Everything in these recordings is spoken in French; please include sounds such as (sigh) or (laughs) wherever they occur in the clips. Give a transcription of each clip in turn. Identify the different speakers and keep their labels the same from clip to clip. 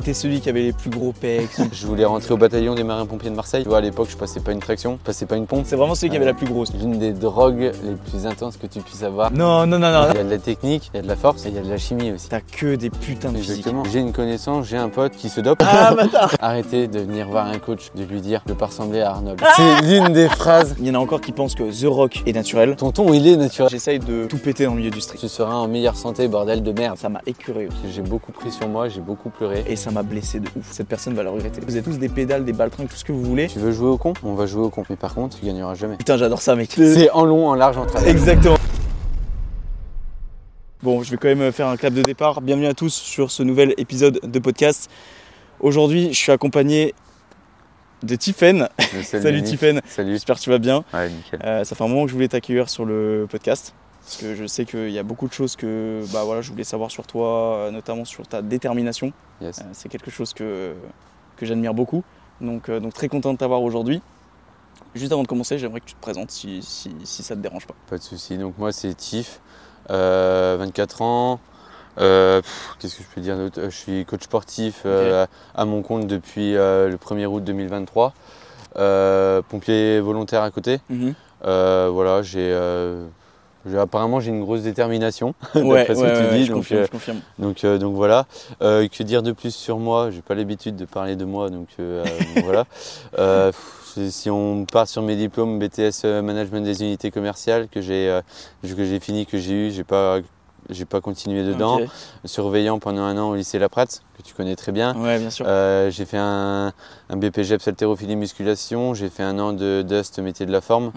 Speaker 1: C'était celui qui avait les plus gros pecs. (laughs)
Speaker 2: Je voulais rentrer au bataillon des marins-pompiers de Marseille. Tu vois, à l'époque, je passais pas une traction, je passais pas une pompe.
Speaker 1: C'est vraiment celui qui avait la plus grosse.
Speaker 2: L'une des drogues les plus intenses que tu puisses avoir.
Speaker 1: Non, non, non, non.
Speaker 2: Il y a de la technique, il y a de la force et il y a de la chimie aussi.
Speaker 1: T'as que des putains de.
Speaker 2: Exactement. J'ai une connaissance, j'ai un pote qui se dope.
Speaker 1: Ah, (laughs) bâtard
Speaker 2: Arrêtez de venir voir un coach, de lui dire de pas ressembler à Arnold. C'est l'une des phrases.
Speaker 1: Il y en a encore qui pensent que The Rock est naturel.
Speaker 2: Tonton, il est naturel.
Speaker 1: J'essaye de tout péter dans le milieu du street.
Speaker 2: Tu seras en meilleure santé, bordel de merde.
Speaker 1: Ça m'a écuré aussi.
Speaker 2: J'ai beaucoup pris sur moi, j'ai beaucoup pleuré.
Speaker 1: Et ça m'a blessé de ouf. Cette personne va le regretter. Vous êtes tous des pédales, des baltringues, tout ce que vous voulez.
Speaker 2: Tu veux jouer au con? On va jouer au con. Mais par contre, tu gagneras jamais.
Speaker 1: Putain, j'adore ça, mec.
Speaker 2: C'est en long, en large, en travers.
Speaker 1: Exactement. Bon, je vais quand même faire un clap de départ. Bienvenue à tous sur ce nouvel épisode de podcast. Aujourd'hui, je suis accompagné de Tiffen. (laughs) Salut. Tiffen.
Speaker 2: Salut.
Speaker 1: J'espère que tu vas bien.
Speaker 2: Ouais, nickel.
Speaker 1: Euh, ça fait un moment que je voulais t'accueillir sur le podcast. Parce que je sais qu'il y a beaucoup de choses que bah, voilà, je voulais savoir sur toi, euh, notamment sur ta détermination.
Speaker 2: Yes.
Speaker 1: Euh, c'est quelque chose que, que j'admire beaucoup. Donc, euh, donc très content de t'avoir aujourd'hui. Juste avant de commencer, j'aimerais que tu te présentes si, si, si ça te dérange pas.
Speaker 2: Pas de souci. Donc moi c'est Tiff, euh, 24 ans. Euh, pff, Qu'est-ce que je peux dire d'autre? Je suis coach sportif euh, à mon compte depuis le 1er août 2023. Euh, pompier volontaire à côté. Euh, voilà, j'ai apparemment j'ai une grosse détermination. (laughs)
Speaker 1: Ouais,
Speaker 2: ce
Speaker 1: ouais,
Speaker 2: que tu dis,
Speaker 1: je
Speaker 2: donc,
Speaker 1: confirme,
Speaker 2: euh,
Speaker 1: je confirme.
Speaker 2: Donc, euh, donc voilà. Euh, que dire de plus sur moi? J'ai pas l'habitude de parler de moi, donc euh, euh, (laughs) voilà. Euh, si on part sur mes diplômes BTS Management des unités commerciales que j'ai euh, que j'ai fini, que j'ai eu, j'ai pas j'ai pas continué dedans. Surveillant pendant un an au lycée Lapratz, que tu connais très bien.
Speaker 1: Ouais, bien sûr.
Speaker 2: Euh, j'ai fait un, un BPGEPS haltérophilie musculation. J'ai fait un an de Dust métier de la forme.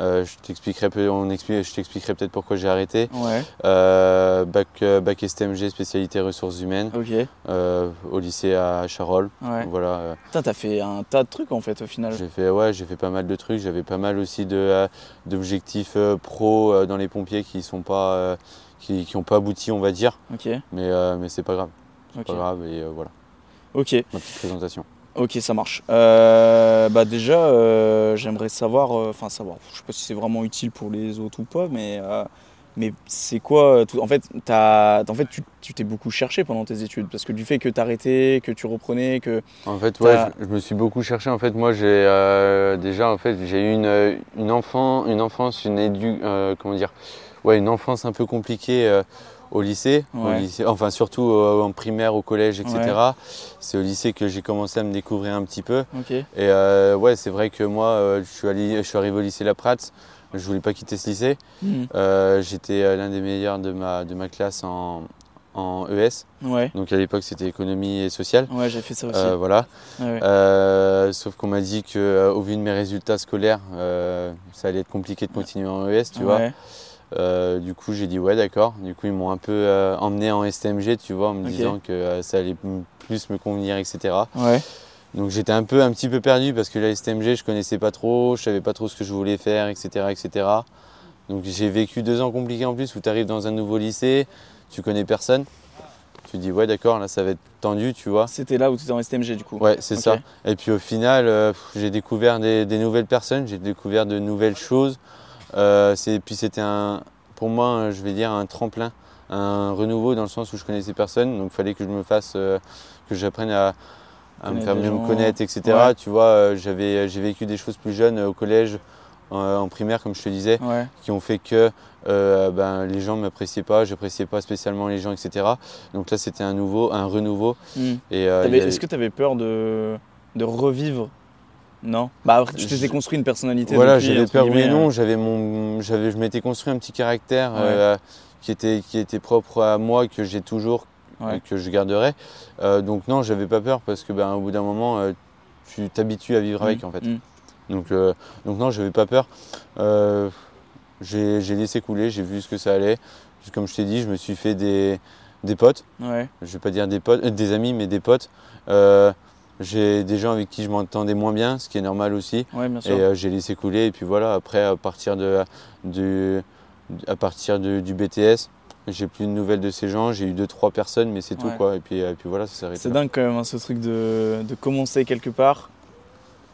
Speaker 2: Euh, je t'expliquerai on explique, je t'expliquerai peut-être pourquoi j'ai arrêté.
Speaker 1: Ouais.
Speaker 2: Euh, bac, bac STMG spécialité ressources humaines
Speaker 1: Ok.
Speaker 2: euh, au lycée à Charolles.
Speaker 1: Ouais.
Speaker 2: Voilà,
Speaker 1: Putain, t'as fait un tas de trucs en fait au final.
Speaker 2: j'ai fait ouais, j'ai fait pas mal de trucs. J'avais pas mal aussi de d'objectifs pro dans les pompiers qui sont pas qui, qui ont pas abouti, on va dire. Mais euh, mais c'est pas grave, c'est pas grave et euh, voilà
Speaker 1: Ok.
Speaker 2: ma petite présentation.
Speaker 1: Ok, ça marche. Euh, bah déjà, j'aimerais savoir, enfin savoir, je sais pas si c'est vraiment utile pour les autres ou pas, mais, mais c'est quoi tout- En fait, t'as, en fait, tu tu t'es beaucoup cherché pendant tes études, parce que du fait que t'arrêtais, que tu reprenais, que
Speaker 2: En fait, ouais, je, je me suis beaucoup cherché. En fait, moi, j'ai déjà, en fait, j'ai eu une, une enfant, une enfance, une édu, comment dire, ouais, une enfance un peu compliquée euh, au lycée, au
Speaker 1: Ouais.
Speaker 2: lycée, enfin surtout euh, en primaire, au collège, etc.
Speaker 1: Ouais.
Speaker 2: C'est au lycée que j'ai commencé à me découvrir un petit peu. Et euh, ouais, c'est vrai que moi, je suis allé, je suis arrivé au lycée La Pratz. Je voulais pas quitter ce lycée. Euh, J'étais l'un des meilleurs de ma, de ma classe en, en ES.
Speaker 1: ouais,
Speaker 2: Donc à l'époque, c'était économie et sociale.
Speaker 1: ouais, j'ai fait ça aussi.
Speaker 2: Euh, voilà.
Speaker 1: Ouais.
Speaker 2: Euh, sauf qu'on m'a dit que euh, au vu de mes résultats scolaires, ça allait être compliqué de continuer en ES, tu vois. Euh, du coup, j'ai dit ouais, d'accord. Du coup, ils m'ont un peu euh, emmené en STMG, tu vois, en me disant que euh, ça allait plus me convenir, etc.
Speaker 1: ouais,
Speaker 2: Donc j'étais un peu, un petit peu perdu parce que la STMG, je connaissais pas trop, je savais pas trop ce que je voulais faire, etc., etc. Donc j'ai vécu deux ans compliqués en plus où tu arrives dans un nouveau lycée, tu connais personne. Tu dis ouais, d'accord, là ça va être tendu, tu vois.
Speaker 1: C'était là où tu étais en STMG du coup.
Speaker 2: Ouais, c'est ça. Et puis au final, j'ai découvert des, des nouvelles personnes, j'ai découvert de nouvelles choses. Euh, puis c'était un, pour moi, un- je vais dire un tremplin, un renouveau dans le sens où je connaissais personne, donc il fallait que je me fasse, euh, que j'apprenne à, à me faire mieux
Speaker 1: gens.
Speaker 2: me connaître, etc.
Speaker 1: Ouais.
Speaker 2: Tu vois, euh, j'avais, j'ai vécu des choses plus jeunes euh, au collège, euh, en primaire, comme je te disais,
Speaker 1: Ouais,
Speaker 2: qui ont fait que euh, ben, les gens ne m'appréciaient pas, j'appréciais pas spécialement les gens, etc. Donc là, c'était un nouveau, un renouveau. Et, euh, a-
Speaker 1: Est-ce que tu avais peur de, de revivre Non Bah après, tu t'étais construit une personnalité.
Speaker 2: Voilà, j'avais peur oui non.
Speaker 1: euh,
Speaker 2: J'avais mon, j'avais, je m'étais construit un petit caractère
Speaker 1: Ouais.
Speaker 2: euh, qui était, qui était propre à moi, que j'ai toujours,
Speaker 1: Ouais.
Speaker 2: euh, que je garderai. Euh, donc non, j'avais pas peur parce que ben, au bout d'un moment, euh, tu t'habitues à vivre avec en fait.
Speaker 1: Mhm.
Speaker 2: Donc, euh, donc non, j'avais pas peur. Euh, j'ai, j'ai laissé couler, j'ai vu ce que ça allait. Comme je t'ai dit, je me suis fait des, des potes.
Speaker 1: Ouais,
Speaker 2: Je vais pas dire des potes, euh, des amis, mais des potes. Euh, J'ai des gens avec qui je m'entendais moins bien, ce qui est normal aussi.
Speaker 1: Ouais, bien sûr.
Speaker 2: Et euh, j'ai laissé couler. Et puis voilà, après, à partir, de, du, à partir de- du BTS, j'ai plus de nouvelles de ces gens. J'ai eu deux, trois personnes, mais c'est tout quoi. Et puis, et puis voilà, ça s'est arrêté.
Speaker 1: C'est dingue quand même hein, ce truc de, de commencer quelque part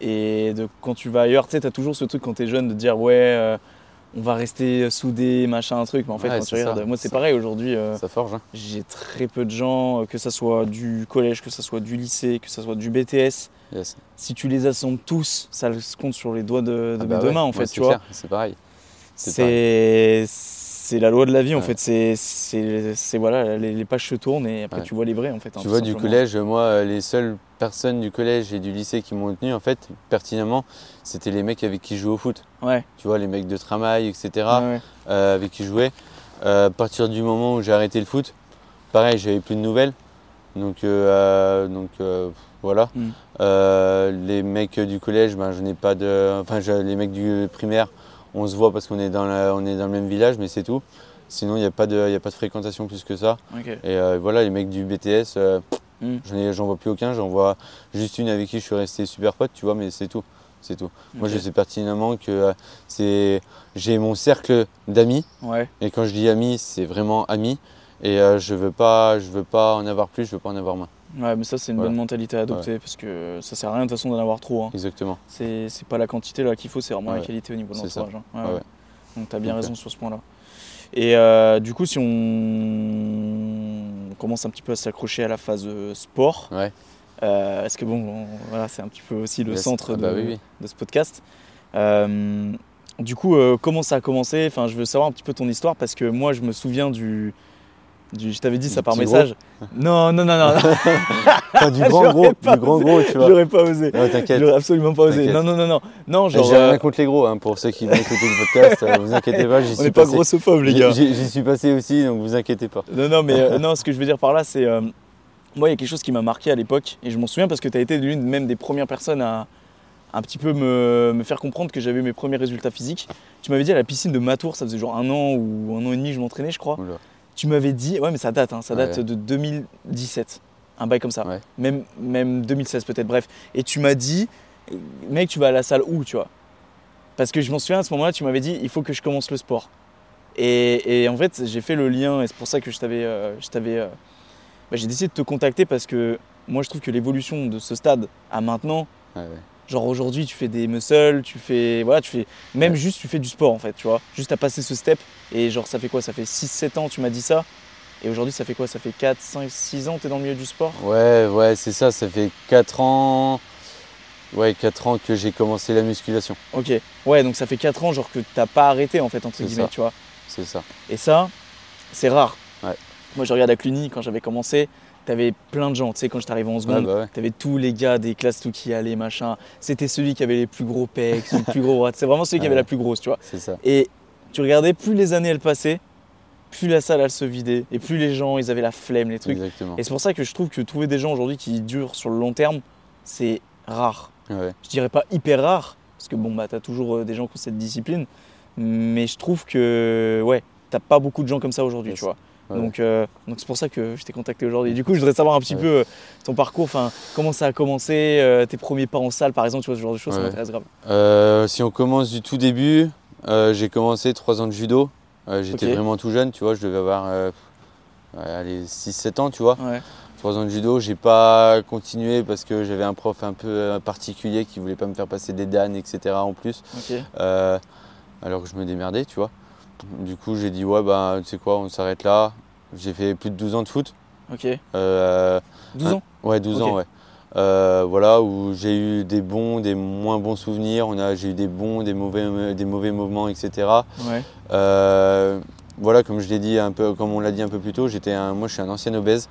Speaker 1: et de quand tu vas ailleurs, tu sais, t'as toujours ce truc quand t'es jeune de dire ouais, euh, on va rester soudés, machin, un truc. Mais en fait,
Speaker 2: Ouais,
Speaker 1: quand tu
Speaker 2: ça,
Speaker 1: regardes, moi c'est pareil aujourd'hui. euh,
Speaker 2: Ça forge. hein.
Speaker 1: j'ai très peu de gens, euh, que ça soit du collège, que ça soit du lycée, que ça soit du BTS.
Speaker 2: Yes.
Speaker 1: Si tu les assembles tous, ça se compte sur les doigts de, de
Speaker 2: Ah
Speaker 1: mes
Speaker 2: bah
Speaker 1: deux
Speaker 2: ouais,
Speaker 1: mains en fait,
Speaker 2: c'est
Speaker 1: tu vois.
Speaker 2: C'est pareil. C'est
Speaker 1: C'est la loi de la vie en
Speaker 2: Ouais.
Speaker 1: fait. C'est c'est c'est- voilà, les, les pages se tournent et après
Speaker 2: Ouais.
Speaker 1: tu vois les vrais en fait. hein,
Speaker 2: Tu vois, du collège, moi, euh, les seules personnes du collège et du lycée qui m'ont tenu, en fait, pertinemment, c'était les mecs avec qui je jouais au foot.
Speaker 1: Ouais.
Speaker 2: Tu vois, les mecs de Tramail, etc.,
Speaker 1: ouais.
Speaker 2: euh, avec qui je jouais. Euh, à partir du moment où j'ai arrêté le foot, pareil, j'avais plus de nouvelles. Donc, euh, donc euh, voilà.
Speaker 1: Mm.
Speaker 2: Euh, les mecs du collège, ben, je n'ai pas de. Enfin, je- les mecs du primaire, on se voit parce qu'on est, dans la- on est dans le même village, mais c'est tout. Sinon, il n'y a, pas de- y a pas de fréquentation plus que ça. Et euh, voilà, les mecs du BTS, euh,
Speaker 1: Mm.
Speaker 2: j'en vois plus aucun. J'en vois juste une avec qui je suis resté super pote, tu vois, mais c'est tout. C'est tout. Moi, je sais pertinemment que euh, c'est, j'ai mon cercle d'amis.
Speaker 1: Ouais.
Speaker 2: Et quand je dis amis, c'est vraiment amis. Et je veux pas, je veux pas en avoir plus, je veux pas en avoir moins.
Speaker 1: Ouais, mais ça, c'est une
Speaker 2: Voilà.
Speaker 1: bonne mentalité à adopter parce que ça sert à rien de toute façon d'en avoir trop. hein.
Speaker 2: Exactement.
Speaker 1: C'est pas la quantité là qu'il faut, c'est vraiment la qualité au niveau de l'entourage. hein. Ouais. Donc t'as bien
Speaker 2: Donc,
Speaker 1: raison sur ce point-là. Et euh, du coup, si on commence un petit peu à s'accrocher à la phase euh, sport, euh, est-ce que bon, on- voilà, c'est un petit peu aussi le
Speaker 2: Yes.
Speaker 1: centre
Speaker 2: Ah
Speaker 1: de,
Speaker 2: bah oui, oui.
Speaker 1: de ce podcast. Euh, du coup, comment ça a commencé? Enfin, je veux savoir un petit peu ton histoire parce que moi, je me souviens du, du je t'avais dit ça par message. Non, non, non, non, non. (laughs)
Speaker 2: Enfin, du (laughs) grand gros, du grand
Speaker 1: osé.
Speaker 2: gros, tu vois.
Speaker 1: j'aurais pas osé.
Speaker 2: Non, t'inquiète.
Speaker 1: J'aurais absolument pas osé. Non, non, non, non. Non, genre.
Speaker 2: J'ai
Speaker 1: euh,
Speaker 2: rien contre les gros, hein, pour ceux qui vont écouter le podcast, euh, vous inquiétez pas, j'y
Speaker 1: on
Speaker 2: suis
Speaker 1: n'est pas
Speaker 2: passé.
Speaker 1: grossophobes, les gars.
Speaker 2: J'y suis passé aussi, donc vous inquiétez pas.
Speaker 1: Non, non, mais euh, (laughs) non, ce que je veux dire par là, c'est. euh, moi, il y a quelque chose qui m'a marqué à l'époque, et je m'en souviens parce que tu as été l'une même des premières personnes à un petit peu me, me faire comprendre que j'avais mes premiers résultats physiques. Tu m'avais dit à la piscine de Matour, ça faisait genre un an ou un an et demi que je m'entraînais, je crois.
Speaker 2: Oula.
Speaker 1: Tu m'avais dit, ouais, mais ça date, hein, ça date
Speaker 2: Ouais.
Speaker 1: de 2017, un bail comme ça.
Speaker 2: Ouais.
Speaker 1: Même, même 2016 peut-être, bref. Et tu m'as dit, mec, tu vas à la salle où, tu vois? Parce que je m'en souviens à ce moment-là, tu m'avais dit, il faut que je commence le sport. Et, et en fait, j'ai fait le lien, et c'est pour ça que je t'avais, euh, je t'avais, euh, bah, j'ai décidé de te contacter parce que moi, je trouve que l'évolution de ce stade à maintenant,
Speaker 2: Ouais.
Speaker 1: Genre aujourd'hui, tu fais des muscles, tu fais, voilà, tu fais, même
Speaker 2: Ouais.
Speaker 1: juste, tu fais du sport en fait, tu vois, juste à passer ce step. Et genre, ça fait quoi? Ça fait 6-7 ans, tu m'as dit ça. Et aujourd'hui, ça fait quoi? Ça fait 4, 5, 6 ans, tu es dans le milieu du sport?
Speaker 2: Ouais, ouais, c'est ça, ça fait 4 ans. Ouais, 4 ans que j'ai commencé la musculation,
Speaker 1: Ok. Ouais, donc ça fait 4 ans, genre que t'as pas arrêté en fait, entre guillemets,
Speaker 2: ça.
Speaker 1: tu vois.
Speaker 2: c'est ça.
Speaker 1: Et ça, c'est rare.
Speaker 2: Ouais.
Speaker 1: Moi, je regarde à Cluny, quand j'avais commencé, t'avais plein de gens. Tu sais, quand j'étais arrivé en seconde,
Speaker 2: bah ouais.
Speaker 1: t'avais tous les gars des classes tout qui allaient, machin. C'était celui qui avait les plus gros pecs, le plus gros bras. C'est vraiment celui qui avait
Speaker 2: Ouais.
Speaker 1: la plus grosse, tu vois.
Speaker 2: C'est ça.
Speaker 1: Et tu regardais, plus les années elles passaient, plus la salle elle se vidait, et plus les gens ils avaient la flemme, les trucs.
Speaker 2: Exactement.
Speaker 1: Et c'est pour ça que je trouve que trouver des gens aujourd'hui qui durent sur le long terme, c'est rare.
Speaker 2: Ouais.
Speaker 1: Je dirais pas hyper rare, parce que bon bah t'as toujours euh, des gens qui ont cette discipline, mais je trouve que ouais, t'as pas beaucoup de gens comme ça aujourd'hui,
Speaker 2: Yes.
Speaker 1: tu vois.
Speaker 2: Ouais.
Speaker 1: Donc euh, donc c'est pour ça que je t'ai contacté aujourd'hui. Du coup, je voudrais savoir un petit
Speaker 2: Ouais.
Speaker 1: peu euh, ton parcours, enfin comment ça a commencé, euh, tes premiers pas en salle par exemple, tu vois ce genre de choses, ça m'intéresse grave.
Speaker 2: Euh, si on commence du tout début, j'ai commencé 3 ans de judo. J'étais vraiment tout jeune, tu vois, je devais avoir euh, ouais, allez, 6-7 ans, tu vois.
Speaker 1: Ouais.
Speaker 2: 3 ans de judo, j'ai pas continué parce que j'avais un prof un peu particulier qui voulait pas me faire passer des danes, etc. en plus. Alors que je me démerdais, tu vois. Du coup, j'ai dit, ouais, bah, tu sais quoi, on s'arrête là. J'ai fait plus de 12 ans de foot.
Speaker 1: Ok.
Speaker 2: Euh,
Speaker 1: 12 ans.
Speaker 2: Ouais, 12
Speaker 1: Ok.
Speaker 2: ans, ouais. Euh, voilà, où j'ai eu des bons, des moins bons souvenirs. On a, j'ai eu des bons, des mauvais, des mauvais moments, etc.
Speaker 1: Ouais.
Speaker 2: Euh, voilà, comme je l'ai dit un peu, comme on l'a dit un peu plus tôt, j'étais un, moi je suis un ancien obèse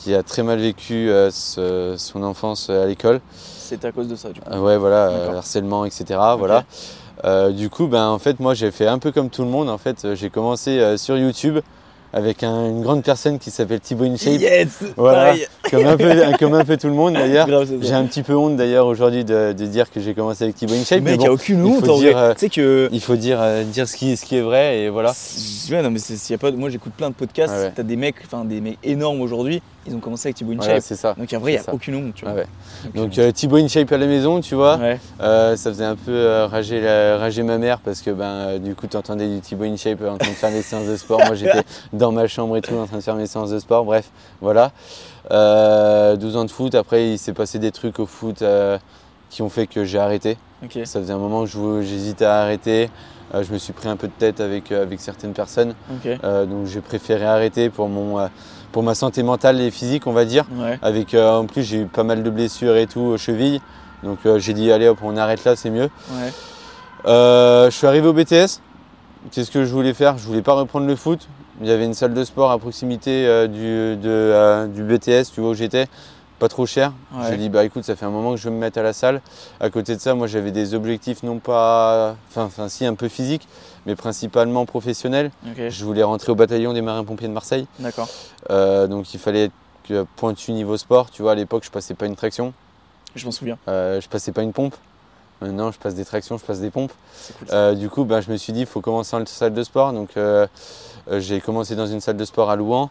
Speaker 2: qui a très mal vécu euh, ce- son enfance à l'école.
Speaker 1: C'était à cause de ça du coup.
Speaker 2: Euh, ouais, voilà, euh, harcèlement, etc. Voilà. Euh, du coup, ben en fait, moi j'ai fait un peu comme tout le monde. En fait, j'ai commencé euh, sur YouTube avec un- une grande personne qui s'appelle Thibaut InShape,
Speaker 1: Yes
Speaker 2: Voilà. Comme un peu, comme un peu tout le monde d'ailleurs. J'ai un petit peu honte d'ailleurs aujourd'hui de, de dire que j'ai commencé avec Thibaut InShape. Mais
Speaker 1: il n'y a aucune honte en vrai.
Speaker 2: dire, euh,
Speaker 1: sais que.
Speaker 2: il faut dire, euh, dire ce, qui, ce qui est vrai et voilà.
Speaker 1: Ouais, non, mais y a pas, moi j'écoute plein de podcasts,
Speaker 2: Ah ouais.
Speaker 1: t'as des mecs, enfin des mecs énormes aujourd'hui, ils ont commencé avec Thibaut
Speaker 2: Voilà,
Speaker 1: InShape.
Speaker 2: c'est ça.
Speaker 1: Donc en vrai, il n'y a
Speaker 2: ça.
Speaker 1: aucune honte, tu vois.
Speaker 2: Ah ouais.
Speaker 1: Donc,
Speaker 2: euh, Thibaut InShape à la maison, tu vois. Euh, ça faisait un peu euh, rager, la- rager ma mère parce que ben, euh, du coup tu entendais du Thibaut InShape en train de faire des séances de sport. Moi j'étais dans (laughs) ma chambre et tout en train de faire mes séances de sport. Bref, voilà. Euh, 12 ans de foot. Après il s'est passé des trucs au foot euh, qui ont fait que j'ai arrêté. Ça faisait un moment que j'hésitais à arrêter. Euh, je me suis pris un peu de tête avec, euh, avec certaines personnes. Euh, donc j'ai préféré arrêter pour, mon, euh, pour ma santé mentale et physique on va dire.
Speaker 1: Ouais.
Speaker 2: Avec, euh, en plus j'ai eu pas mal de blessures et tout aux chevilles. Donc euh, j'ai dit allez hop on arrête là c'est mieux.
Speaker 1: Ouais.
Speaker 2: Euh, je suis arrivé au BTS. Qu'est-ce que je voulais faire? Je voulais pas reprendre le foot. Il y avait une salle de sport à proximité euh, du, de, euh, du BTS, tu vois où j'étais, pas trop cher.
Speaker 1: Ouais.
Speaker 2: J'ai dit bah écoute, ça fait un moment que je veux me mettre à la salle. À côté de ça, moi j'avais des objectifs non pas, enfin, si un peu physiques, mais principalement professionnels. Je voulais rentrer au bataillon des marins-pompiers de Marseille.
Speaker 1: D'accord.
Speaker 2: Euh, donc il fallait être pointu niveau sport. Tu vois, à l'époque je passais pas une traction,
Speaker 1: Je m'en souviens.
Speaker 2: je passais pas une pompe. Maintenant je passe des tractions, je passe des pompes.
Speaker 1: Cool.
Speaker 2: Euh, du coup, ben, je me suis dit, il faut commencer en salle de sport. Donc, euh, euh, j'ai commencé dans une salle de sport à Louan.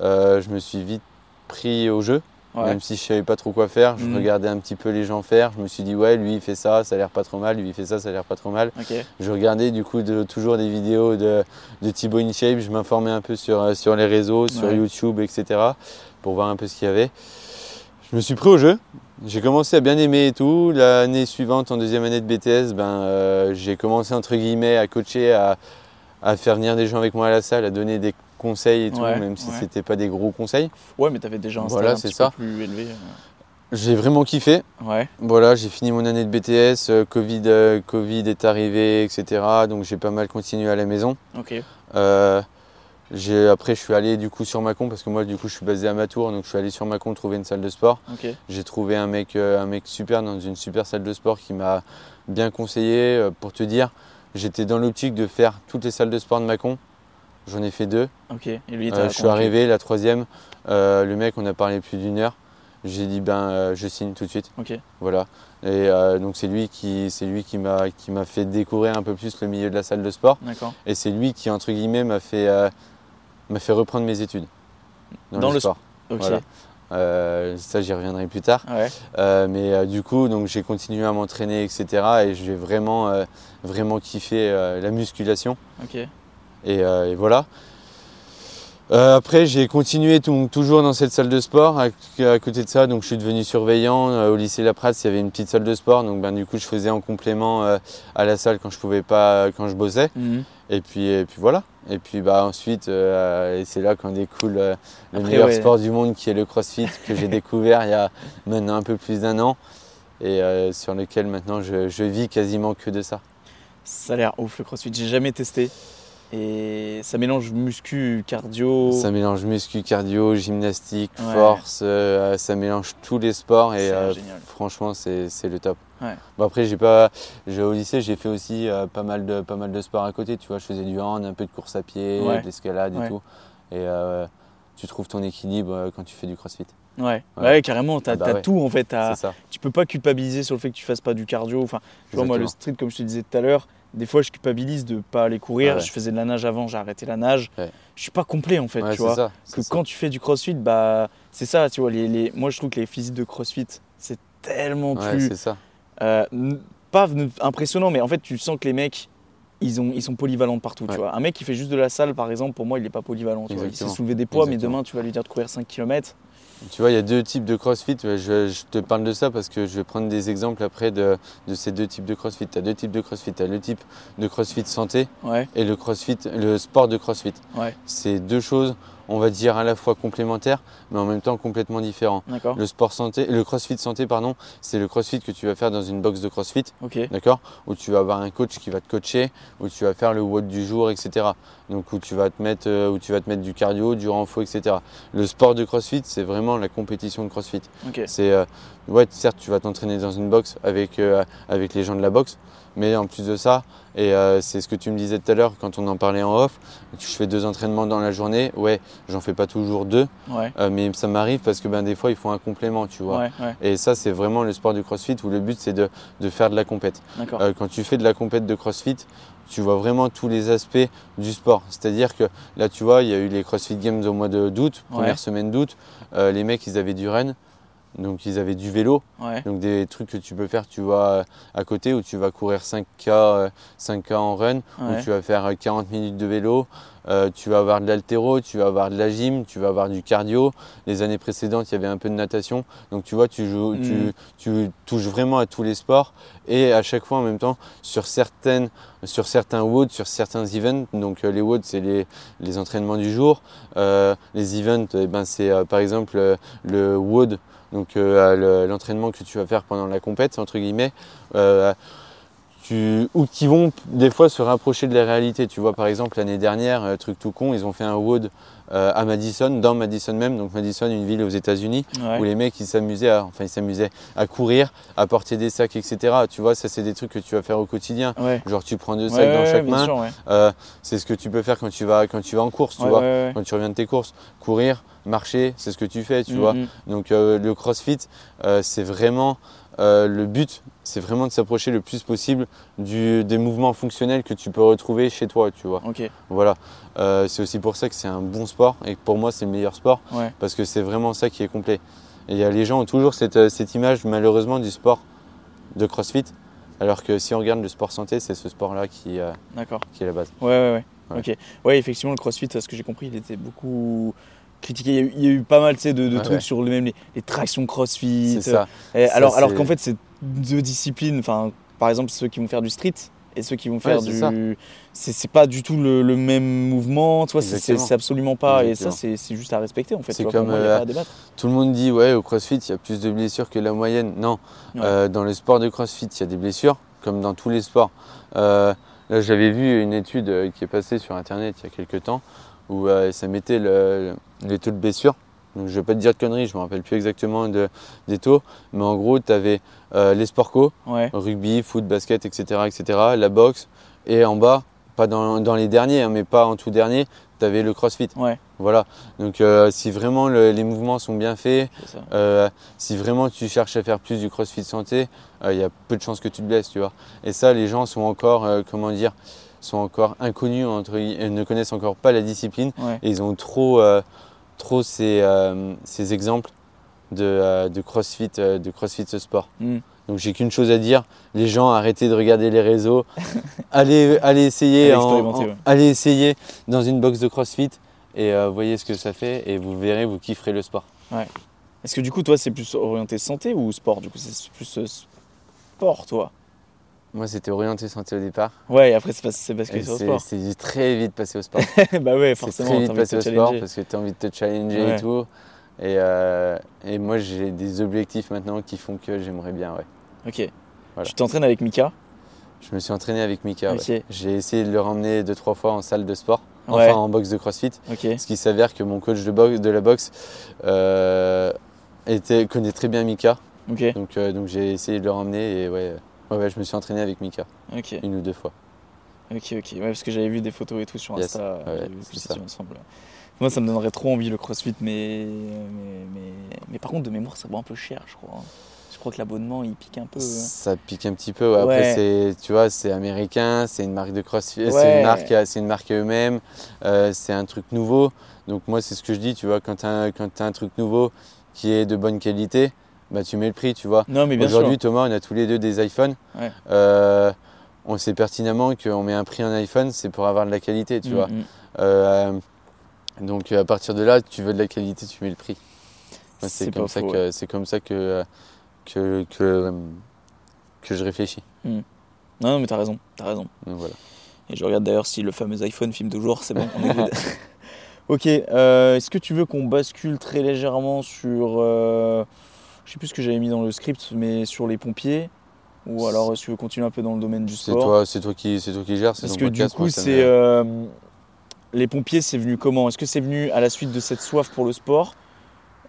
Speaker 2: Euh, je me suis vite pris au jeu,
Speaker 1: Ouais.
Speaker 2: même si je savais pas trop quoi faire. Je
Speaker 1: Mhm.
Speaker 2: regardais un petit peu les gens faire. Je me suis dit, ouais, lui il fait ça, ça a l'air pas trop mal. Lui il fait ça, ça a l'air pas trop mal. Je regardais du coup de- toujours des vidéos de, de Thibaut InShape. Je m'informais un peu sur, euh, sur les réseaux, sur
Speaker 1: Ouais.
Speaker 2: YouTube, etc. pour voir un peu ce qu'il y avait. Je me suis pris au jeu. J'ai commencé à bien aimer et tout. L'année suivante, en deuxième année de BTS, ben, euh, j'ai commencé entre guillemets à coacher, à, à faire venir des gens avec moi à la salle, à donner des conseils et tout,
Speaker 1: Ouais,
Speaker 2: même si
Speaker 1: ouais.
Speaker 2: c'était pas des gros conseils.
Speaker 1: Ouais, mais t'avais déjà un
Speaker 2: Voilà,
Speaker 1: un
Speaker 2: c'est
Speaker 1: petit
Speaker 2: ça.
Speaker 1: peu plus élevé.
Speaker 2: J'ai vraiment kiffé.
Speaker 1: Ouais.
Speaker 2: Voilà, j'ai fini mon année de BTS, euh, Covid, euh, Covid est arrivé, etc. Donc j'ai pas mal continué à la maison.
Speaker 1: Ok.
Speaker 2: J'ai- après, je suis allé du coup sur Macon parce que moi, du coup, je suis basé à Matour, donc je suis allé sur Macon trouver une salle de sport. J'ai trouvé un mec, euh, un mec super dans une super salle de sport qui m'a bien conseillé. Euh, pour te dire, j'étais dans l'optique de faire toutes les salles de sport de Macon. J'en ai fait deux.
Speaker 1: Et lui,
Speaker 2: Euh, je suis arrivé, la troisième. euh, le mec, on a parlé plus d'une heure. J'ai dit ben, euh, je signe tout de suite. Voilà. Et donc c'est lui qui, c'est lui qui m'a, qui m'a fait découvrir un peu plus le milieu de la salle de sport. Et c'est lui qui, entre guillemets, m'a fait, m'a fait reprendre mes études dans,
Speaker 1: Dans
Speaker 2: le,
Speaker 1: le
Speaker 2: sport. Voilà. Euh, ça, j'y reviendrai plus tard.
Speaker 1: Ouais.
Speaker 2: Euh, mais euh, du coup, donc j'ai continué à m'entraîner, etc. Et j'ai vraiment, vraiment kiffé la musculation. Et voilà. Euh, après, j'ai continué donc, toujours dans cette salle de sport. À, à côté de ça, donc, je suis devenu surveillant. Euh, au lycée Lapratz, il y avait une petite salle de sport. Donc, ben, du coup, je faisais en complément euh, à la salle quand je pouvais pas, quand je bossais.
Speaker 1: Mhm.
Speaker 2: Et puis, et puis voilà. Et puis bah, ensuite, et c'est là qu'en découle le
Speaker 1: Après,
Speaker 2: meilleur
Speaker 1: ouais.
Speaker 2: sport du monde qui est le CrossFit que j'ai (laughs) découvert il y a maintenant un peu plus d'un an et sur lequel maintenant je, je vis quasiment que de ça.
Speaker 1: Ça a l'air ouf le crossfit. J'ai jamais testé. Et ça mélange muscu, cardio.
Speaker 2: Ça mélange muscu, cardio, gymnastique,
Speaker 1: Ouais.
Speaker 2: force, euh, ça mélange tous les sports et euh, franchement c'est le top.
Speaker 1: Ouais.
Speaker 2: Bon, après j'ai pas, au lycée j'ai fait aussi euh, pas mal de pas mal de sports à côté. Tu vois, je faisais du hand, un peu de course à pied,
Speaker 1: Ouais.
Speaker 2: de l'escalade et tout. Et tu trouves ton équilibre quand tu fais du CrossFit.
Speaker 1: Ouais.
Speaker 2: Ouais.
Speaker 1: ouais, carrément. T'as
Speaker 2: Ah bah ouais.
Speaker 1: tout en fait. Tu peux pas culpabiliser sur le fait que tu fasses pas du cardio. Enfin, tu vois, moi, le street, comme je te disais tout à l'heure, des fois, je culpabilise de pas aller courir.
Speaker 2: Ah.
Speaker 1: Je faisais de la nage avant, j'ai arrêté la nage. Je suis pas complet en fait, tu
Speaker 2: c'est
Speaker 1: vois.
Speaker 2: ça.
Speaker 1: Que
Speaker 2: ça.
Speaker 1: quand tu fais du crossfit, bah, c'est ça, tu vois. Les, les- Moi, je trouve que les physiques de crossfit, c'est tellement plus.
Speaker 2: c'est ça.
Speaker 1: euh, pas impressionnant, mais en fait, tu sens que les mecs. Ils, ont, ils sont polyvalents partout, tu vois. Un mec qui fait juste de la salle, par exemple, pour moi, il est pas polyvalent. tu vois. Il sait soulever des poids, mais demain, tu vas lui dire de courir 5 km.
Speaker 2: Tu vois, il y a deux types de CrossFit. Je, je te parle de ça parce que je vais prendre des exemples après de, de ces deux types de CrossFit. Tu as deux types de CrossFit. Tu as le type de CrossFit santé
Speaker 1: Ouais,
Speaker 2: et le CrossFit, le sport de CrossFit.
Speaker 1: ouais,
Speaker 2: C'est deux choses, on va dire à la fois complémentaires, mais en même temps complètement différents.
Speaker 1: d'accord.
Speaker 2: Le sport santé, le CrossFit santé, pardon, c'est le CrossFit que tu vas faire dans une box de CrossFit,
Speaker 1: Ok,
Speaker 2: d'accord Où tu vas avoir un coach qui va te coacher, où tu vas faire le WOD du jour, etc. Donc où tu vas te mettre, euh, où tu vas te mettre du cardio, du renfort, etc. Le sport de CrossFit, c'est vraiment la compétition de CrossFit.
Speaker 1: ok.
Speaker 2: C'est, euh, ouais, certes, tu vas t'entraîner dans une box avec, euh, avec les gens de la boxe, mais en plus de ça, et euh, c'est ce que tu me disais tout à l'heure quand on en parlait en off, je fais deux entraînements dans la journée, ouais, j'en fais pas toujours deux,
Speaker 1: Ouais.
Speaker 2: euh, mais ça m'arrive parce que ben, des fois, il faut un complément, tu vois.
Speaker 1: Ouais, ouais,
Speaker 2: Et ça, c'est vraiment le sport du crossfit où le but, c'est de, de faire de la compète. Euh, quand tu fais de la compète de crossfit, tu vois vraiment tous les aspects du sport. C'est-à-dire que là, tu vois, il y a eu les CrossFit Games au mois d'août, première semaine d'août. Euh, les mecs, ils avaient du run, donc ils avaient du vélo,
Speaker 1: Ouais.
Speaker 2: donc des trucs que tu peux faire, tu vois, euh, à côté où tu vas courir 5K, euh, 5K en run, où
Speaker 1: Ouais.
Speaker 2: tu vas faire euh, 40 minutes de vélo. Euh, tu vas avoir de l'haltéro, tu vas avoir de la gym, tu vas avoir du cardio. Les années précédentes, il y avait un peu de natation. Donc tu vois, tu, joues, tu, tu touches vraiment à tous les sports et à chaque fois en même temps sur, certaines, sur certains WOD, sur certains events. Donc euh, les WOD, c'est les, les entraînements du jour. Euh, les events, eh ben, c'est euh, par exemple euh, le WOD, donc euh, le- l'entraînement que tu vas faire pendant la compète, entre guillemets. Euh, tu, ou qui vont des fois se rapprocher de la réalité. Tu vois, par exemple, l'année dernière, euh, truc tout con, ils ont fait un WOD euh, à Madison, dans Madison même, donc Madison, une ville aux États-Unis,
Speaker 1: Ouais.
Speaker 2: où les mecs ils s'amusaient à, enfin, ils s'amusaient à courir, à porter des sacs, etc. Tu vois, ça c'est des trucs que tu vas faire au quotidien.
Speaker 1: Ouais.
Speaker 2: Genre tu prends deux
Speaker 1: Ouais,
Speaker 2: sacs dans chaque main. Euh, c'est ce que tu peux faire quand tu vas, quand tu vas en course, tu vois. Quand tu reviens de tes courses, courir, marcher, c'est ce que tu fais, tu
Speaker 1: Mm,
Speaker 2: vois.
Speaker 1: mm.
Speaker 2: Donc euh, le CrossFit, euh, c'est vraiment euh, le but, c'est vraiment de s'approcher le plus possible du, des mouvements fonctionnels que tu peux retrouver chez toi, tu vois.
Speaker 1: Ok.
Speaker 2: Voilà. C'est aussi pour ça que c'est un bon sport et que pour moi c'est le meilleur sport
Speaker 1: Ouais.
Speaker 2: parce que c'est vraiment ça qui est complet. Et les gens ont toujours cette, cette image malheureusement du sport de CrossFit, alors que si on regarde le sport santé, c'est ce sport-là qui, est la base.
Speaker 1: Ouais, ouais, ouais.
Speaker 2: Ouais.
Speaker 1: Ok. Ouais, effectivement, le CrossFit, à ce que j'ai compris, il était beaucoup critiqué. Il y a eu, pas mal de, de
Speaker 2: Ouais,
Speaker 1: trucs
Speaker 2: ouais.
Speaker 1: sur le même les, les tractions CrossFit.
Speaker 2: C'est ça.
Speaker 1: Et
Speaker 2: Ça,
Speaker 1: alors, qu'en fait, c'est deux disciplines. Enfin, par exemple, ceux qui vont faire du street et ceux qui vont faire
Speaker 2: ça.
Speaker 1: du. C'est pas du tout le, le même mouvement. Tu vois, c'est- absolument pas. Et ça, c'est juste à respecter en fait.
Speaker 2: C'est comme,
Speaker 1: moi,
Speaker 2: euh,
Speaker 1: pas à débattre.
Speaker 2: Tout le monde dit ouais au CrossFit il y a plus de blessures que la moyenne. Non,
Speaker 1: Ouais.
Speaker 2: Euh, dans le sport de CrossFit il y a des blessures comme dans tous les sports. Euh, là j'avais vu une étude euh, qui est passée sur internet il y a quelques temps où euh, ça mettait le- les taux de blessure. Donc, je ne vais pas te dire de conneries, je ne me rappelle plus exactement de- des taux, mais en gros tu avais les sports co,
Speaker 1: Ouais.
Speaker 2: rugby, foot, basket, etc., etc., la boxe, et en bas, pas dans, dans les derniers, hein, mais pas en tout dernier, tu avais le CrossFit.
Speaker 1: Ouais.
Speaker 2: Voilà. Donc euh, si vraiment le- les mouvements sont bien faits, euh, si vraiment tu cherches à faire plus du crossfit santé, euh, il y a peu de chances que tu te blesses, tu vois. Et ça, les gens sont encore, euh, comment dire, sont encore inconnus, entre, euh, ne connaissent encore pas la discipline
Speaker 1: Ouais.
Speaker 2: et ils ont trop, euh, trop ces, euh, ces exemples de, euh, de crossfit, euh, de crossfit ce sport.
Speaker 1: Mm.
Speaker 2: Donc j'ai qu'une chose à dire, les gens arrêtez de regarder les réseaux, (laughs) allez, allez essayer,
Speaker 1: Allez
Speaker 2: en-
Speaker 1: expérimenter,
Speaker 2: en-
Speaker 1: ouais.
Speaker 2: allez essayer dans une box de crossfit et euh, voyez ce que ça fait et vous verrez, vous kifferez le sport.
Speaker 1: Est-ce que du coup, toi, c'est plus orienté santé ou sport? Du coup, c'est plus sport, toi?
Speaker 2: Moi, c'était orienté santé au départ.
Speaker 1: Ouais, et après, c'est pas- c'est basculé sur le
Speaker 2: C'est
Speaker 1: sport.
Speaker 2: c'est très vite passé au sport. (laughs)
Speaker 1: bah ouais,
Speaker 2: c'est
Speaker 1: forcément,
Speaker 2: très
Speaker 1: t'as
Speaker 2: vite passé au sport parce que tu as envie de te challenger
Speaker 1: Ouais.
Speaker 2: et tout. Et, euh, et moi, j'ai des objectifs maintenant qui font que j'aimerais bien. Ouais.
Speaker 1: Ok.
Speaker 2: Voilà.
Speaker 1: Tu t'entraînes avec Mika?
Speaker 2: Je me suis entraîné avec Mika. ouais. J'ai essayé de le ramener deux, trois fois en salle de sport,
Speaker 1: Ouais.
Speaker 2: enfin en boxe de crossfit. Ce qui s'avère que mon coach de, boxe, de la boxe euh, était, connaît très bien Mika.
Speaker 1: Ok.
Speaker 2: Donc, euh, donc j'ai essayé de le ramener et ouais, ouais, ouais, je me suis entraîné avec Mika
Speaker 1: Ok.
Speaker 2: une ou deux fois.
Speaker 1: Ok, ok. Ouais, parce que j'avais vu des photos et tout sur
Speaker 2: Yes.
Speaker 1: Insta.
Speaker 2: Ouais,
Speaker 1: j'avais vu que
Speaker 2: c'est
Speaker 1: vous
Speaker 2: ça.
Speaker 1: étiez ensemble. Moi, ça me donnerait trop envie le CrossFit, mais mais, mais, mais par contre, de mémoire, ça vaut un peu cher, je crois. Je crois que l'abonnement, il pique un peu. hein.
Speaker 2: Ça pique un petit peu. ouais. Après, c'est, tu vois, c'est américain, c'est une marque de CrossFit, c'est une marque, c'est une marque eux-mêmes, euh, c'est un truc nouveau. Donc moi, c'est ce que je dis, tu vois, quand tu as, un truc nouveau qui est de bonne qualité, bah, tu mets le prix, tu vois.
Speaker 1: Non, mais bien sûr.
Speaker 2: Aujourd'hui, Thomas, on a tous les deux des iPhones.
Speaker 1: Ouais.
Speaker 2: Euh, on sait pertinemment qu'on met un prix en iPhone, c'est pour avoir de la qualité, tu
Speaker 1: Mm,
Speaker 2: vois.
Speaker 1: mm.
Speaker 2: Euh, donc à partir de là, tu veux de la qualité, tu mets le prix. Moi,
Speaker 1: C'est
Speaker 2: comme,
Speaker 1: faux,
Speaker 2: que, c'est comme ça que, que, que, que je réfléchis.
Speaker 1: Non, non, mais t'as raison. T'as raison.
Speaker 2: Donc voilà.
Speaker 1: Et je regarde d'ailleurs si le fameux iPhone filme toujours, c'est bon, on est (laughs) good. ok, euh, est-ce que tu veux qu'on bascule très légèrement sur. Je sais plus ce que j'avais mis dans le script, mais sur les pompiers Ou alors que tu veux continuer un peu dans le domaine du
Speaker 2: C'est
Speaker 1: sport
Speaker 2: toi, c'est toi qui, c'est toi qui gères, c'est
Speaker 1: Parce que du coup, c'est. euh, les pompiers, c'est venu comment? Est-ce que c'est venu à la suite de cette soif pour le sport?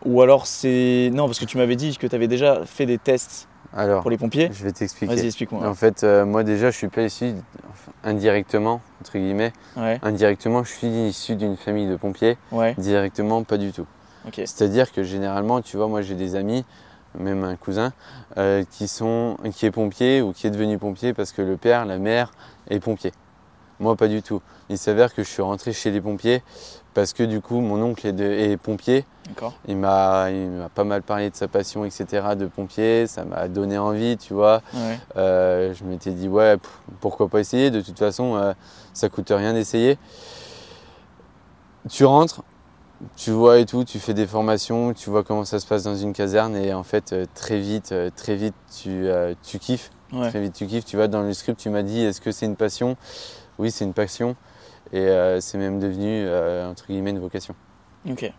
Speaker 1: Ou alors c'est. Non, parce que tu m'avais dit que tu avais déjà fait des tests
Speaker 2: Alors,
Speaker 1: pour les pompiers.
Speaker 2: je vais t'expliquer.
Speaker 1: Vas-y, explique-moi.
Speaker 2: En fait, euh, moi déjà, je suis pas issu, indirectement, entre guillemets,
Speaker 1: Ouais,
Speaker 2: indirectement, je suis issu d'une famille de pompiers.
Speaker 1: ouais,
Speaker 2: Directement, pas du tout. C'est-à-dire que généralement, tu vois, moi j'ai des amis, même un cousin, euh, qui, sont, qui est pompier ou qui est devenu pompier parce que le père, la mère est pompier. Moi, pas du tout. Il s'avère que je suis rentré chez les pompiers parce que du coup, mon oncle est, de- est pompier. Il m'a il m'a pas mal parlé de sa passion, etc., de pompier. Ça m'a donné envie, tu vois.
Speaker 1: Ouais,
Speaker 2: Euh, je m'étais dit, ouais, pourquoi pas essayer? De toute façon, euh, ça coûte rien d'essayer. Tu rentres, tu vois et tout, tu fais des formations, tu vois comment ça se passe dans une caserne et en fait, euh, très vite, euh, très vite, tu, euh, tu kiffes.
Speaker 1: ouais.
Speaker 2: Très vite, tu kiffes. Tu vois, dans le script, tu m'as dit, est-ce que c'est une passion? Oui, c'est une passion. Et euh, c'est même devenu, euh, entre guillemets, une vocation.
Speaker 1: Ok.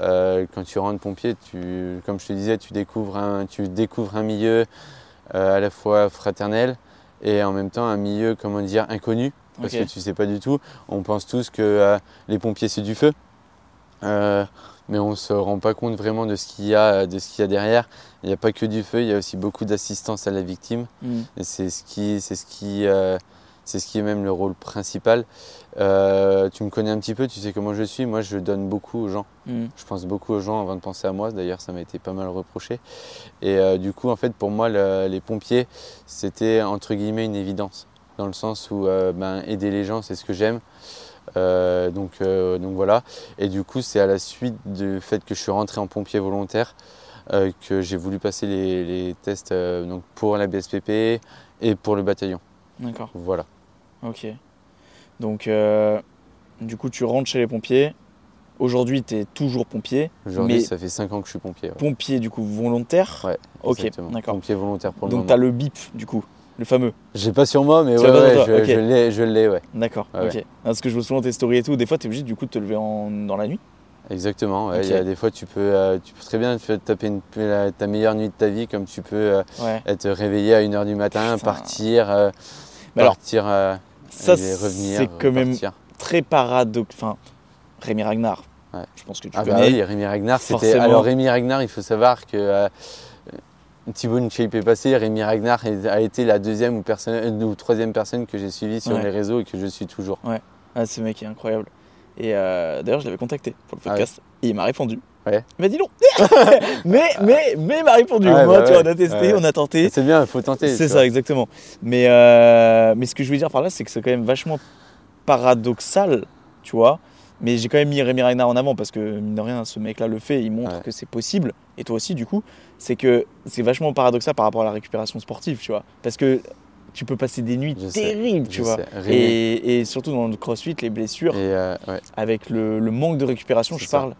Speaker 2: Euh, quand tu rentres pompier, tu, comme je te disais, tu découvres un, tu découvres un milieu à la fois fraternel et en même temps un milieu, comment dire, inconnu, parce que tu sais pas du tout. On pense tous que les pompiers c'est du feu, Euh, mais on se rend pas compte vraiment de ce qu'il y a, de ce qu'il y a derrière. Il n'y a pas que du feu, il y a aussi beaucoup d'assistance à la victime. Et c'est ce qui, c'est ce qui, euh, c'est ce qui est même le rôle principal. Euh, tu me connais un petit peu, tu sais comment je suis. Moi, je donne beaucoup aux gens.
Speaker 1: Hmm.
Speaker 2: Je pense beaucoup aux gens avant de penser à moi. D'ailleurs, ça m'a été pas mal reproché. Et euh, du coup, en fait, pour moi, le- les pompiers, c'était entre guillemets une évidence, dans le sens où ben, aider les gens, c'est ce que j'aime. Euh, donc, euh, donc voilà. Et du coup, c'est à la suite du fait que je suis rentré en pompier volontaire euh, que j'ai voulu passer les, les tests donc pour la BSPP et pour le bataillon.
Speaker 1: D'accord.
Speaker 2: Voilà.
Speaker 1: Ok. Donc, du coup, tu rentres chez les pompiers. Aujourd'hui, tu es toujours pompier.
Speaker 2: Aujourd'hui, ça fait 5 ans que je suis pompier. ouais.
Speaker 1: Pompier, du coup, volontaire.
Speaker 2: Ouais,
Speaker 1: Ok, d'accord.
Speaker 2: Pompier volontaire pour le
Speaker 1: Donc,
Speaker 2: moment.
Speaker 1: tu as le bip, du coup, le fameux.
Speaker 2: J'ai pas sur moi, mais ouais, je,
Speaker 1: toi, ok.
Speaker 2: je l'ai, je l'ai, ouais.
Speaker 1: D'accord.
Speaker 2: Ouais,
Speaker 1: ok. Parce que je vois souvent tes stories et tout. Des fois, tu es obligé, du coup, de te lever en- dans la nuit.
Speaker 2: Exactement. ouais.
Speaker 1: Ok.
Speaker 2: Il y a des fois, tu peux, euh, tu peux très bien te taper une- la- ta meilleure nuit de ta vie, comme tu peux euh, être réveillé à 1h du matin,
Speaker 1: Putain.
Speaker 2: partir, euh, partir euh,
Speaker 1: ça,
Speaker 2: et revenir.
Speaker 1: c'est quand même très paradoxal. Enfin, Rémi Ragnar.
Speaker 2: Ouais.
Speaker 1: Je pense que tu
Speaker 2: Ah bah
Speaker 1: connais.
Speaker 2: oui, Rémi Ragnar, c'était. Alors Rémi Ragnar, il faut savoir que euh, Thibaut Nchape est passé, Rémi Ragnar a été la deuxième ou, personne, ou troisième personne que j'ai suivie sur
Speaker 1: Ouais.
Speaker 2: les réseaux et que je suis toujours.
Speaker 1: Ah, ce mec est incroyable. Et euh, d'ailleurs, je l'avais contacté pour le
Speaker 2: Ah ouais.
Speaker 1: podcast. Et il m'a répondu.
Speaker 2: Ouais.
Speaker 1: Il m'a dit non. (laughs) mais, mais, mais il m'a répondu.
Speaker 2: Ouais, bah
Speaker 1: tu vois,
Speaker 2: ouais.
Speaker 1: on a testé,
Speaker 2: Ouais.
Speaker 1: on a tenté.
Speaker 2: C'est bien, il faut tenter.
Speaker 1: C'est ça,
Speaker 2: vois.
Speaker 1: exactement. Mais, euh, mais ce que je veux dire par là, c'est que c'est quand même vachement paradoxal, tu vois. Mais j'ai quand même mis Rémi Ragnar en avant parce que, mine de rien, ce mec-là le fait, il montre
Speaker 2: Ouais.
Speaker 1: que c'est possible. Et toi aussi, du coup, c'est que c'est vachement paradoxal par rapport à la récupération sportive, tu vois. Parce que tu peux passer des nuits
Speaker 2: Je sais,
Speaker 1: terribles, tu vois. Et, et surtout dans le crossfit, les blessures,
Speaker 2: euh, ouais.
Speaker 1: avec le, le manque de récupération, je
Speaker 2: ça.
Speaker 1: parle.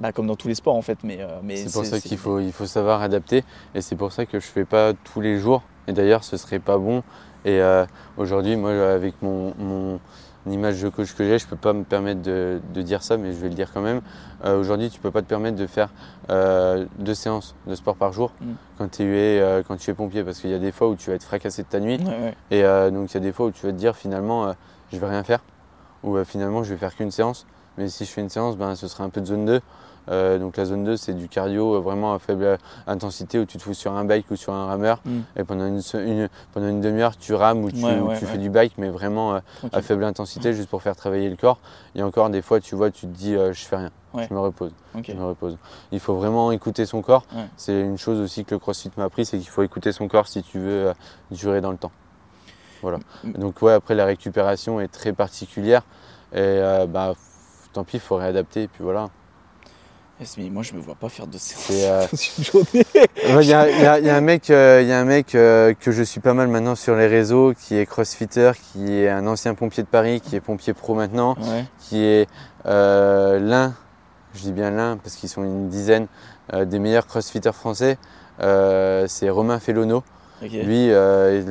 Speaker 1: Bah, comme dans tous les sports en fait, mais, euh, mais
Speaker 2: C'est pour ça qu'il faut, il faut savoir adapter et c'est pour ça que je fais pas tous les jours. Et d'ailleurs, ce serait pas bon. Et euh, aujourd'hui, moi, avec mon, mon image de coach que j'ai, je peux pas me permettre de, de dire ça, mais je vais le dire quand même. Euh, aujourd'hui, tu peux pas te permettre de faire euh, deux séances de sport par jour
Speaker 1: Mm.
Speaker 2: quand, tu es, euh, quand tu es pompier, parce qu'il y a des fois où tu vas être fracassé de ta nuit.
Speaker 1: Ouais, ouais.
Speaker 2: Et donc il y a des fois où tu vas te dire finalement je vais rien faire ou finalement je vais faire qu'une séance. Mais si je fais une séance, ben, ce sera un peu de zone 2. Euh, donc la zone 2 c'est du cardio euh, vraiment à faible euh, intensité où tu te fous sur un bike ou sur un rameur
Speaker 1: Mm.
Speaker 2: et pendant une, pendant une demi-heure tu rames ou tu,
Speaker 1: Ouais,
Speaker 2: ou
Speaker 1: ouais,
Speaker 2: tu
Speaker 1: ouais.
Speaker 2: fais du bike mais vraiment euh, à faible intensité juste pour faire travailler le corps. Et encore des fois tu vois tu te dis euh, je fais rien,
Speaker 1: Ouais.
Speaker 2: je me repose. Je me repose. Il faut vraiment écouter son corps.
Speaker 1: Ouais.
Speaker 2: C'est une chose aussi que le CrossFit m'a appris, c'est qu'il faut écouter son corps si tu veux euh, durer dans le temps. Voilà.
Speaker 1: Mm.
Speaker 2: Donc ouais, après la récupération est très particulière et euh, bah tant pis, il faut réadapter et puis voilà.
Speaker 1: Mais moi je me vois pas faire de séance
Speaker 2: C'est, euh, (laughs)
Speaker 1: une journée.
Speaker 2: Il y, a, y y un mec, euh, y a un mec euh, que je suis pas mal maintenant sur les réseaux, qui est crossfitter, qui est un ancien pompier de Paris, qui est pompier pro maintenant,
Speaker 1: Ouais.
Speaker 2: qui est euh, l'un, je dis bien l'un parce qu'ils sont une dizaine, des meilleurs crossfitters français. C'est Romain Fellono. Lui,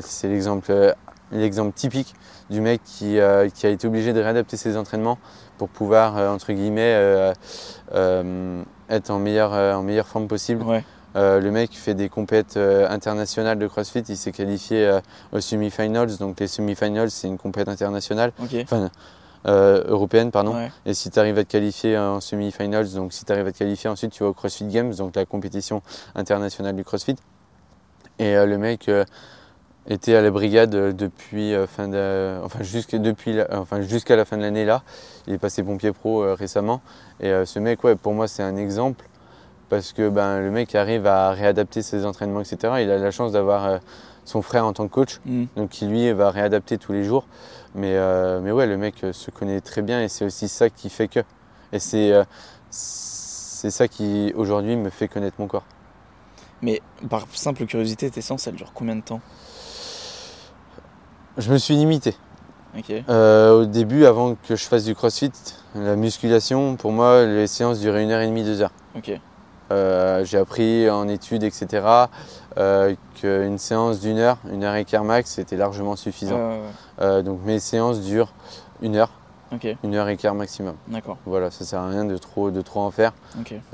Speaker 2: c'est l'exemple, l'exemple typique du mec qui, qui a été obligé de réadapter ses entraînements pour pouvoir, euh, entre guillemets, euh, euh, être en meilleure, en meilleure forme possible.
Speaker 1: Ouais.
Speaker 2: Euh, le mec fait des compètes euh, internationales de CrossFit. Il s'est qualifié euh, aux semi-finals. Donc les semi-finals, c'est une compète internationale. Enfin, européenne, pardon.
Speaker 1: Ouais.
Speaker 2: Et si tu arrives à te qualifier en semi-finals, donc si tu arrives à te qualifier, ensuite tu vas au CrossFit Games, donc la compétition internationale du CrossFit. Et le mec était à la brigade euh, depuis euh, fin de, enfin jusqu'à depuis la, enfin jusqu'à la fin de l'année là. Il est passé pompier pro euh, récemment. Et euh, ce mec, ouais, pour moi c'est un exemple parce que ben le mec arrive à réadapter ses entraînements, etc. Il a la chance d'avoir euh, son frère en tant que coach,
Speaker 1: Mm.
Speaker 2: donc qui lui va réadapter tous les jours. Mais, euh, mais ouais, le mec euh, se connaît très bien et c'est aussi ça qui fait que. Et c'est euh, c'est ça qui aujourd'hui me fait connaître mon corps.
Speaker 1: Mais par simple curiosité, tes séances, elles durent combien de temps?
Speaker 2: Je me suis limité. Euh, au début, avant que je fasse du crossfit, la musculation, pour moi, les séances duraient une heure et demie, deux heures. Euh, j'ai appris en études, etc., euh, qu'une séance d'une heure, une heure et quart max, c'était largement suffisant.
Speaker 1: Ouais, ouais, ouais.
Speaker 2: Donc mes séances durent une heure, Une heure et quart maximum.
Speaker 1: d'accord.
Speaker 2: Voilà, ça sert à rien de trop, de trop en faire.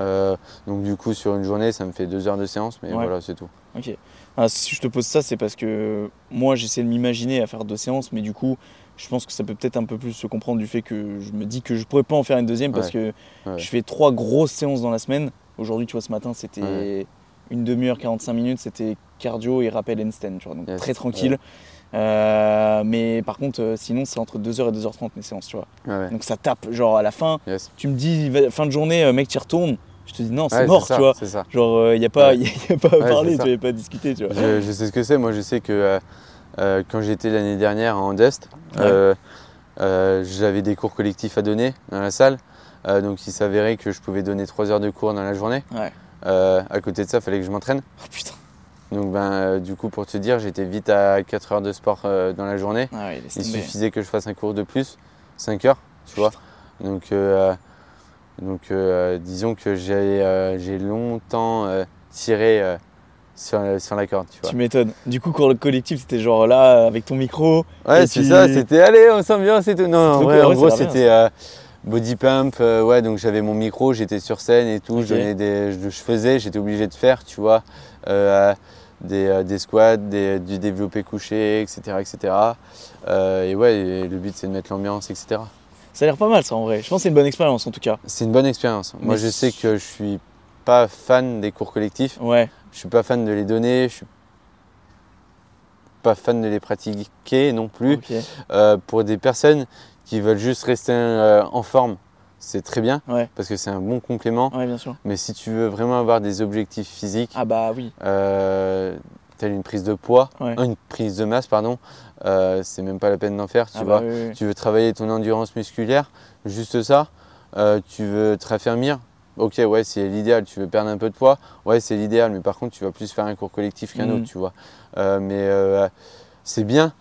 Speaker 2: Euh, donc du coup, sur une journée, ça me fait deux heures de séance, mais
Speaker 1: Ouais.
Speaker 2: voilà, c'est tout.
Speaker 1: Ok. Ah, si je te pose ça, c'est parce que moi, j'essaie de m'imaginer à faire deux séances, mais du coup, je pense que ça peut peut-être un peu plus se comprendre du fait que je me dis que je pourrais pas en faire une deuxième parce que
Speaker 2: Ouais.
Speaker 1: je fais trois grosses séances dans la semaine. Aujourd'hui, tu vois, ce matin, c'était une demi-heure, 45 minutes, c'était cardio et rappel handstand, tu vois, donc
Speaker 2: Yes.
Speaker 1: très tranquille. Euh, mais par contre, euh, sinon, c'est entre 2h et 2h30 mes séances, tu vois.
Speaker 2: Ouais.
Speaker 1: Donc ça tape, genre à la fin,
Speaker 2: Yes.
Speaker 1: tu me dis fin de journée, euh, mec, tu retournes. Je te dis non, c'est
Speaker 2: Ouais,
Speaker 1: mort,
Speaker 2: ça,
Speaker 1: tu vois.
Speaker 2: C'est ça.
Speaker 1: Genre, il n'y a, pas-
Speaker 2: Ouais.
Speaker 1: y a, y a pas à parler, tu n'avais pas à discuter, tu vois.
Speaker 2: Je, je sais ce que c'est. Moi, je sais que quand j'étais l'année dernière en Dest,
Speaker 1: Ouais.
Speaker 2: euh, euh, j'avais des cours collectifs à donner dans la salle. Donc, il s'avérait que je pouvais donner 3 heures de cours dans la journée.
Speaker 1: Ouais.
Speaker 2: À côté de ça, il fallait que je m'entraîne.
Speaker 1: Oh putain.
Speaker 2: Donc, ben, euh, du coup, pour te dire, j'étais vite à 4 heures de sport euh, dans la journée.
Speaker 1: Ah ouais,
Speaker 2: Il suffisait que je fasse un cours de plus, 5 heures, tu vois. Donc, euh, donc disons que j'ai longtemps tiré sur, sur la corde, tu vois.
Speaker 1: Tu m'étonnes. Du coup, cours collectif, c'était genre là, avec ton micro.
Speaker 2: Ouais, c'est ça, c'était allez, on s'ambiance et tout. Non, en
Speaker 1: trop
Speaker 2: vrai,
Speaker 1: cool,
Speaker 2: en gros, c'était body pump. euh, ouais, donc j'avais mon micro, j'étais sur scène et tout. Je, donnais des, je, je faisais, j'étais obligé de faire, tu vois, euh, des, euh, des squats, des- du développé couché, etc. etc. Euh, et ouais, et le but, c'est de mettre l'ambiance, etc.
Speaker 1: Ça a l'air pas mal, ça en vrai. Je pense que c'est une bonne expérience en tout cas.
Speaker 2: C'est une bonne expérience. Moi,
Speaker 1: Mais
Speaker 2: je sais que je suis pas fan des cours collectifs.
Speaker 1: Ouais.
Speaker 2: Je suis pas fan de les donner. Je suis pas fan de les pratiquer non plus. Euh, pour des personnes qui veulent juste rester euh, en forme, c'est très bien
Speaker 1: Ouais.
Speaker 2: parce que c'est un bon complément.
Speaker 1: Ouais, bien sûr.
Speaker 2: Mais si tu veux vraiment avoir des objectifs physiques,
Speaker 1: Ah bah oui.
Speaker 2: euh, telle une prise de poids,
Speaker 1: Ouais.
Speaker 2: une prise de masse, pardon, euh, c'est même pas la peine d'en faire, tu
Speaker 1: Ah
Speaker 2: vois.
Speaker 1: bah oui, oui.
Speaker 2: Tu veux travailler ton endurance musculaire, juste ça. Euh, tu veux te raffermir, ok, ouais, c'est l'idéal. Tu veux perdre un peu de poids, ouais, c'est l'idéal. Mais par contre, tu vas plus faire un cours collectif qu'un
Speaker 1: Mhm.
Speaker 2: autre, tu vois. Mais c'est bien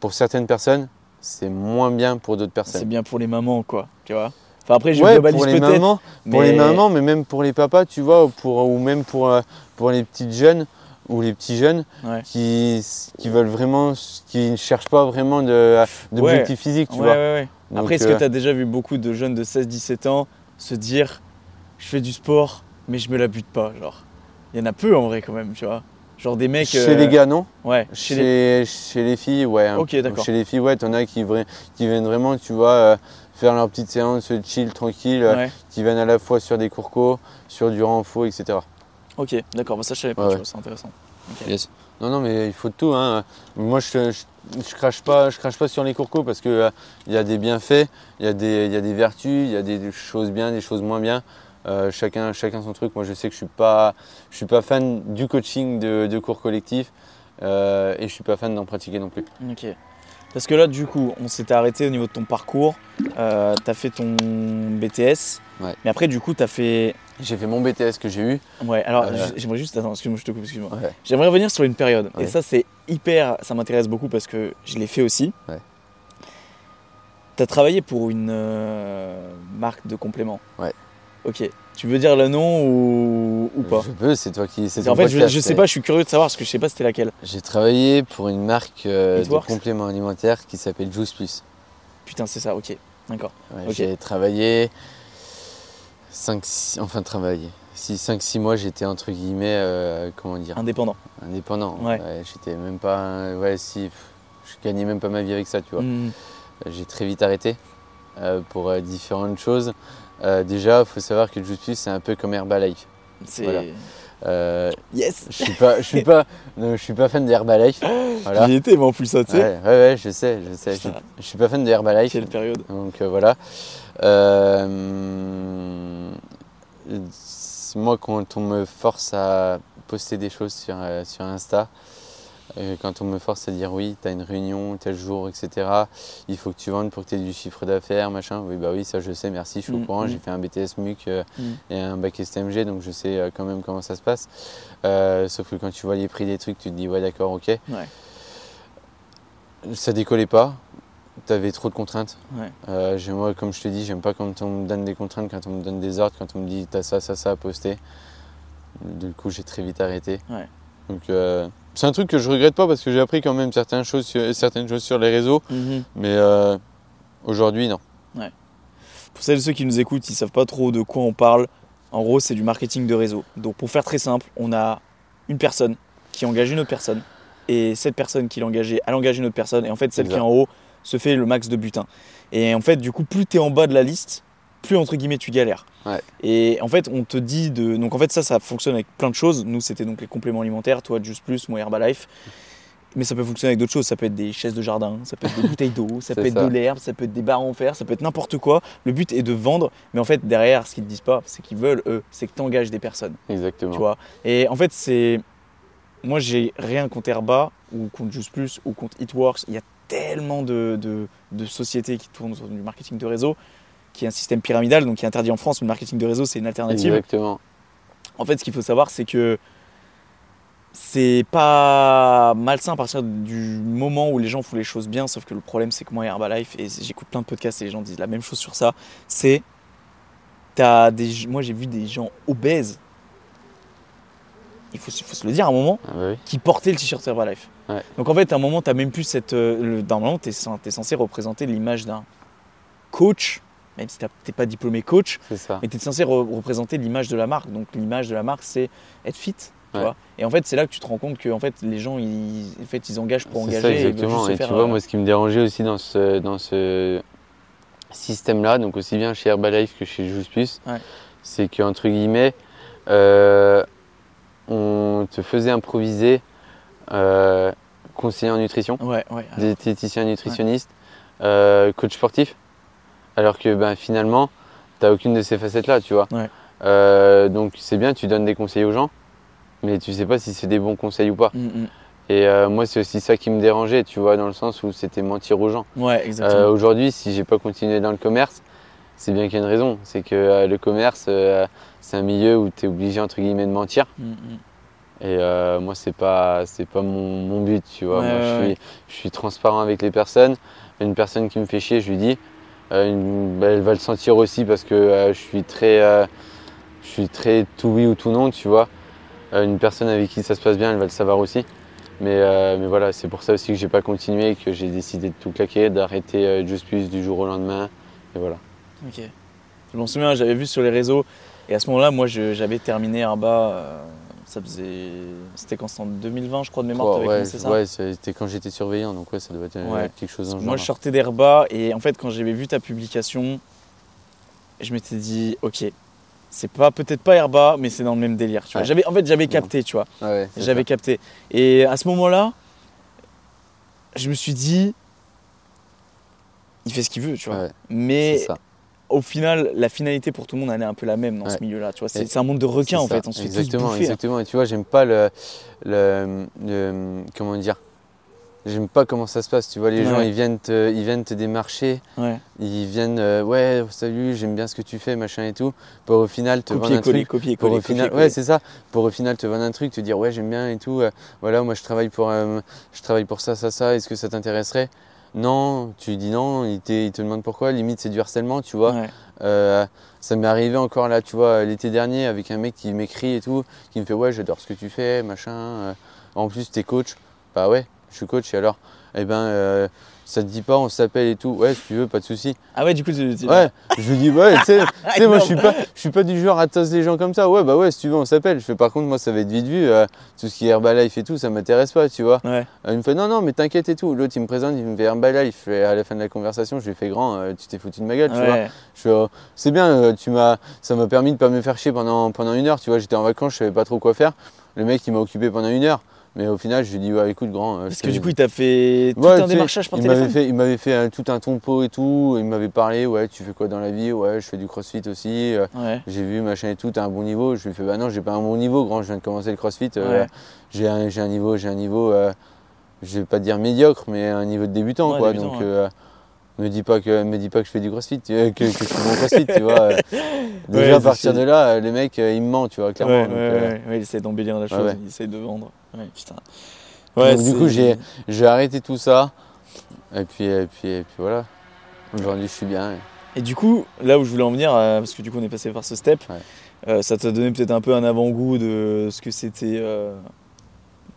Speaker 2: pour certaines personnes, c'est moins bien pour d'autres
Speaker 1: C'est
Speaker 2: personnes.
Speaker 1: bien pour les mamans, quoi. Tu vois. Enfin après, je
Speaker 2: Ouais,
Speaker 1: globalise
Speaker 2: pour les
Speaker 1: peut-être.
Speaker 2: mamans, pour les
Speaker 1: mais-
Speaker 2: mamans, mais même pour les papas, tu vois, ou, pour, ou même pour, euh, pour les petites jeunes ou les petits jeunes
Speaker 1: Ouais.
Speaker 2: qui, qui veulent vraiment, qui ne cherchent pas vraiment de- physiques, tu
Speaker 1: Ouais,
Speaker 2: vois.
Speaker 1: ouais, ouais.
Speaker 2: Donc,
Speaker 1: Après, est-ce
Speaker 2: euh,
Speaker 1: que tu as déjà vu beaucoup de jeunes de 16-17 ans se dire je fais du sport, mais je me la bute pas genre Il y en a peu en vrai quand même, tu vois. Genre des mecs.
Speaker 2: Chez
Speaker 1: euh,
Speaker 2: les gars, non.
Speaker 1: Ouais, chez
Speaker 2: Chez,
Speaker 1: les.
Speaker 2: chez les filles, ouais. hein.
Speaker 1: Ok, d'accord.
Speaker 2: Chez les filles, ouais, t'en as qui, vra- qui viennent vraiment, tu vois, euh, faire leur petite séance chill, tranquille, euh, qui viennent à la fois sur des cours co, sur du renfort, etc.
Speaker 1: Ok, d'accord, bah ça je savais pas,
Speaker 2: Ouais,
Speaker 1: c'est intéressant.
Speaker 2: Yes. Non, non, mais il faut de tout. Hein. Moi, je, je, je crache pas, je crache pas sur les cours co parce que il y a des bienfaits, il y, a des- il y a des vertus, il y a des choses bien, des choses moins bien. Euh, chacun, chacun son truc. Moi, je sais que je suis pas, je suis pas fan du coaching de, de cours collectifs euh, et je suis pas fan d'en pratiquer non plus.
Speaker 1: Ok. Parce que là, du coup, on s'était arrêté au niveau de ton parcours. Euh, tu as fait ton BTS.
Speaker 2: Ouais.
Speaker 1: Mais après, du coup, tu as fait.
Speaker 2: J'ai fait mon BTS que j'ai eu.
Speaker 1: Ouais, alors
Speaker 2: Euh.
Speaker 1: j'aimerais juste. Attends, excuse-moi, je te coupe, excuse-moi.
Speaker 2: Ouais.
Speaker 1: J'aimerais revenir sur une période. Et ça, c'est hyper. Ça m'intéresse beaucoup parce que je l'ai fait aussi.
Speaker 2: Ouais.
Speaker 1: Tu as travaillé pour une marque de compléments.
Speaker 2: Ouais.
Speaker 1: Ok. Tu veux dire le nom ou, ou pas
Speaker 2: Je peux, c'est toi qui. c'est
Speaker 1: En fait, je, sais pas, je suis curieux de savoir parce que je sais pas c'était laquelle.
Speaker 2: J'ai travaillé pour une marque euh, de compléments alimentaires qui s'appelle Juice Plus.
Speaker 1: Putain, c'est ça, ok. D'accord.
Speaker 2: Ouais. J'ai travaillé 5, enfin travaillé. Si 5-6 mois j'étais entre guillemets, euh, comment dire,
Speaker 1: Indépendant.
Speaker 2: indépendant.
Speaker 1: Ouais.
Speaker 2: j'étais même pas, ouais si, pff, je gagnais même pas ma vie avec ça, tu vois.
Speaker 1: Hmm.
Speaker 2: j'ai très vite arrêté euh, pour euh, différentes choses. Euh, déjà, il faut savoir que Juice c'est un peu comme Herbalife.
Speaker 1: C'est.
Speaker 2: Voilà. Euh,
Speaker 1: Yes
Speaker 2: je suis pas, je suis pas, non, je suis pas fan de Herbalife. (gasps) Voilà.
Speaker 1: J'y étais, moi, en plus, ça, tu sais.
Speaker 2: Ouais, ouais, ouais, je sais, je sais. Je, je suis pas fan de Herbalife.
Speaker 1: Quelle période.
Speaker 2: Donc euh, voilà. Euh, moi, quand on me force à poster des choses sur, sur Insta, quand on me force à dire oui, tu as une réunion tel jour, etc., il faut que tu vendes pour que tu aies du chiffre d'affaires, machin. Oui, bah oui, ça je sais, merci, je suis
Speaker 1: Mm,
Speaker 2: au courant.
Speaker 1: mm.
Speaker 2: J'ai fait un BTS MUC euh,
Speaker 1: Mm.
Speaker 2: et un bac STMG, donc je sais euh, quand même comment ça se passe. Euh, sauf que quand tu vois les prix des trucs, tu te dis ouais, d'accord, ok.
Speaker 1: Ouais.
Speaker 2: Ça décollait pas. Tu avais trop de contraintes.
Speaker 1: Ouais.
Speaker 2: Euh, moi, comme je te dis, j'aime pas quand on me donne des contraintes, quand on me donne des ordres, quand on me dit t'as ça, ça, ça à poster. Du coup, j'ai très vite arrêté.
Speaker 1: Ouais.
Speaker 2: Donc, c'est un truc que je regrette pas parce que j'ai appris quand même certaines choses sur, certaines choses sur les réseaux,
Speaker 1: Mhm.
Speaker 2: mais euh, aujourd'hui, non.
Speaker 1: Pour celles et ceux qui nous écoutent, ils savent pas trop de quoi on parle. En gros, c'est du marketing de réseau. Donc, pour faire très simple, on a une personne qui engage une autre personne. Et cette personne qui l'a engagée, elle engage une autre personne. Et en fait, celle qui est en haut se fait le max de butin. Et en fait, du coup, plus tu es en bas de la liste, plus entre guillemets tu galères.
Speaker 2: Ouais.
Speaker 1: Et en fait, on te dit de. Donc, en fait, ça, ça fonctionne avec plein de choses. Nous, c'était donc les compléments alimentaires. Toi, Just Plus, moi, Herbalife. Mais ça peut fonctionner avec d'autres choses. Ça peut être des chaises de jardin, ça peut être des (laughs) bouteilles d'eau, ça peut être
Speaker 2: ça.
Speaker 1: de l'herbe, ça peut être des barres en fer, ça peut être n'importe quoi. Le but est de vendre, mais en fait, derrière, ce qu'ils ne disent pas, c'est qu'ils veulent, eux, c'est que tu engages des personnes.
Speaker 2: Exactement.
Speaker 1: Tu vois Et en fait, c'est. Moi, j'ai rien contre Herba ou contre Just Plus ou contre Eatworks. Il y a tellement de, de- de sociétés qui tournent autour du marketing de réseau, qui est un système pyramidal, donc qui est interdit en France. mais Le marketing de réseau, c'est une alternative.
Speaker 2: Exactement.
Speaker 1: En fait, ce qu'il faut savoir, c'est que c'est pas malsain à partir du moment où les gens font les choses bien, sauf que le problème, c'est que moi, Herbalife, et j'écoute plein de podcasts et les gens disent la même chose sur ça, c'est. t'as Des, moi, j'ai vu des gens obèses, il faut, se le dire à un moment,
Speaker 2: Ah bah oui.
Speaker 1: qui portaient le t-shirt Herbalife.
Speaker 2: Ouais.
Speaker 1: Donc en fait, à un moment, tu n'as même plus cette. euh, le- Normalement, tu es, censé représenter l'image d'un coach, même si tu n'es pas diplômé coach, mais tu es censé re- représenter l'image de la marque. Donc l'image de la marque, c'est être fit. Tu
Speaker 2: Ouais.
Speaker 1: vois et en fait, c'est là que tu te rends compte que en fait, les gens, ils, en fait, ils engagent pour
Speaker 2: C'est
Speaker 1: engager.
Speaker 2: ça exactement. Et tu
Speaker 1: faire,
Speaker 2: vois,
Speaker 1: euh,
Speaker 2: moi, ce qui me dérangeait aussi dans ce, dans ce système-là, donc aussi bien chez Herbalife que chez Just Plus,
Speaker 1: Ouais.
Speaker 2: c'est qu'entre guillemets, euh, on te faisait improviser euh, conseiller en nutrition,
Speaker 1: Ouais,
Speaker 2: diététicien nutritionniste, coach sportif, alors que ben, finalement, tu n'as aucune de ces facettes-là, tu vois.
Speaker 1: Ouais.
Speaker 2: Euh, donc c'est bien, tu donnes des conseils aux gens, mais tu sais pas si c'est des bons conseils ou pas.
Speaker 1: Mm, mm.
Speaker 2: Et euh, moi, c'est aussi ça qui me dérangeait, tu vois, dans le sens où c'était mentir aux gens.
Speaker 1: Ouais, exactement.
Speaker 2: Euh, Aujourd'hui, si j'ai pas continué dans le commerce, c'est bien qu'il y a une raison. C'est que le commerce, c'est un milieu où tu es obligé, entre guillemets, de mentir.
Speaker 1: Mm.
Speaker 2: Et moi, c'est pas, pas mon, mon but, tu vois.
Speaker 1: Ouais,
Speaker 2: moi,
Speaker 1: ouais,
Speaker 2: je, suis, je suis transparent avec les personnes. Une personne qui me fait chier, je lui dis. Euh, elle va le sentir aussi parce que euh, je suis très, euh, je suis très tout oui ou tout non, tu vois. Une personne avec qui ça se passe bien, elle va le savoir aussi. Mais, mais voilà, c'est pour ça aussi que j'ai pas continué et que j'ai décidé de tout claquer, d'arrêter euh, Just Plus du jour au lendemain. Et voilà.
Speaker 1: Ok. Je m'en souviens, j'avais vu sur les réseaux. Et à ce moment-là, moi, j'avais terminé Herba. euh, ça faisait. C'était quand C'était en 2020, je crois, de mémoire.
Speaker 2: Oh, ouais,
Speaker 1: commencé ça
Speaker 2: ouais, c'était quand j'étais surveillant, donc ouais, ça doit être euh,
Speaker 1: Ouais.
Speaker 2: quelque chose le
Speaker 1: Moi,
Speaker 2: genre.
Speaker 1: je sortais d'Herba et en fait, quand j'avais vu ta publication, je m'étais dit, ok, c'est pas peut-être pas Herba, mais c'est dans le même délire. Tu vois.
Speaker 2: Ouais.
Speaker 1: J'avais, en fait, j'avais capté, tu vois. J'avais capté. Et à ce moment-là, je me suis dit, il fait ce qu'il veut, tu vois.
Speaker 2: Ouais,
Speaker 1: Mais
Speaker 2: c'est ça.
Speaker 1: Au final, la finalité pour tout le monde, elle est un peu la même dans ce milieu-là. Tu vois, c'est, un monde de requins en fait. On se fait tous
Speaker 2: exactement,
Speaker 1: hein.
Speaker 2: exactement. Et tu vois, j'aime pas le, le, le- comment dire, j'aime pas comment ça se passe. Tu vois, les gens, ils viennent te, ils viennent te démarcher,
Speaker 1: Ouais.
Speaker 2: ils viennent, euh, ouais, salut, j'aime bien ce que tu fais, machin et tout, pour au final te vendre un truc. Pour
Speaker 1: copier-coller.
Speaker 2: au final,
Speaker 1: copier-coller.
Speaker 2: ouais, c'est ça. Pour au final te vendre un truc, te dire ouais, j'aime bien et tout. euh, voilà, moi je travaille pour, euh, je travaille pour ça, ça, ça. Est-ce que ça t'intéresserait? Non, tu dis non. Il, te- il te demande pourquoi. Limite, c'est du harcèlement, tu vois.
Speaker 1: Ouais.
Speaker 2: Euh, ça m'est arrivé encore là, tu vois, l'été dernier, avec un mec qui m'écrit et tout, qui me fait Ouais, j'adore ce que tu fais, machin. euh, en plus, t'es coach. Bah ouais, je suis coach et alors? Eh ben, euh, ça te dit pas, on s'appelle et tout. Ouais, si tu veux, pas de souci.
Speaker 1: Ah ouais, du coup, tu- tu-
Speaker 2: Ouais, (laughs) je lui dis, ouais, tu sais, sais, moi, je suis pas, je suis pas du genre à tasser les gens comme ça. Ouais, bah ouais, si tu veux, on s'appelle. Je fais, par contre, moi, ça va être vite vu. euh, tout ce qui est Herbalife et tout, ça m'intéresse pas, tu vois.
Speaker 1: Ouais.
Speaker 2: Euh, il me fait, non, non, mais t'inquiète et tout. L'autre, il me présente, il me fait Herbalife. Et à la fin de la conversation, je lui fais, grand, euh, tu t'es foutu de ma gueule, tu vois. Je fais, oh, c'est bien, euh, tu m'as, ça m'a permis de pas me faire chier pendant, pendant une heure. Tu vois, j'étais en vacances, je savais pas trop quoi faire. Le mec, il m'a occupé pendant une heure. Mais au final, je lui ai dit, ouais, écoute, grand. euh,
Speaker 1: Parce que du coup, il t'a fait tout
Speaker 2: Ouais,
Speaker 1: un démarchage par
Speaker 2: il m'avait
Speaker 1: téléphone.
Speaker 2: fait, il m'avait fait tout un tompo et tout. Il m'avait parlé, ouais, tu fais quoi dans la vie Ouais, je fais du crossfit aussi. euh,
Speaker 1: Ouais.
Speaker 2: j'ai vu machin et tout, t'as un bon niveau. Je lui ai fait, bah non, j'ai pas un bon niveau, grand. Je viens de commencer le crossfit. euh,
Speaker 1: Ouais.
Speaker 2: j'ai un, niveau, j'ai un niveau. euh, je vais pas dire médiocre, mais un niveau de débutant, quoi.
Speaker 1: débutant,
Speaker 2: Donc,
Speaker 1: ouais.
Speaker 2: Me dis pas que, me dis pas que je fais du crossfit, que, que je suis bon crossfit, tu vois. (laughs) Déjà
Speaker 1: Ouais,
Speaker 2: à partir de là, euh, le mec, euh, il me ment, tu vois, clairement.
Speaker 1: Ouais,
Speaker 2: donc,
Speaker 1: ouais,
Speaker 2: euh,
Speaker 1: ouais, il essaie d'embellir la chose, il essaie de vendre. Ouais, putain.
Speaker 2: Donc, du coup, j'ai- J'ai arrêté tout ça. Et puis, et puis, et puis voilà. Aujourd'hui, je suis bien.
Speaker 1: Et du coup, là où je voulais en venir, euh, parce que du coup on est passé par ce step, euh, ça t'a donné peut-être un peu un avant-goût de ce que c'était,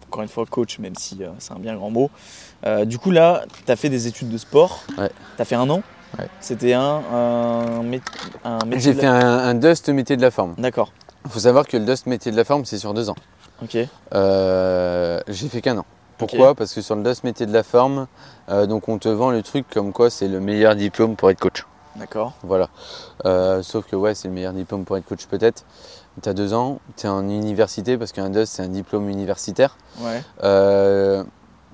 Speaker 1: encore une fois, coach, même si c'est un bien grand mot. Euh, du coup là, t'as fait des études de sport,
Speaker 2: Ouais.
Speaker 1: t'as fait un an,
Speaker 2: Ouais.
Speaker 1: c'était un, un, mé- un métier
Speaker 2: J'ai fait
Speaker 1: la-
Speaker 2: un, un Dust métier de la forme.
Speaker 1: D'accord,
Speaker 2: Il faut savoir que le Dust métier de la forme, c'est sur deux ans.
Speaker 1: ok,
Speaker 2: Euh, j'ai fait qu'un an. Pourquoi? Parce que sur le Dust métier de la forme, euh, donc on te vend le truc comme quoi c'est le meilleur diplôme pour être coach.
Speaker 1: d'accord,
Speaker 2: Voilà. Sauf que ouais, c'est le meilleur diplôme pour être coach peut-être. Tu as deux ans, tu es en université parce qu'un Dust c'est un diplôme universitaire.
Speaker 1: ouais,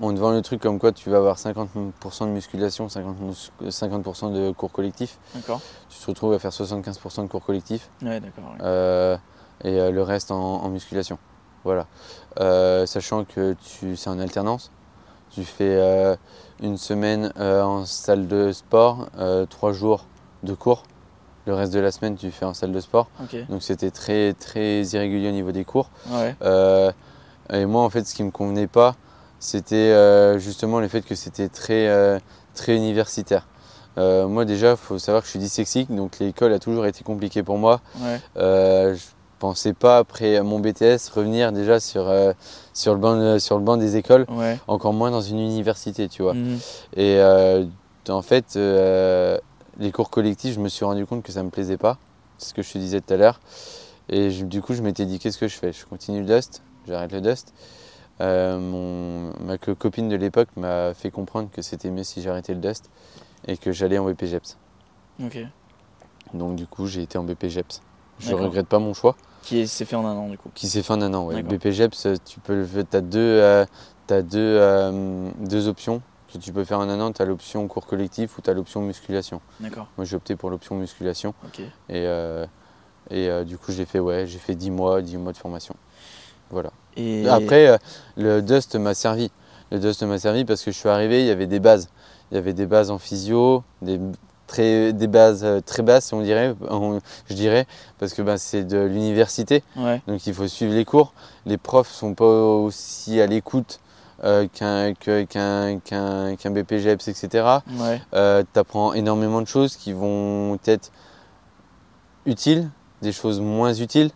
Speaker 2: on te vend le truc comme quoi tu vas avoir 50% de musculation, 50%, 50 de cours collectifs.
Speaker 1: d'accord,
Speaker 2: Tu te retrouves à faire 75% de cours collectifs.
Speaker 1: ouais, d'accord, ouais.
Speaker 2: Euh, et euh, le reste en, en musculation. Voilà. Euh, sachant que tu, c'est en alternance. Tu fais euh, une semaine en salle de sport, trois jours de cours. Le reste de la semaine, tu fais en salle de sport. Donc c'était très, très irrégulier au niveau des cours.
Speaker 1: ouais,
Speaker 2: et moi, en fait, ce qui me convenait pas, c'était euh, justement le fait que c'était très, euh, très universitaire. Euh, moi, déjà, il faut savoir que je suis dyslexique, donc l'école a toujours été compliquée pour moi.
Speaker 1: ouais,
Speaker 2: Euh, je pensais pas, après mon BTS, revenir déjà sur, euh, sur, le banc, sur le banc des écoles,
Speaker 1: ouais,
Speaker 2: encore moins dans une université, tu vois.
Speaker 1: mhm,
Speaker 2: Et en fait, les cours collectifs, je me suis rendu compte que ça me plaisait pas. C'est ce que je te disais tout à l'heure. Et je- du coup, je m'étais dit, qu'est-ce que je fais? Je continue le Dust, j'arrête le Dust. Euh, mon, ma co- copine de l'époque m'a fait comprendre que c'était mieux si j'arrêtais le Dust et que j'allais en BPGEPS.
Speaker 1: ok.
Speaker 2: Donc du coup, j'ai été en BPGEPS. Je regrette pas mon choix.
Speaker 1: Qui s'est fait en un an du coup.
Speaker 2: Qui s'est fait en un an, ouais. BPGEPS, tu peux le as deux, euh, deux, euh, deux options que tu peux faire en un an. Tu as l'option cours collectif ou tu as l'option musculation.
Speaker 1: D'accord,
Speaker 2: Moi, j'ai opté pour l'option musculation.
Speaker 1: ok.
Speaker 2: Et, et du coup, j'ai fait, ouais, j'ai fait 10 mois, 10 mois de formation. Voilà.
Speaker 1: Et
Speaker 2: Après, euh, le Dust m'a servi. Le Dust m'a servi parce que je suis arrivé, il y avait des bases. Il y avait des bases en physio, des, très, des bases euh, très basses, on dirait, on- je dirais, parce que ben, c'est de l'université.
Speaker 1: ouais,
Speaker 2: Donc il faut suivre les cours. Les profs sont pas aussi à l'écoute euh, qu'un BPGEPS, etc.
Speaker 1: ouais,
Speaker 2: tu apprends énormément de choses qui vont être utiles, des choses moins utiles.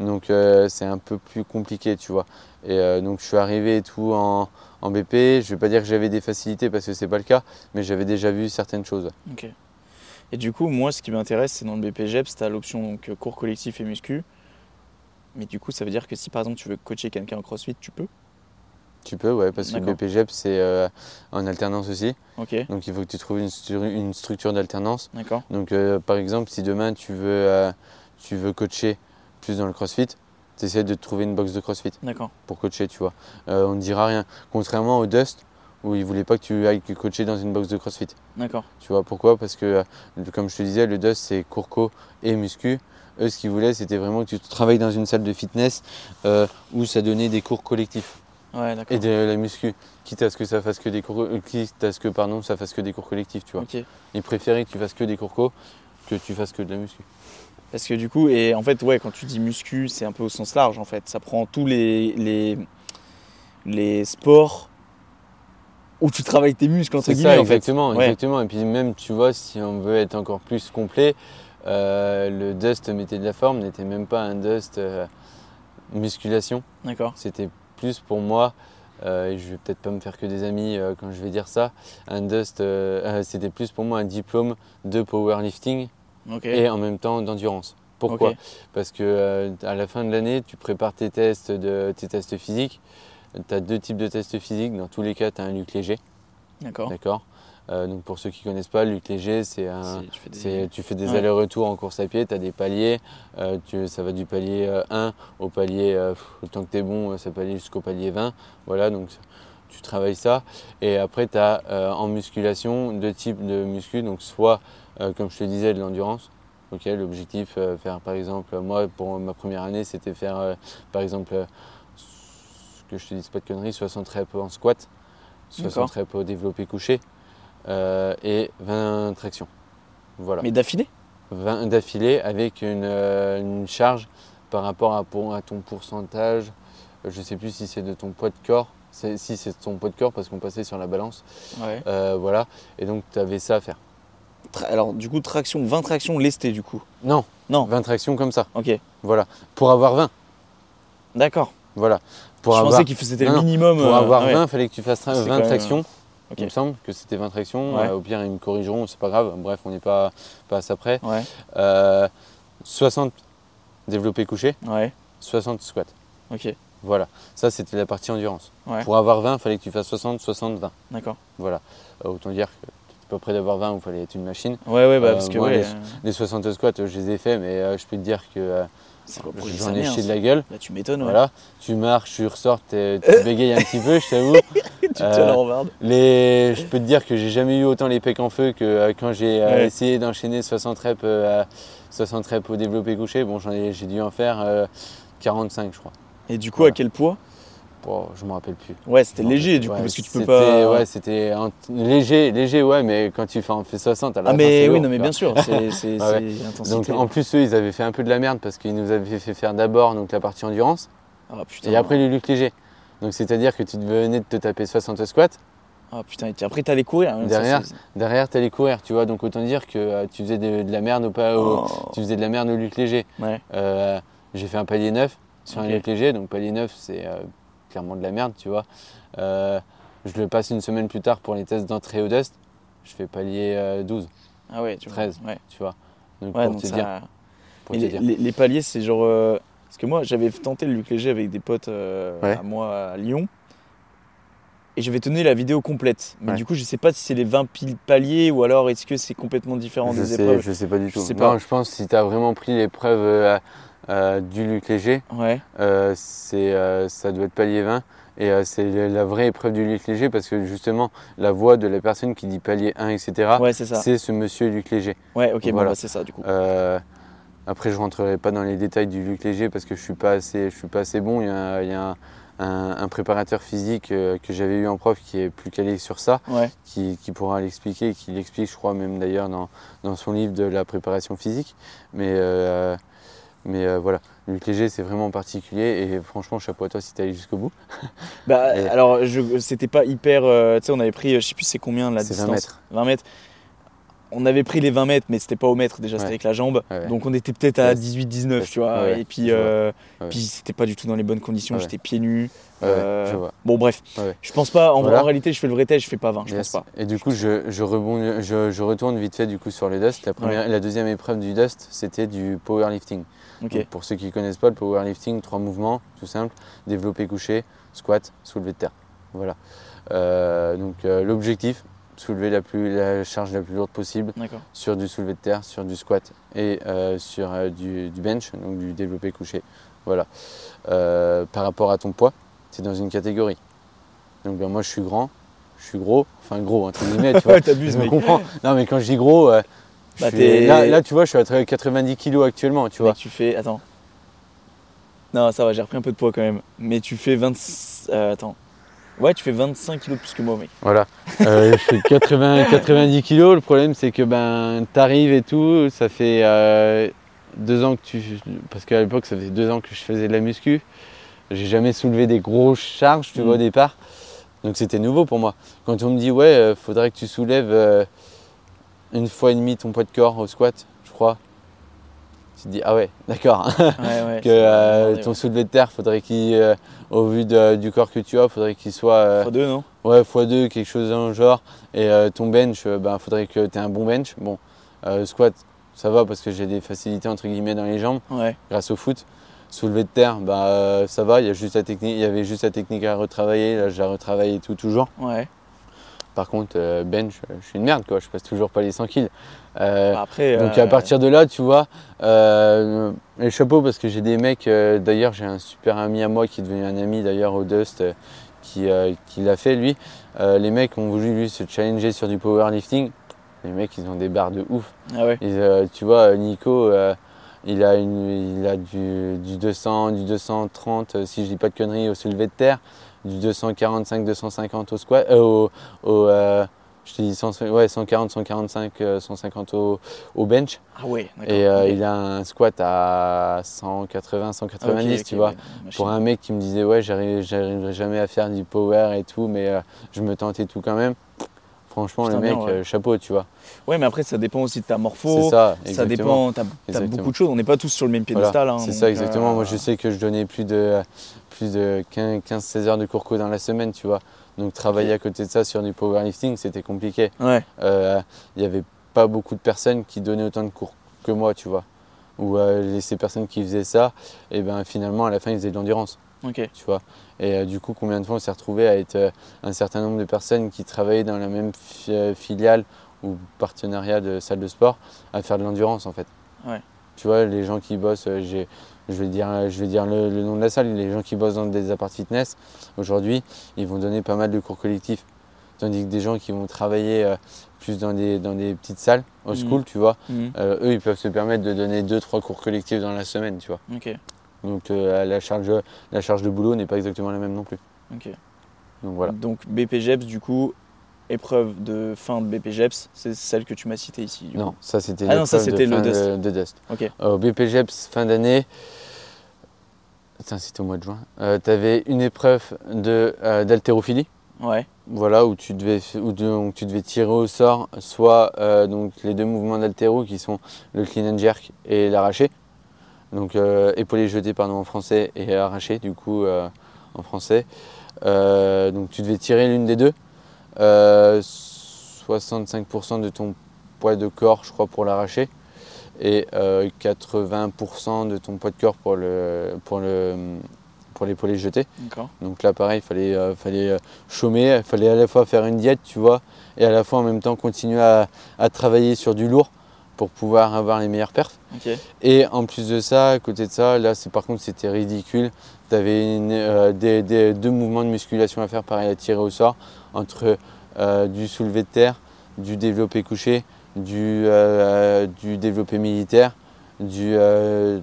Speaker 2: Donc euh, c'est un peu plus compliqué, tu vois. Et euh, donc je suis arrivé et tout en, en BP. Je vais pas dire que j'avais des facilités parce que c'est pas le cas, mais j'avais déjà vu certaines choses.
Speaker 1: ok. Et du coup, moi, ce qui m'intéresse, c'est dans le BPGEPS, tu as l'option donc, euh, cours collectif et muscu. Mais du coup, ça veut dire que si par exemple tu veux coacher quelqu'un en crossfit, tu peux?
Speaker 2: Tu peux, ouais, parce que
Speaker 1: D'accord.
Speaker 2: BPGEPS c'est euh, en alternance aussi.
Speaker 1: Ok,
Speaker 2: Donc il faut que tu trouves une, stru- une structure d'alternance.
Speaker 1: d'accord,
Speaker 2: Donc euh, par exemple, si demain tu veux, euh, tu veux coacher plus dans le CrossFit, tu essaies de trouver une box de CrossFit pour coacher, tu vois. Euh, on ne dira rien. Contrairement au Dust, où ils ne voulaient pas que tu ailles coacher dans une box de CrossFit.
Speaker 1: d'accord,
Speaker 2: Tu vois pourquoi? Parce que, euh, comme je te disais, le Dust c'est courco et muscu. Eux, ce qu'ils voulaient, c'était vraiment que tu travailles dans une salle de fitness euh, où ça donnait des cours collectifs
Speaker 1: ouais,
Speaker 2: et de la muscu, quitte à ce que ça fasse que des cours, quitte à ce que pardon, ça fasse que des cours collectifs, tu vois. Ils préféraient que tu fasses que des cours co que tu fasses que de la muscu.
Speaker 1: Parce que du coup, et en fait, ouais, quand tu dis muscu, c'est un peu au sens large en fait. Ça prend tous les, les, les sports où tu travailles tes muscles, entre guillemets,
Speaker 2: ça,
Speaker 1: en fait.
Speaker 2: exactement,
Speaker 1: Ouais.
Speaker 2: exactement. Et puis même, tu vois, si on veut être encore plus complet, euh, le dust métier de la forme n'était même pas un dust euh, musculation.
Speaker 1: D'accord,
Speaker 2: C'était plus pour moi euh, et je vais peut-être pas me faire que des amis quand je vais dire ça. Un Dust, (laughs) c'était plus pour moi un diplôme de powerlifting Et en même temps d'endurance. Pourquoi. Parce que euh, à la fin de l'année, tu prépares tes tests, de, tes tests physiques. Tu as deux types de tests physiques. Dans tous les cas, tu as un luc léger.
Speaker 1: D'accord.
Speaker 2: D'accord Euh, Donc pour ceux qui connaissent pas, le luc léger, c'est un,
Speaker 1: C'est- Tu fais des...
Speaker 2: tu fais des
Speaker 1: Ouais.
Speaker 2: allers-retours en course à pied, tu as des paliers, euh, tu- ça va du palier euh, 1 au palier, euh, autant que tu es bon, ça peut aller jusqu'au palier 20. Voilà, donc tu travailles ça. Et après, tu as en musculation deux types de muscu, donc soit, euh, comme je te disais, de l'endurance. Ok, L'objectif, euh, faire par exemple, moi pour ma première année, c'était faire euh, par exemple, euh, que je te dise pas de conneries, 60 reps en squat, 60
Speaker 1: D'accord.
Speaker 2: reps au développé couché euh, et 20 tractions. Voilà.
Speaker 1: Mais d'affilée?
Speaker 2: 20 d'affilée avec une, euh, une charge par rapport à, pour- à ton pourcentage. Euh, Je ne sais plus si c'est de ton poids de corps. Si c'est de ton poids de corps parce qu'on passait sur la balance.
Speaker 1: Ouais.
Speaker 2: Euh, voilà. Et donc tu avais ça à faire.
Speaker 1: Alors, du coup, traction, 20 tractions lestées, du coup.
Speaker 2: Non,
Speaker 1: Non.
Speaker 2: 20 tractions comme ça.
Speaker 1: Ok.
Speaker 2: Voilà. Pour avoir 20.
Speaker 1: D'accord.
Speaker 2: Voilà. Pour
Speaker 1: je
Speaker 2: avoir,
Speaker 1: pensais qu'il c'était le minimum.
Speaker 2: pour
Speaker 1: euh,
Speaker 2: avoir
Speaker 1: ah ouais.
Speaker 2: 20, il fallait que tu fasses tra-
Speaker 1: C'est
Speaker 2: 20
Speaker 1: quand même,
Speaker 2: tractions. Il me semble que c'était 20 tractions.
Speaker 1: Ouais.
Speaker 2: Euh, au pire, ils me corrigeront, c'est pas grave. Bref, on n'est pas, pas à ça près.
Speaker 1: Ouais.
Speaker 2: Euh, 60 développé couché,
Speaker 1: Ouais.
Speaker 2: 60 squats.
Speaker 1: Ok.
Speaker 2: Voilà, ça c'était la partie endurance.
Speaker 1: Ouais.
Speaker 2: Pour avoir 20, il fallait que tu fasses 60, 60, 20.
Speaker 1: D'accord.
Speaker 2: Voilà. Euh, autant dire que n'étais pas prêt d'avoir 20 ou il fallait être une machine.
Speaker 1: Ouais, ouais, bah,
Speaker 2: Euh,
Speaker 1: parce que
Speaker 2: moi,
Speaker 1: ouais,
Speaker 2: les-
Speaker 1: euh,
Speaker 2: Les 60 squats, euh, je les ai faits, mais euh, je peux te dire que euh, j'en ai chié de
Speaker 1: ça.
Speaker 2: la gueule.
Speaker 1: Là, tu m'étonnes, ouais.
Speaker 2: Voilà, tu marches, tu ressors, tu bégayes un petit peu, je t'avoue. (laughs)
Speaker 1: tu te
Speaker 2: Euh. Les... Je peux te dire que j'ai jamais eu autant les pecs en feu que euh, quand j'ai euh,
Speaker 1: Ouais.
Speaker 2: essayé d'enchaîner 60 reps, euh, à- 60 reps au développé couché. Bon, j'en ai, j'ai dû en faire euh, 45, je crois.
Speaker 1: Et du coup,
Speaker 2: voilà.
Speaker 1: à quel poids?
Speaker 2: Bon, je me rappelle plus.
Speaker 1: Ouais, c'était léger, du coup,
Speaker 2: ouais,
Speaker 1: parce que tu peux pas.
Speaker 2: Ouais, c'était un- léger, léger, ouais, mais quand tu fais, en fais 60, à la
Speaker 1: Ah, mais oui, non, mais bien sûr, (laughs) c'est
Speaker 2: Ah ouais. Donc en plus, eux, ils avaient fait un peu de la merde parce qu'ils nous avaient fait faire d'abord donc, la partie endurance
Speaker 1: Ah putain.
Speaker 2: et après le luc léger. Donc c'est-à-dire que tu venais de te taper 60 squats,
Speaker 1: Ah putain, et après t'allais courir. hein,
Speaker 2: Derrière. derrière tu allais courir, tu vois. Donc autant dire que euh, tu faisais de, de la merde au, pas,
Speaker 1: Oh.
Speaker 2: tu faisais de la merde au luc léger.
Speaker 1: Ouais.
Speaker 2: Euh, J'ai fait un palier 9 sur un luc léger, donc palier 9 c'est euh, clairement de la merde, tu vois. Euh, je le passe une semaine plus tard pour les tests d'entrée au dust, je fais palier euh, 12,
Speaker 1: Ah ouais, tu vois.
Speaker 2: 13.
Speaker 1: Ouais,
Speaker 2: tu vois. Donc
Speaker 1: ouais
Speaker 2: pour
Speaker 1: donc
Speaker 2: te
Speaker 1: ça.
Speaker 2: dire. Pour
Speaker 1: Mais
Speaker 2: te
Speaker 1: les,
Speaker 2: dire.
Speaker 1: les- les paliers, c'est genre. euh, Parce que moi, j'avais tenté le Luc Léger avec des potes euh,
Speaker 2: Ouais.
Speaker 1: à moi à Lyon. Et j'avais tenu la vidéo complète. Mais
Speaker 2: Ouais.
Speaker 1: du coup, je sais pas si c'est les 20 piles paliers ou alors est-ce que c'est complètement différent
Speaker 2: Je
Speaker 1: des
Speaker 2: sais,
Speaker 1: épreuves.
Speaker 2: je sais pas du
Speaker 1: Je
Speaker 2: tout. non,
Speaker 1: pas.
Speaker 2: je pense que si tu as vraiment pris l'épreuve euh, du luc léger,
Speaker 1: Ouais.
Speaker 2: euh, c'est, euh, ça doit être palier 20. Et c'est la vraie épreuve du luc léger parce que justement, la voix de la personne qui dit palier 1, etc.,
Speaker 1: Ouais, c'est
Speaker 2: ce monsieur luc léger.
Speaker 1: Ouais, ok, bon,
Speaker 2: Voilà.
Speaker 1: bah, c'est ça du coup.
Speaker 2: Après, je rentrerai pas dans les détails du luc léger parce que je suis pas assez, je suis pas assez bon. Il y a, il y a un, un- un préparateur physique euh, que j'avais eu en prof qui est plus calé sur ça,
Speaker 1: Ouais.
Speaker 2: qui, qui pourra l'expliquer, qui l'explique, je crois même d'ailleurs dans, dans son livre de la préparation physique. Mais, euh, mais euh, voilà, le léger c'est vraiment particulier et franchement, chapeau à toi si tu allé jusqu'au bout. (laughs)
Speaker 1: Bah,
Speaker 2: Et-
Speaker 1: alors, c'était pas hyper. euh, tu sais, on avait pris, euh, je sais plus c'est combien la
Speaker 2: C'est 20
Speaker 1: distance.
Speaker 2: mètres.
Speaker 1: 20 mètres. On avait pris les 20 mètres, mais c'était pas au mètre déjà, c'était avec la jambe.
Speaker 2: Ouais.
Speaker 1: Donc on était peut-être à
Speaker 2: Ouais.
Speaker 1: 18-19,
Speaker 2: Ouais,
Speaker 1: tu vois.
Speaker 2: ouais,
Speaker 1: et puis, euh, puis c'était pas du tout dans les bonnes conditions, j'étais pieds nus.
Speaker 2: Je vois.
Speaker 1: Bon, bref, je pense pas. En,
Speaker 2: Voilà.
Speaker 1: en réalité, je fais le vrai test, je fais pas 20, je
Speaker 2: Yes.
Speaker 1: pense pas.
Speaker 2: Et du coup, je, je, rebondis- je, je retourne vite fait du coup sur le dust. La, première, la deuxième épreuve du dust, c'était du powerlifting. Donc, pour ceux qui ne connaissent pas le powerlifting, trois mouvements, tout simple développé couché, squat, soulevé de terre. Voilà. Euh, donc euh, l'objectif, soulever la, plus, la charge la plus lourde possible sur du soulevé de terre, sur du squat et euh, sur euh, du, du bench, donc du développé couché. Voilà. Euh, par rapport à ton poids, c'est dans une catégorie. Donc ben, moi je suis grand, je suis gros, enfin gros entre guillemets, tu (laughs) vois.
Speaker 1: T'abuses,
Speaker 2: Je me comprends. Non mais quand je dis gros,
Speaker 1: Bah,
Speaker 2: là, là, tu vois, je suis à 90 kg actuellement, tu vois.
Speaker 1: Mec, tu fais. Attends. Non, ça va, j'ai repris un peu de poids quand même. Mais tu fais 20. euh, attends. Ouais, tu fais 25 kilos plus que moi, mec.
Speaker 2: Voilà. Euh, je fais 80, 90 kg. Le problème, c'est que ben, t'arrives et tout. Ça fait euh, deux ans que tu. Parce qu'à l'époque, ça faisait deux ans que je faisais de la muscu. J'ai jamais soulevé des grosses charges, tu
Speaker 1: Mm.
Speaker 2: vois, au départ. Donc c'était nouveau pour moi. Quand on me dit, ouais, faudrait que tu soulèves une fois et demie ton poids de corps au squat, je crois. tu te dis, ah ouais, (laughs) d'accord.
Speaker 1: Ouais, ouais.
Speaker 2: que euh, ton soulevé de terre, faudrait qu'il, euh, au vu de- du corps que tu as, faudrait qu'il soit euh,
Speaker 1: Fois deux, non?
Speaker 2: Ouais, x2, quelque chose dans le genre. Et ton bench, ben, faudrait que tu aies un bon bench. Bon, squat, ça va parce que j'ai des facilités entre guillemets dans les jambes
Speaker 1: Ouais.
Speaker 2: grâce au foot. Soulevé de terre, bah, ça va, il y, a juste la technique, il y avait juste la technique à retravailler. Là, j'ai retravaillé tout toujours.
Speaker 1: Ouais.
Speaker 2: Par contre, euh, euh, je suis une merde, quoi. Je passe toujours pas les 100 kills. Euh,
Speaker 1: Après.
Speaker 2: donc
Speaker 1: euh,
Speaker 2: à partir de là, tu vois, euh, les chapeaux parce que j'ai des mecs. d'ailleurs, j'ai un super ami à moi qui est devenu un ami d'ailleurs au Dust, qui, qui l'a fait lui. Les mecs ont voulu lui se challenger sur du powerlifting. Les mecs, ils ont des barres de ouf.
Speaker 1: Ah ouais.
Speaker 2: Et, tu vois, Nico, il a, une, il a du, du 200, du 230, euh, si je dis pas de conneries, au soulevé de terre, du 245, 250 au squat, euh, au, au, euh, je t'ai dit 100, ouais, 140, 145, euh, 150 au, au bench.
Speaker 1: Ah d'accord.
Speaker 2: Et euh, il a un squat à 180, 190,
Speaker 1: Ok, ok,
Speaker 2: tu vois.
Speaker 1: ouais.
Speaker 2: Pour un mec qui me disait, ouais, j'arrive- j'arriverai jamais à faire du power et tout, mais euh, je me tentais tout quand même. Franchement,
Speaker 1: Putain,
Speaker 2: le mec,
Speaker 1: bien, ouais.
Speaker 2: euh, chapeau, tu vois.
Speaker 1: Ouais, mais après, ça dépend aussi de ta morpho.
Speaker 2: C'est ça,
Speaker 1: Ça
Speaker 2: exactement.
Speaker 1: dépend, t'as as beaucoup de choses, on n'est pas tous sur le même piédestal. hein,
Speaker 2: c'est ça, exactement. Moi, je sais que je donnais plus de, plus de 15-16 heures de cours co dans la semaine, tu vois. Donc, travailler à côté de ça sur du powerlifting, c'était compliqué.
Speaker 1: Ouais,
Speaker 2: Euh, Il n'y avait pas beaucoup de personnes qui donnaient autant de cours que moi, tu vois. Ou euh, les- ces personnes qui faisaient ça, et ben finalement, à la fin, ils faisaient de l'endurance,
Speaker 1: ok.
Speaker 2: tu vois. Et euh, du coup, combien de fois on s'est retrouvé à être euh, un certain nombre de personnes qui travaillaient dans la même fi- euh, filiale ou partenariat de salle de sport à faire de l'endurance, en fait.
Speaker 1: Ouais.
Speaker 2: Tu vois, les gens qui bossent, j'ai- je vais dire, je vais dire le, le nom de la salle, les gens qui bossent dans des apparts fitness, aujourd'hui, ils vont donner pas mal de cours collectifs. Tandis que des gens qui vont travailler euh, plus dans des, dans des petites salles, au
Speaker 1: Mhm.
Speaker 2: school, tu vois,
Speaker 1: Mhm,
Speaker 2: euh, eux, ils peuvent se permettre de donner deux, trois cours collectifs dans la semaine, tu vois. Donc euh, la, charge, la charge de boulot n'est pas exactement la même non plus. Donc voilà.
Speaker 1: Donc BPGEPS, du coup, épreuve de fin de BPGEPS, c'est celle que tu m'as citée ici.
Speaker 2: Non,
Speaker 1: coup.
Speaker 2: ça c'était
Speaker 1: Ah non, ça,
Speaker 2: de
Speaker 1: le
Speaker 2: de, de Dust.
Speaker 1: Ok,
Speaker 2: Au BPGEPS, fin d'année, c'était au mois de juin, tu avais une épreuve de, euh, d'haltérophilie.
Speaker 1: ouais,
Speaker 2: Voilà, où tu devais, où donc tu devais tirer au sort soit euh, donc les deux mouvements d'haltéro qui sont le clean and jerk et l'arraché. Donc euh, épaulé jeté pardon en français et arraché du coup euh, en français. Euh, donc tu devais tirer l'une des deux. Euh, 65% de ton poids de corps je crois pour l'arracher et euh, 80% de ton poids de corps pour le pour le pour l'épaulé jeté.
Speaker 1: d'accord.
Speaker 2: Donc là, pareil, il fallait, euh, fallait euh, chômer, il fallait à la fois faire une diète, tu vois, et à la fois en même temps continuer à, à travailler sur du lourd pour pouvoir avoir les meilleures perfs. Et en plus de ça, à côté de ça, là, c'est par contre, c'était ridicule. Tu avais des, des- deux mouvements de musculation à faire, pareil, à tirer au sort, entre euh, du soulevé de terre, du développé couché, du, euh, du développé militaire, du, euh,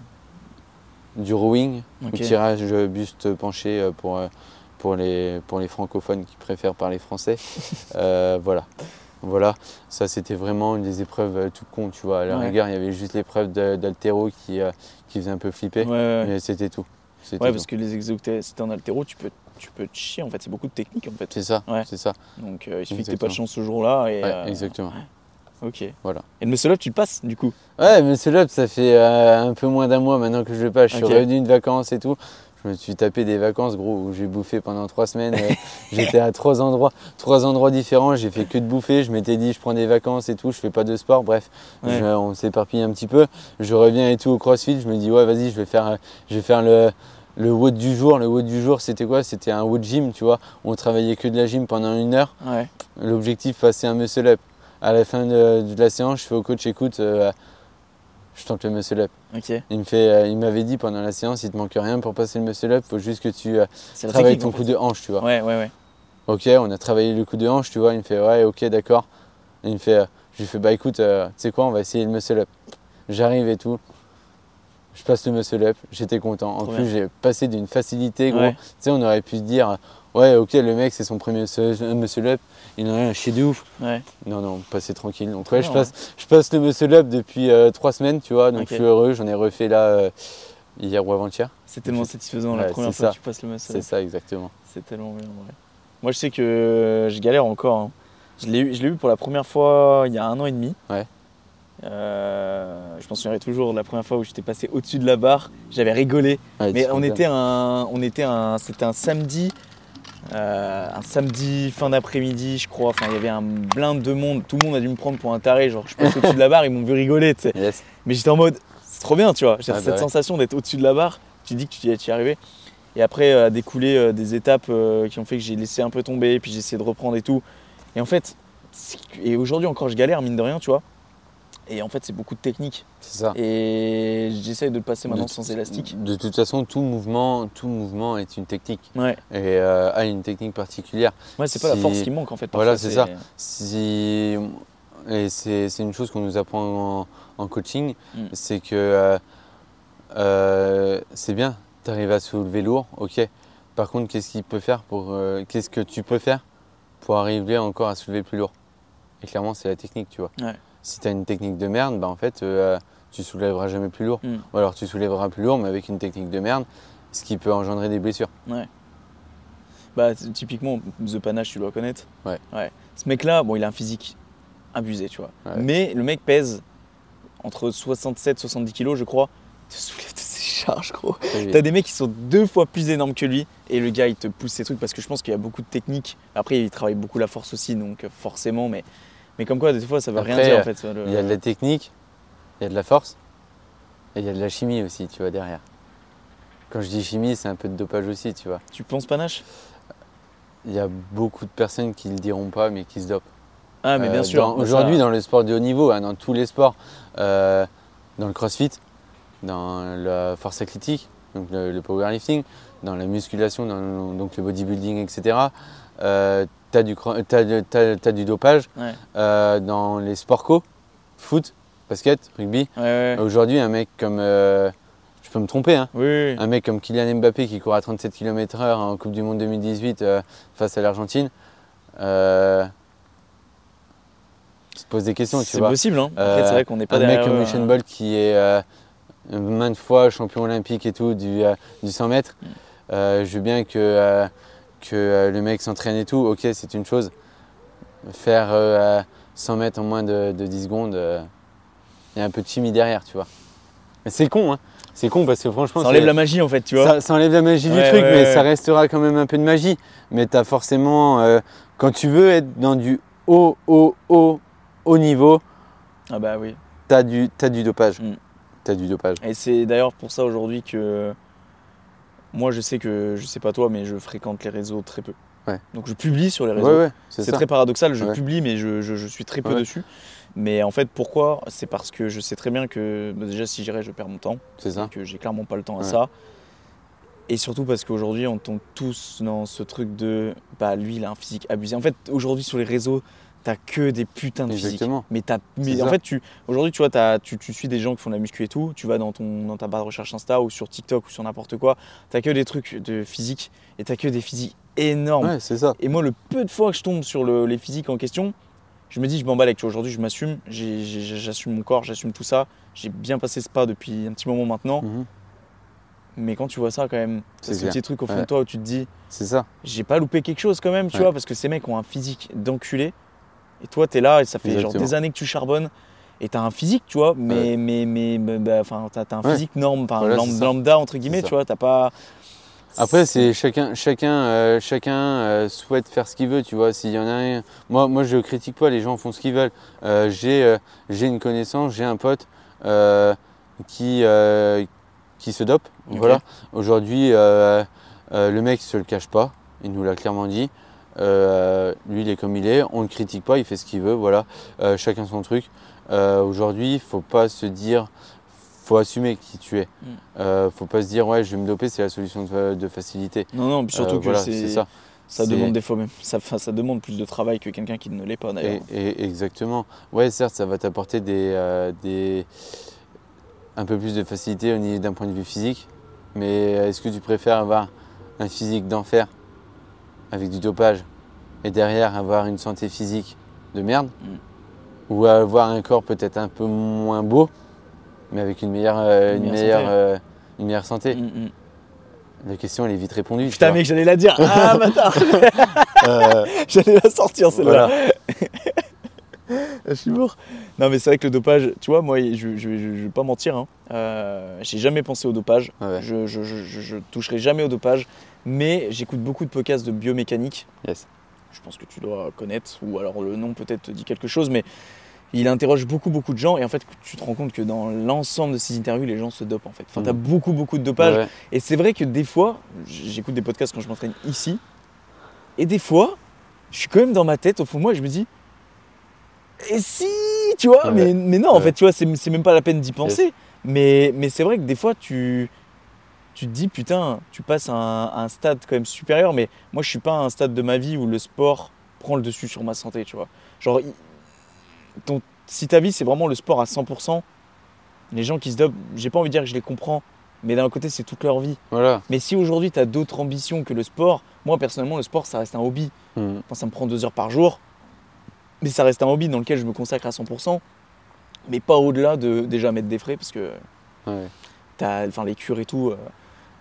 Speaker 2: du rowing, ou tirage buste penché pour, pour, les, pour les francophones qui préfèrent parler français. (laughs) Voilà. Voilà, ça c'était vraiment une des épreuves tout con, tu vois. À la
Speaker 1: Ouais.
Speaker 2: rigueur, il y avait juste l'épreuve d'haltéro qui, qui faisait un peu flipper,
Speaker 1: Ouais, ouais, ouais.
Speaker 2: mais c'était tout. C'était
Speaker 1: Ouais,
Speaker 2: tout.
Speaker 1: parce que les si t'es en altéro, tu peux, tu peux te chier en fait, c'est beaucoup de technique en fait.
Speaker 2: C'est ça,
Speaker 1: Ouais.
Speaker 2: c'est ça.
Speaker 1: Donc euh, il suffit que t'aies pas de
Speaker 2: Exactement.
Speaker 1: chance ce jour-là. Et,
Speaker 2: Ouais,
Speaker 1: euh,
Speaker 2: exactement.
Speaker 1: Ok.
Speaker 2: Voilà.
Speaker 1: Et le muscle up, tu le passes du coup?
Speaker 2: Ouais, mais celui-là, ça fait euh, un peu moins d'un mois maintenant que je le passe. Je suis revenu de vacances et tout. Je me suis tapé des vacances, gros, où j'ai bouffé pendant trois semaines. (laughs) J'étais à trois endroits, trois endroits différents. J'ai fait que de bouffer. Je m'étais dit, je prends des vacances et tout. Je fais pas de sport. Bref,
Speaker 1: Ouais.
Speaker 2: je- on s'éparpille un petit peu. Je reviens et tout au CrossFit. Je me dis, ouais, vas-y, je vais faire, je vais faire le le WOD du jour. Le WOD du jour, c'était quoi? C'était un WOD gym, tu vois. On travaillait que de la gym pendant une heure.
Speaker 1: Ouais.
Speaker 2: L'objectif, passer un muscle up. À la fin de, de la séance, je fais au coach, écoute, euh, je tente le muscle up.
Speaker 1: Ok.
Speaker 2: Il me fait, euh, il m'avait dit pendant la séance, il te manque rien pour passer le muscle up, faut juste que tu euh, travailles ton
Speaker 1: en
Speaker 2: coup de hanche, tu vois.
Speaker 1: Ouais, ouais, ouais.
Speaker 2: Ok, on a travaillé le coup de hanche, tu vois. Il me fait, ouais, ok, d'accord. Il me fait, je lui fais, bah écoute, tu sais quoi, on va essayer le muscle up. J'arrive et tout. Je passe le muscle up, j'étais content. En
Speaker 1: Trop
Speaker 2: plus, j'ai passé d'une facilité, gros.
Speaker 1: Ouais.
Speaker 2: Tu sais, on aurait pu se dire, ouais, ok, le mec, c'est son premier muscle up, il en a un chier de ouf.
Speaker 1: Ouais.
Speaker 2: Non, non, passez tranquille. Donc, ouais, je passe, je passe le muscle up depuis euh, trois semaines, tu vois. Donc, je suis heureux. J'en ai refait là euh, hier ou avant-hier.
Speaker 1: C'est tellement satisfaisant la première
Speaker 2: c'est
Speaker 1: fois
Speaker 2: ça.
Speaker 1: que tu passes le muscle
Speaker 2: C'est
Speaker 1: up.
Speaker 2: ça, exactement.
Speaker 1: C'est tellement bien, ouais. Moi, je sais que je galère encore. hein. Je l'ai eu, eu pour la première fois il y a un an et demi.
Speaker 2: Ouais.
Speaker 1: Euh, je m'en souviendrai toujours la première fois où j'étais passé au-dessus de la barre. J'avais rigolé.
Speaker 2: Ouais,
Speaker 1: Mais on était un, on était un, c'était un samedi, euh, un samedi fin d'après-midi, je crois. Enfin, il y avait un blinde de monde. Tout le monde a dû me prendre pour un taré. Genre, je passe au-dessus de la barre, ils m'ont vu rigoler, tu sais.
Speaker 2: Yes.
Speaker 1: Mais j'étais en mode, c'est trop bien, tu vois. J'ai
Speaker 2: Ah bah
Speaker 1: cette
Speaker 2: ouais.
Speaker 1: sensation d'être au-dessus de la barre. Tu dis que tu y es arrivé. Et après, euh, a découlé euh, des étapes qui ont fait que j'ai laissé un peu tomber, puis j'ai essayé de reprendre et tout. Et en fait, et aujourd'hui encore, je galère, mine de rien, tu vois. Et en fait, c'est beaucoup de technique.
Speaker 2: C'est ça.
Speaker 1: Et j'essaye de le passer maintenant sans élastique.
Speaker 2: De toute façon, tout mouvement, tout mouvement est une technique
Speaker 1: Ouais.
Speaker 2: et euh, a une technique particulière.
Speaker 1: Ouais, c'est pas la force qui manque en fait.
Speaker 2: Voilà, c'est ça. Si et c'est c'est une chose qu'on nous apprend en, en coaching,
Speaker 1: Mm.
Speaker 2: c'est que euh, euh, c'est bien, tu arrives à soulever lourd, ok. Par contre, qu'est-ce qu'il peut faire pour qu'est-ce que tu peux faire pour arriver encore à soulever plus lourd? Et clairement, c'est la technique, tu vois.
Speaker 1: Ouais.
Speaker 2: Si tu as une technique de merde, bah en fait, euh, tu soulèveras jamais plus lourd.
Speaker 1: Mm.
Speaker 2: Ou alors tu soulèveras plus lourd, mais avec une technique de merde, ce qui peut engendrer des blessures.
Speaker 1: Bah, t- typiquement, The Panache, tu dois connaître.
Speaker 2: Ouais.
Speaker 1: ouais. Ce mec-là, bon, il a un physique abusé, tu vois.
Speaker 2: Ouais.
Speaker 1: Mais le mec pèse entre 67 et 70 kilos, je crois. Il te soulève toutes ses charges, gros. T'as des mecs qui sont deux fois plus énormes que lui et le gars il te pousse ses trucs parce que je pense qu'il y a beaucoup de techniques. Après il travaille beaucoup la force aussi donc forcément mais, mais comme quoi des fois ça veut rien dire en fait. ça, le-
Speaker 2: Il y a de la technique, il y a de la force, et il y a de la chimie aussi, tu vois, derrière. Quand je dis chimie, c'est un peu de dopage aussi, tu vois.
Speaker 1: Tu penses panache?
Speaker 2: Il y a beaucoup de personnes qui le diront pas, mais qui se dopent.
Speaker 1: Ah mais bien
Speaker 2: Euh,
Speaker 1: sûr.
Speaker 2: Aujourd'hui,
Speaker 1: ça-
Speaker 2: dans le sport de haut niveau, hein, dans tous les sports, euh, dans le crossfit, dans la force athlétique, donc le, le powerlifting, dans la musculation, dans le- donc le bodybuilding, etc., euh, tu as, du dopage.
Speaker 1: Ouais.
Speaker 2: Euh, dans les sports co, foot, basket, rugby,
Speaker 1: Ouais.
Speaker 2: Aujourd'hui, un mec comme. euh, je peux me tromper, hein,
Speaker 1: Oui,
Speaker 2: un mec comme Kylian Mbappé qui court à 37 km/h en Coupe du Monde 2018 euh, face à l'Argentine, euh, tu te poses des questions, tu
Speaker 1: C'est
Speaker 2: vois.
Speaker 1: possible hein. Après c'est vrai qu'on n'est pas
Speaker 2: Un mec comme Usain
Speaker 1: hein.
Speaker 2: Bolt qui est maintes fois champion olympique et tout du, du 100 mètres.
Speaker 1: Mm.
Speaker 2: Je veux bien que, que euh, le mec s'entraîne et tout, ok, c'est une chose. Faire euh, 100 mètres en moins de, de 10 secondes, euh, il y a un peu de chimie derrière, tu vois. Mais c'est con, hein. C'est con parce que franchement,
Speaker 1: Ça enlève la magie en fait tu vois.
Speaker 2: ça, ça enlève la magie du truc,
Speaker 1: ouais,
Speaker 2: mais
Speaker 1: ouais.
Speaker 2: ça restera quand même un peu de magie. Mais tu as forcément, euh, quand tu veux être dans du haut, haut, haut, haut niveau,
Speaker 1: Ah bah oui.
Speaker 2: tu as, du t'as du dopage.
Speaker 1: Mm.
Speaker 2: Tu as du dopage.
Speaker 1: Et c'est d'ailleurs pour ça aujourd'hui que moi je sais que je sais pas toi mais je fréquente les réseaux très peu.
Speaker 2: Ouais.
Speaker 1: Donc je publie sur les réseaux.
Speaker 2: ouais, c'est
Speaker 1: très paradoxal, je publie mais je, je- je suis très peu dessus. Mais en fait pourquoi? C'est parce que je sais très bien que bah, déjà si j'irai je perds mon temps,
Speaker 2: C'est ça.
Speaker 1: que j'ai clairement pas le temps à ça. Et surtout parce qu'aujourd'hui on tombe tous dans ce truc de bah lui il a un physique abusé. En fait aujourd'hui sur les réseaux t'as que des putains de physiques.
Speaker 2: Exactement.
Speaker 1: Mais, t'as- mais en
Speaker 2: ça.
Speaker 1: fait, tu, aujourd'hui, tu vois, tu, tu suis des gens qui font de la muscu et tout, tu vas dans, ton, dans ta barre de recherche Insta ou sur TikTok ou sur n'importe quoi, t'as que des trucs de physique et t'as que des physiques énormes.
Speaker 2: Ouais, c'est ça.
Speaker 1: Et moi, le peu de fois que je tombe sur le- les physiques en question, je me dis, je m'emballe avec. Tu vois, Aujourd'hui, je m'assume, j'assume mon corps, j'assume tout ça. J'ai bien passé ce pas depuis un petit moment maintenant.
Speaker 2: Mhm.
Speaker 1: Mais quand tu vois ça, quand même,
Speaker 2: C'est
Speaker 1: ce petit truc au fond
Speaker 2: Ouais.
Speaker 1: de toi où tu te dis,
Speaker 2: C'est ça.
Speaker 1: j'ai pas loupé quelque chose quand même, tu
Speaker 2: Ouais.
Speaker 1: vois, parce que ces mecs ont un physique d'enculé. Et toi, t'es là et ça fait genre des années que tu charbonnes. Et t'as un physique, tu vois, mais, mais, mais, mais, bah, t'as t'as un
Speaker 2: Ouais.
Speaker 1: physique norme,
Speaker 2: Voilà,
Speaker 1: lambda, entre guillemets, tu vois, t'as pas.
Speaker 2: Après, c'est chacun, chacun, euh, chacun euh, souhaite faire ce qu'il veut, tu vois. S'il y en a un, moi, moi, je critique pas. Les gens font ce qu'ils veulent. Euh, j'ai, j'ai une connaissance, j'ai un pote qui, qui se dope. Voilà. Aujourd'hui, le mec se le cache pas. Il nous l'a clairement dit. Euh, lui, il est comme il est. On ne le critique pas. Il fait ce qu'il veut. Voilà. Euh, chacun son truc. Euh, Aujourd'hui, il faut pas se dire. Faut assumer qui tu es.
Speaker 1: Mm.
Speaker 2: Euh, faut pas se dire ouais, je vais me doper, c'est la solution de, de facilité.
Speaker 1: Non, non, puis surtout que
Speaker 2: voilà,
Speaker 1: c'est.
Speaker 2: ça.
Speaker 1: Ça demande des fois même. Ça, demande plus de travail que quelqu'un qui ne l'est pas d'ailleurs.
Speaker 2: Et, et- exactement. Ouais, certes, ça va t'apporter des, des un peu plus de facilité au niveau d'un point de vue physique. Mais est-ce que tu préfères avoir un physique d'enfer avec du dopage et derrière avoir une santé physique de merde
Speaker 1: Mm.
Speaker 2: ou avoir un corps peut-être un peu moins beau mais avec une meilleure, euh,
Speaker 1: Une
Speaker 2: une
Speaker 1: meilleure santé.
Speaker 2: euh, une meilleure santé
Speaker 1: Mm, mm.
Speaker 2: La question elle est vite répondue.
Speaker 1: Putain, mec, j'allais la dire. Ah, (laughs) bâtard
Speaker 2: Euh, (laughs)
Speaker 1: J'allais la sortir celle-là.
Speaker 2: voilà.
Speaker 1: Je suis mort. Non, mais c'est vrai que le dopage, tu vois, moi, je, je vais pas mentir, hein. Euh, j'ai jamais pensé au dopage.
Speaker 2: Ouais.
Speaker 1: Je, je, je, je- je toucherai jamais au dopage, mais j'écoute beaucoup de podcasts de biomécanique.
Speaker 2: Yes.
Speaker 1: Je pense que tu dois connaître, ou alors le nom peut-être te dit quelque chose, mais il interroge beaucoup, beaucoup de gens, et en fait, tu te rends compte que dans l'ensemble de ces interviews, les gens se dopent en fait. Enfin,
Speaker 2: Mhm.
Speaker 1: t'as beaucoup, beaucoup de dopage.
Speaker 2: Ouais.
Speaker 1: Et c'est vrai que des fois, j'écoute des podcasts quand je m'entraîne ici, et des fois, je suis quand même dans ma tête, au fond de moi, je me dis, et si, tu vois,
Speaker 2: Ouais.
Speaker 1: mais, mais non, en
Speaker 2: Ouais.
Speaker 1: fait, tu vois, c'est même pas la peine d'y penser. Mais, mais c'est vrai que des fois, tu, tu te dis, putain, tu passes à un, à un stade quand même supérieur, mais moi, je suis pas à un stade de ma vie où le sport prend le dessus sur ma santé, tu vois. Genre, ton, si ta vie, c'est vraiment le sport à 100%, les gens qui se dopent, j'ai pas envie de dire que je les comprends, mais d'un côté, c'est toute leur vie.
Speaker 2: Voilà.
Speaker 1: Mais si aujourd'hui tu as d'autres ambitions que le sport, moi personnellement le sport ça reste un hobby.
Speaker 2: Mm.
Speaker 1: Enfin, ça me prend deux heures par jour, mais ça reste un hobby dans lequel je me consacre à 100%, mais pas au-delà de déjà mettre des frais parce que
Speaker 2: Ouais.
Speaker 1: t'as, enfin, les cures et tout, euh,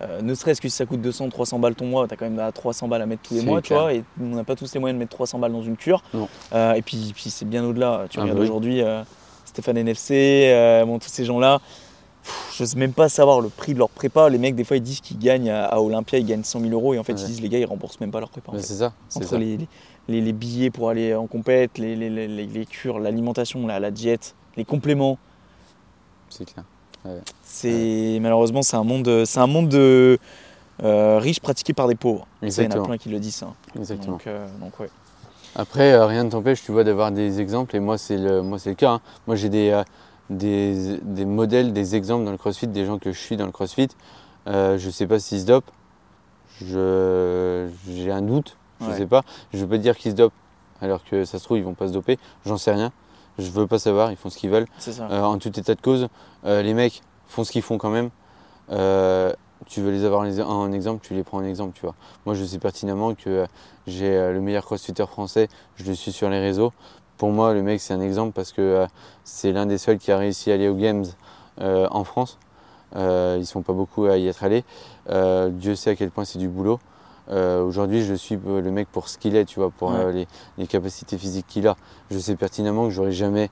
Speaker 1: euh, ne serait-ce que si ça coûte 200, 300 balles ton mois, tu as quand même à 300 balles à mettre tous les mois, tu vois, et on n'a pas tous les moyens de mettre 300 balles dans une cure. Euh, et puis, puis c'est bien au-delà. Tu
Speaker 2: Ah
Speaker 1: regardes
Speaker 2: bah oui.
Speaker 1: aujourd'hui euh, Stéphane NFC, bon, tous ces gens-là. pff, Je n'ose même pas savoir le prix de leur prépa. Les mecs, des fois, ils disent qu'ils gagnent à, à Olympia, ils gagnent 100 000 euros. Et en fait,
Speaker 2: Ouais.
Speaker 1: ils disent, les gars, ils remboursent même pas leur prépa. en
Speaker 2: Mais
Speaker 1: fait.
Speaker 2: c'est ça.
Speaker 1: Entre
Speaker 2: ça.
Speaker 1: les, les- les- les billets pour aller en compète, les, les- cures, l'alimentation, la, la diète, les compléments.
Speaker 2: C'est clair.
Speaker 1: C'est malheureusement c'est un monde, c'est un monde de euh, riche pratiqué par des pauvres. Ça, il y en a plein qui le disent. ça.
Speaker 2: Exactement.
Speaker 1: Donc, euh, donc ouais.
Speaker 2: Après, euh, rien ne t'empêche, tu vois, d'avoir des exemples. Et moi, c'est le, moi, c'est le cas. hein. Moi, j'ai des, des, des modèles, des exemples dans le CrossFit, des gens que je suis dans le CrossFit. Je sais pas s'ils se dopent. J'ai un doute. Je
Speaker 1: Ouais.
Speaker 2: sais pas. Je veux pas dire qu'ils se dopent, alors que ça se trouve, ils vont pas se doper. J'en sais rien. Je veux pas savoir. Ils font ce qu'ils veulent.
Speaker 1: Ça.
Speaker 2: Euh, en tout état de cause, euh, les mecs font ce qu'ils font quand même. Euh, tu veux les avoir en les- en exemple, tu les prends en exemple, tu vois. Moi, je sais pertinemment que j'ai le meilleur crossfitter français, je le suis sur les réseaux. Pour moi, le mec, c'est un exemple parce que c'est l'un des seuls qui a réussi à aller aux Games en France. Ils sont pas beaucoup à y être allés. Dieu sait à quel point c'est du boulot. Euh, Aujourd'hui, je suis euh, le mec pour ce qu'il est, tu vois, pour
Speaker 1: Ouais.
Speaker 2: euh, les, les capacités physiques qu'il a. Je sais pertinemment que j'aurai jamais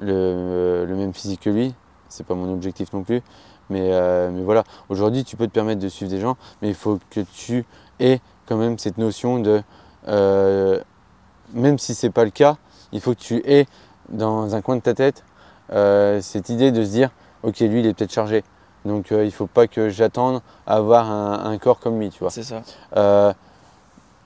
Speaker 2: le, le même physique que lui. C'est pas mon objectif non plus. Mais, euh, mais voilà, aujourd'hui, tu peux te permettre de suivre des gens, mais il faut que tu aies quand même cette notion de. même si c'est pas le cas, il faut que tu aies dans un coin de ta tête cette idée de se dire ok, lui, il est peut-être chargé. Donc euh, il faut pas que j'attende à avoir un, un corps comme lui, tu vois.
Speaker 1: C'est ça.
Speaker 2: Euh,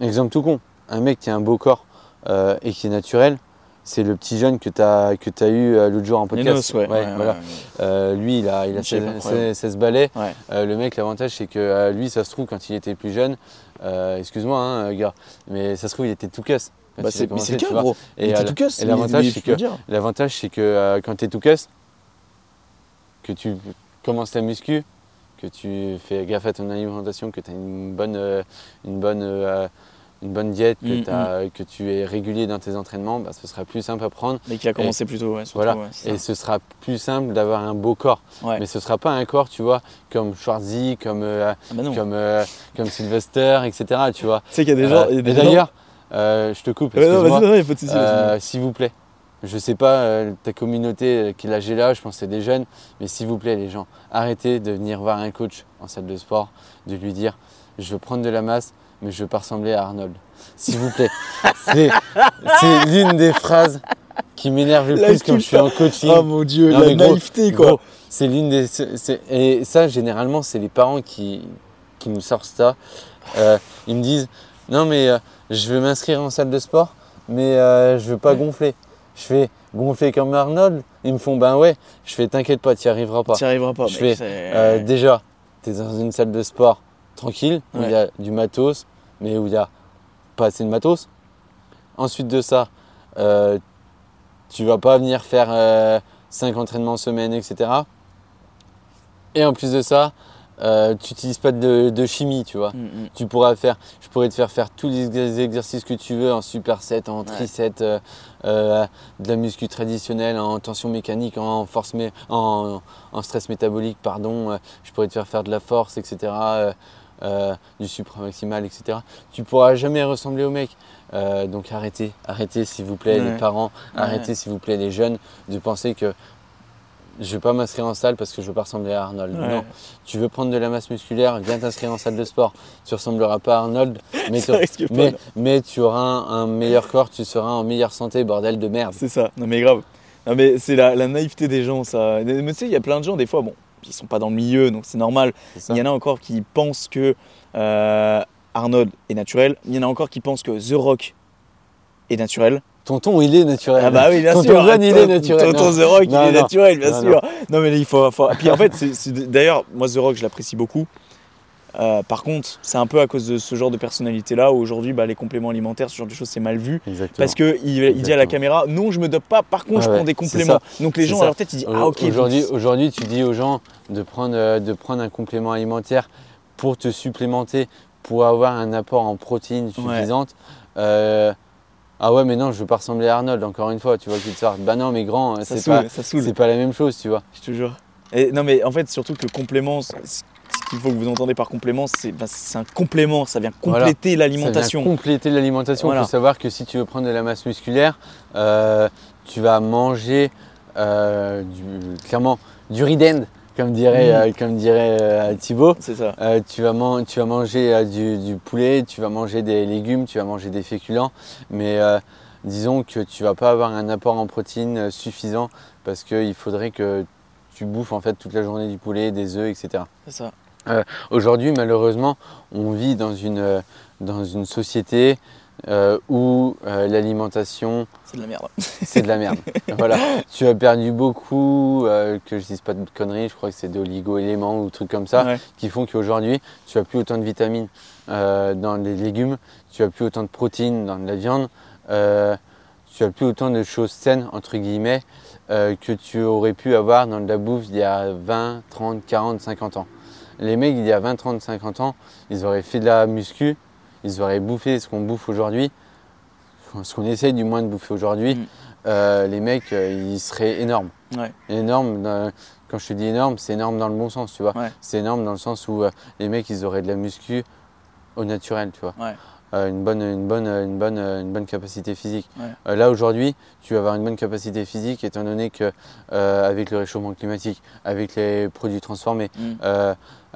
Speaker 2: exemple tout con, un mec qui a un beau corps euh, et qui est naturel, c'est le petit jeune que tu as, que as eu l'autre jour en podcast.
Speaker 1: Lénos, ouais. ouais,
Speaker 2: voilà.
Speaker 1: ouais,
Speaker 2: Euh, lui, il a, il a
Speaker 1: Une shape
Speaker 2: 16,
Speaker 1: incroyable.
Speaker 2: 16 balais. Euh, le mec, l'avantage, c'est que euh, lui, ça se trouve, quand il était plus jeune, excuse-moi, hein, gars, mais ça se trouve, il était tout casse.
Speaker 1: Bah, c'est mais
Speaker 2: commencé,
Speaker 1: c'est le cas, gros.
Speaker 2: Et, l'avantage, c'est que- quand tu es tout casse, que tu commences ta muscu, que tu fais gaffe à ton alimentation, que tu as une bonne, euh, une bonne, euh, une bonne diète, que,
Speaker 1: Mm,
Speaker 2: t'as- que tu es régulier dans tes entraînements, bah, ce sera plus simple à prendre
Speaker 1: Mais qui a commencé plus tôt, ouais. surtout,
Speaker 2: Voilà.
Speaker 1: ouais,
Speaker 2: et ce sera plus simple d'avoir un beau corps.
Speaker 1: Ouais.
Speaker 2: Mais ce sera pas un corps, tu vois, comme Schwarzy, comme, euh,
Speaker 1: Ah bah non.
Speaker 2: comme, euh, comme Sylvester, etc. Tu vois.
Speaker 1: Tu sais qu'il y a des gens.
Speaker 2: Euh, et d'ailleurs, je te coupe,
Speaker 1: non,
Speaker 2: excuse-moi.
Speaker 1: vas-y, non, vas-y.
Speaker 2: Euh, s'il vous plaît, je sais pas euh, ta communauté qui âge est là, je pense que c'est des jeunes, mais s'il vous plaît les gens, arrêtez de venir voir un coach en salle de sport, de lui dire je veux prendre de la masse, mais je veux pas ressembler à Arnold. S'il vous plaît. (laughs) c'est l'une des phrases qui m'énerve le
Speaker 1: La
Speaker 2: plus quand je suis en coaching.
Speaker 1: Oh mon dieu,
Speaker 2: Non,
Speaker 1: la
Speaker 2: gros,
Speaker 1: naïveté quoi.
Speaker 2: Gros, c'est l'une des. et ça, généralement, c'est les parents qui, qui nous sortent ça. Euh, ils me disent Non, mais euh, je veux m'inscrire en salle de sport, mais je veux pas gonfler. Je fais gonfler comme Arnold. Ils me font Ben ouais. Je fais T'inquiète pas, tu n'y arriveras pas.
Speaker 1: Tu n'y arriveras pas.
Speaker 2: Je
Speaker 1: mec,
Speaker 2: fais, Euh, déjà, tu es dans une salle de sport tranquille, où il
Speaker 1: Ouais.
Speaker 2: y a du matos, mais où il n'y a pas assez de matos. Ensuite de ça, euh, tu vas pas venir faire 5 entraînements semaine, etc. Et en plus de ça, euh, tu n'utilises pas de, de chimie, tu vois.
Speaker 1: Mm, mm.
Speaker 2: Tu pourras faire, je pourrais te faire faire tous les exercices que tu veux en superset, en triset, euh, euh, de la muscu traditionnelle, en tension mécanique, en force, mé- en, en stress métabolique, pardon. je pourrais te faire faire de la force, etc. euh, du supramaximal, etc. Tu pourras jamais ressembler au mec. Euh, donc arrêtez, arrêtez s'il vous plaît
Speaker 1: Ouais.
Speaker 2: les parents,
Speaker 1: Ouais.
Speaker 2: arrêtez s'il vous plaît les jeunes de penser que je vais pas m'inscrire en salle parce que je veux pas ressembler à Arnold.
Speaker 1: Ouais.
Speaker 2: Non, tu veux prendre de la masse musculaire, viens t'inscrire en salle de sport. Tu ressembleras pas à Arnold, (laughs) mais, tu- mais, mais tu auras un, un meilleur corps, tu seras en meilleure santé, bordel de merde.
Speaker 1: C'est ça. Non mais grave. Non mais c'est la, la naïveté des gens ça. Mais tu sais, il y a plein de gens des fois, bon, ils sont pas dans le milieu donc c'est normal. Il y en a encore qui pensent que euh, Arnold est naturel. Il y en a encore qui pensent que The Rock est naturel.
Speaker 2: Tonton, il est naturel.
Speaker 1: Ah bah oui, bien
Speaker 2: Tonton
Speaker 1: sûr.
Speaker 2: Il est naturel.
Speaker 1: Tonton. The Rock,
Speaker 2: Non,
Speaker 1: il est
Speaker 2: non.
Speaker 1: naturel, bien
Speaker 2: Non,
Speaker 1: sûr. Non, mais il faut. faut- Puis en fait, d'ailleurs, moi, The Rock, je l'apprécie beaucoup. Euh, par contre, c'est un peu à cause de ce genre de personnalité-là où aujourd'hui, bah, les compléments alimentaires, ce genre de choses, c'est mal vu.
Speaker 2: Exactement.
Speaker 1: Parce qu'il il dit à la caméra, non, je me dope pas, par contre,
Speaker 2: Ah
Speaker 1: je
Speaker 2: ouais,
Speaker 1: prends des compléments. Donc les gens,
Speaker 2: ça.
Speaker 1: à leur tête, ils disent, ah ok.
Speaker 2: Aujourd'hui, tu dis aux gens de prendre, euh, de prendre un complément alimentaire pour te supplémenter, pour avoir un apport en protéines suffisante. Euh, ah ouais, mais non, je veux pas ressembler à Arnold, encore une fois, tu vois, qu'ils te sortent. Bah non, mais grand,
Speaker 1: ça
Speaker 2: c'est pas, c'est pas la même chose, tu vois.
Speaker 1: Je te jure. Et non, mais en fait, surtout que complément, ce qu'il faut que vous entendez par complément, c'est bah, c'est un complément, ça vient compléter l'alimentation.
Speaker 2: compléter l'alimentation. Il
Speaker 1: Voilà.
Speaker 2: faut savoir que si tu veux prendre de la masse musculaire, euh, tu vas manger euh, du, clairement du ridend, comme dirait,
Speaker 1: Mm.
Speaker 2: euh, comme dirait euh, Thibaut.
Speaker 1: C'est ça.
Speaker 2: Euh, tu, vas man- tu vas manger du, du poulet, tu vas manger des légumes, tu vas manger des féculents, mais disons que tu vas pas avoir un apport en protéines suffisant parce qu'il faudrait que tu bouffes en fait toute la journée du poulet, des œufs, etc.
Speaker 1: C'est ça.
Speaker 2: Aujourd'hui, malheureusement, on vit dans une, dans une société euh, où euh, l'alimentation
Speaker 1: C'est de la merde. (laughs)
Speaker 2: c'est de la merde. voilà. Tu as perdu beaucoup, euh, que je dise pas de conneries, je crois que c'est des oligo-éléments ou trucs comme ça,
Speaker 1: Ouais.
Speaker 2: qui font qu'aujourd'hui, tu as plus autant de vitamines euh, dans les légumes, tu as plus autant de protéines dans de la viande, tu as plus autant de choses saines, entre guillemets, que tu aurais pu avoir dans de la bouffe il y a 20, 30, 40, 50 ans. Les mecs, il y a 20, 30, 50 ans, ils auraient fait de la muscu, ils auraient bouffé ce qu'on bouffe aujourd'hui, ce qu'on essaye du moins de bouffer aujourd'hui.
Speaker 1: Mm.
Speaker 2: Euh, les mecs, euh, ils seraient énormes.
Speaker 1: Ouais.
Speaker 2: Énormes, dans- quand je te dis énorme, c'est énorme dans le bon sens, tu vois.
Speaker 1: Ouais.
Speaker 2: C'est énorme dans le sens où euh, les mecs, ils auraient de la muscu au naturel, tu vois.
Speaker 1: Ouais.
Speaker 2: Euh, une, bonne, une, bonne, une, bonne, une bonne capacité physique.
Speaker 1: Ouais.
Speaker 2: Euh, là, aujourd'hui, tu vas avoir une bonne capacité physique étant donné que, avec le réchauffement climatique, avec les produits transformés,
Speaker 1: Mm,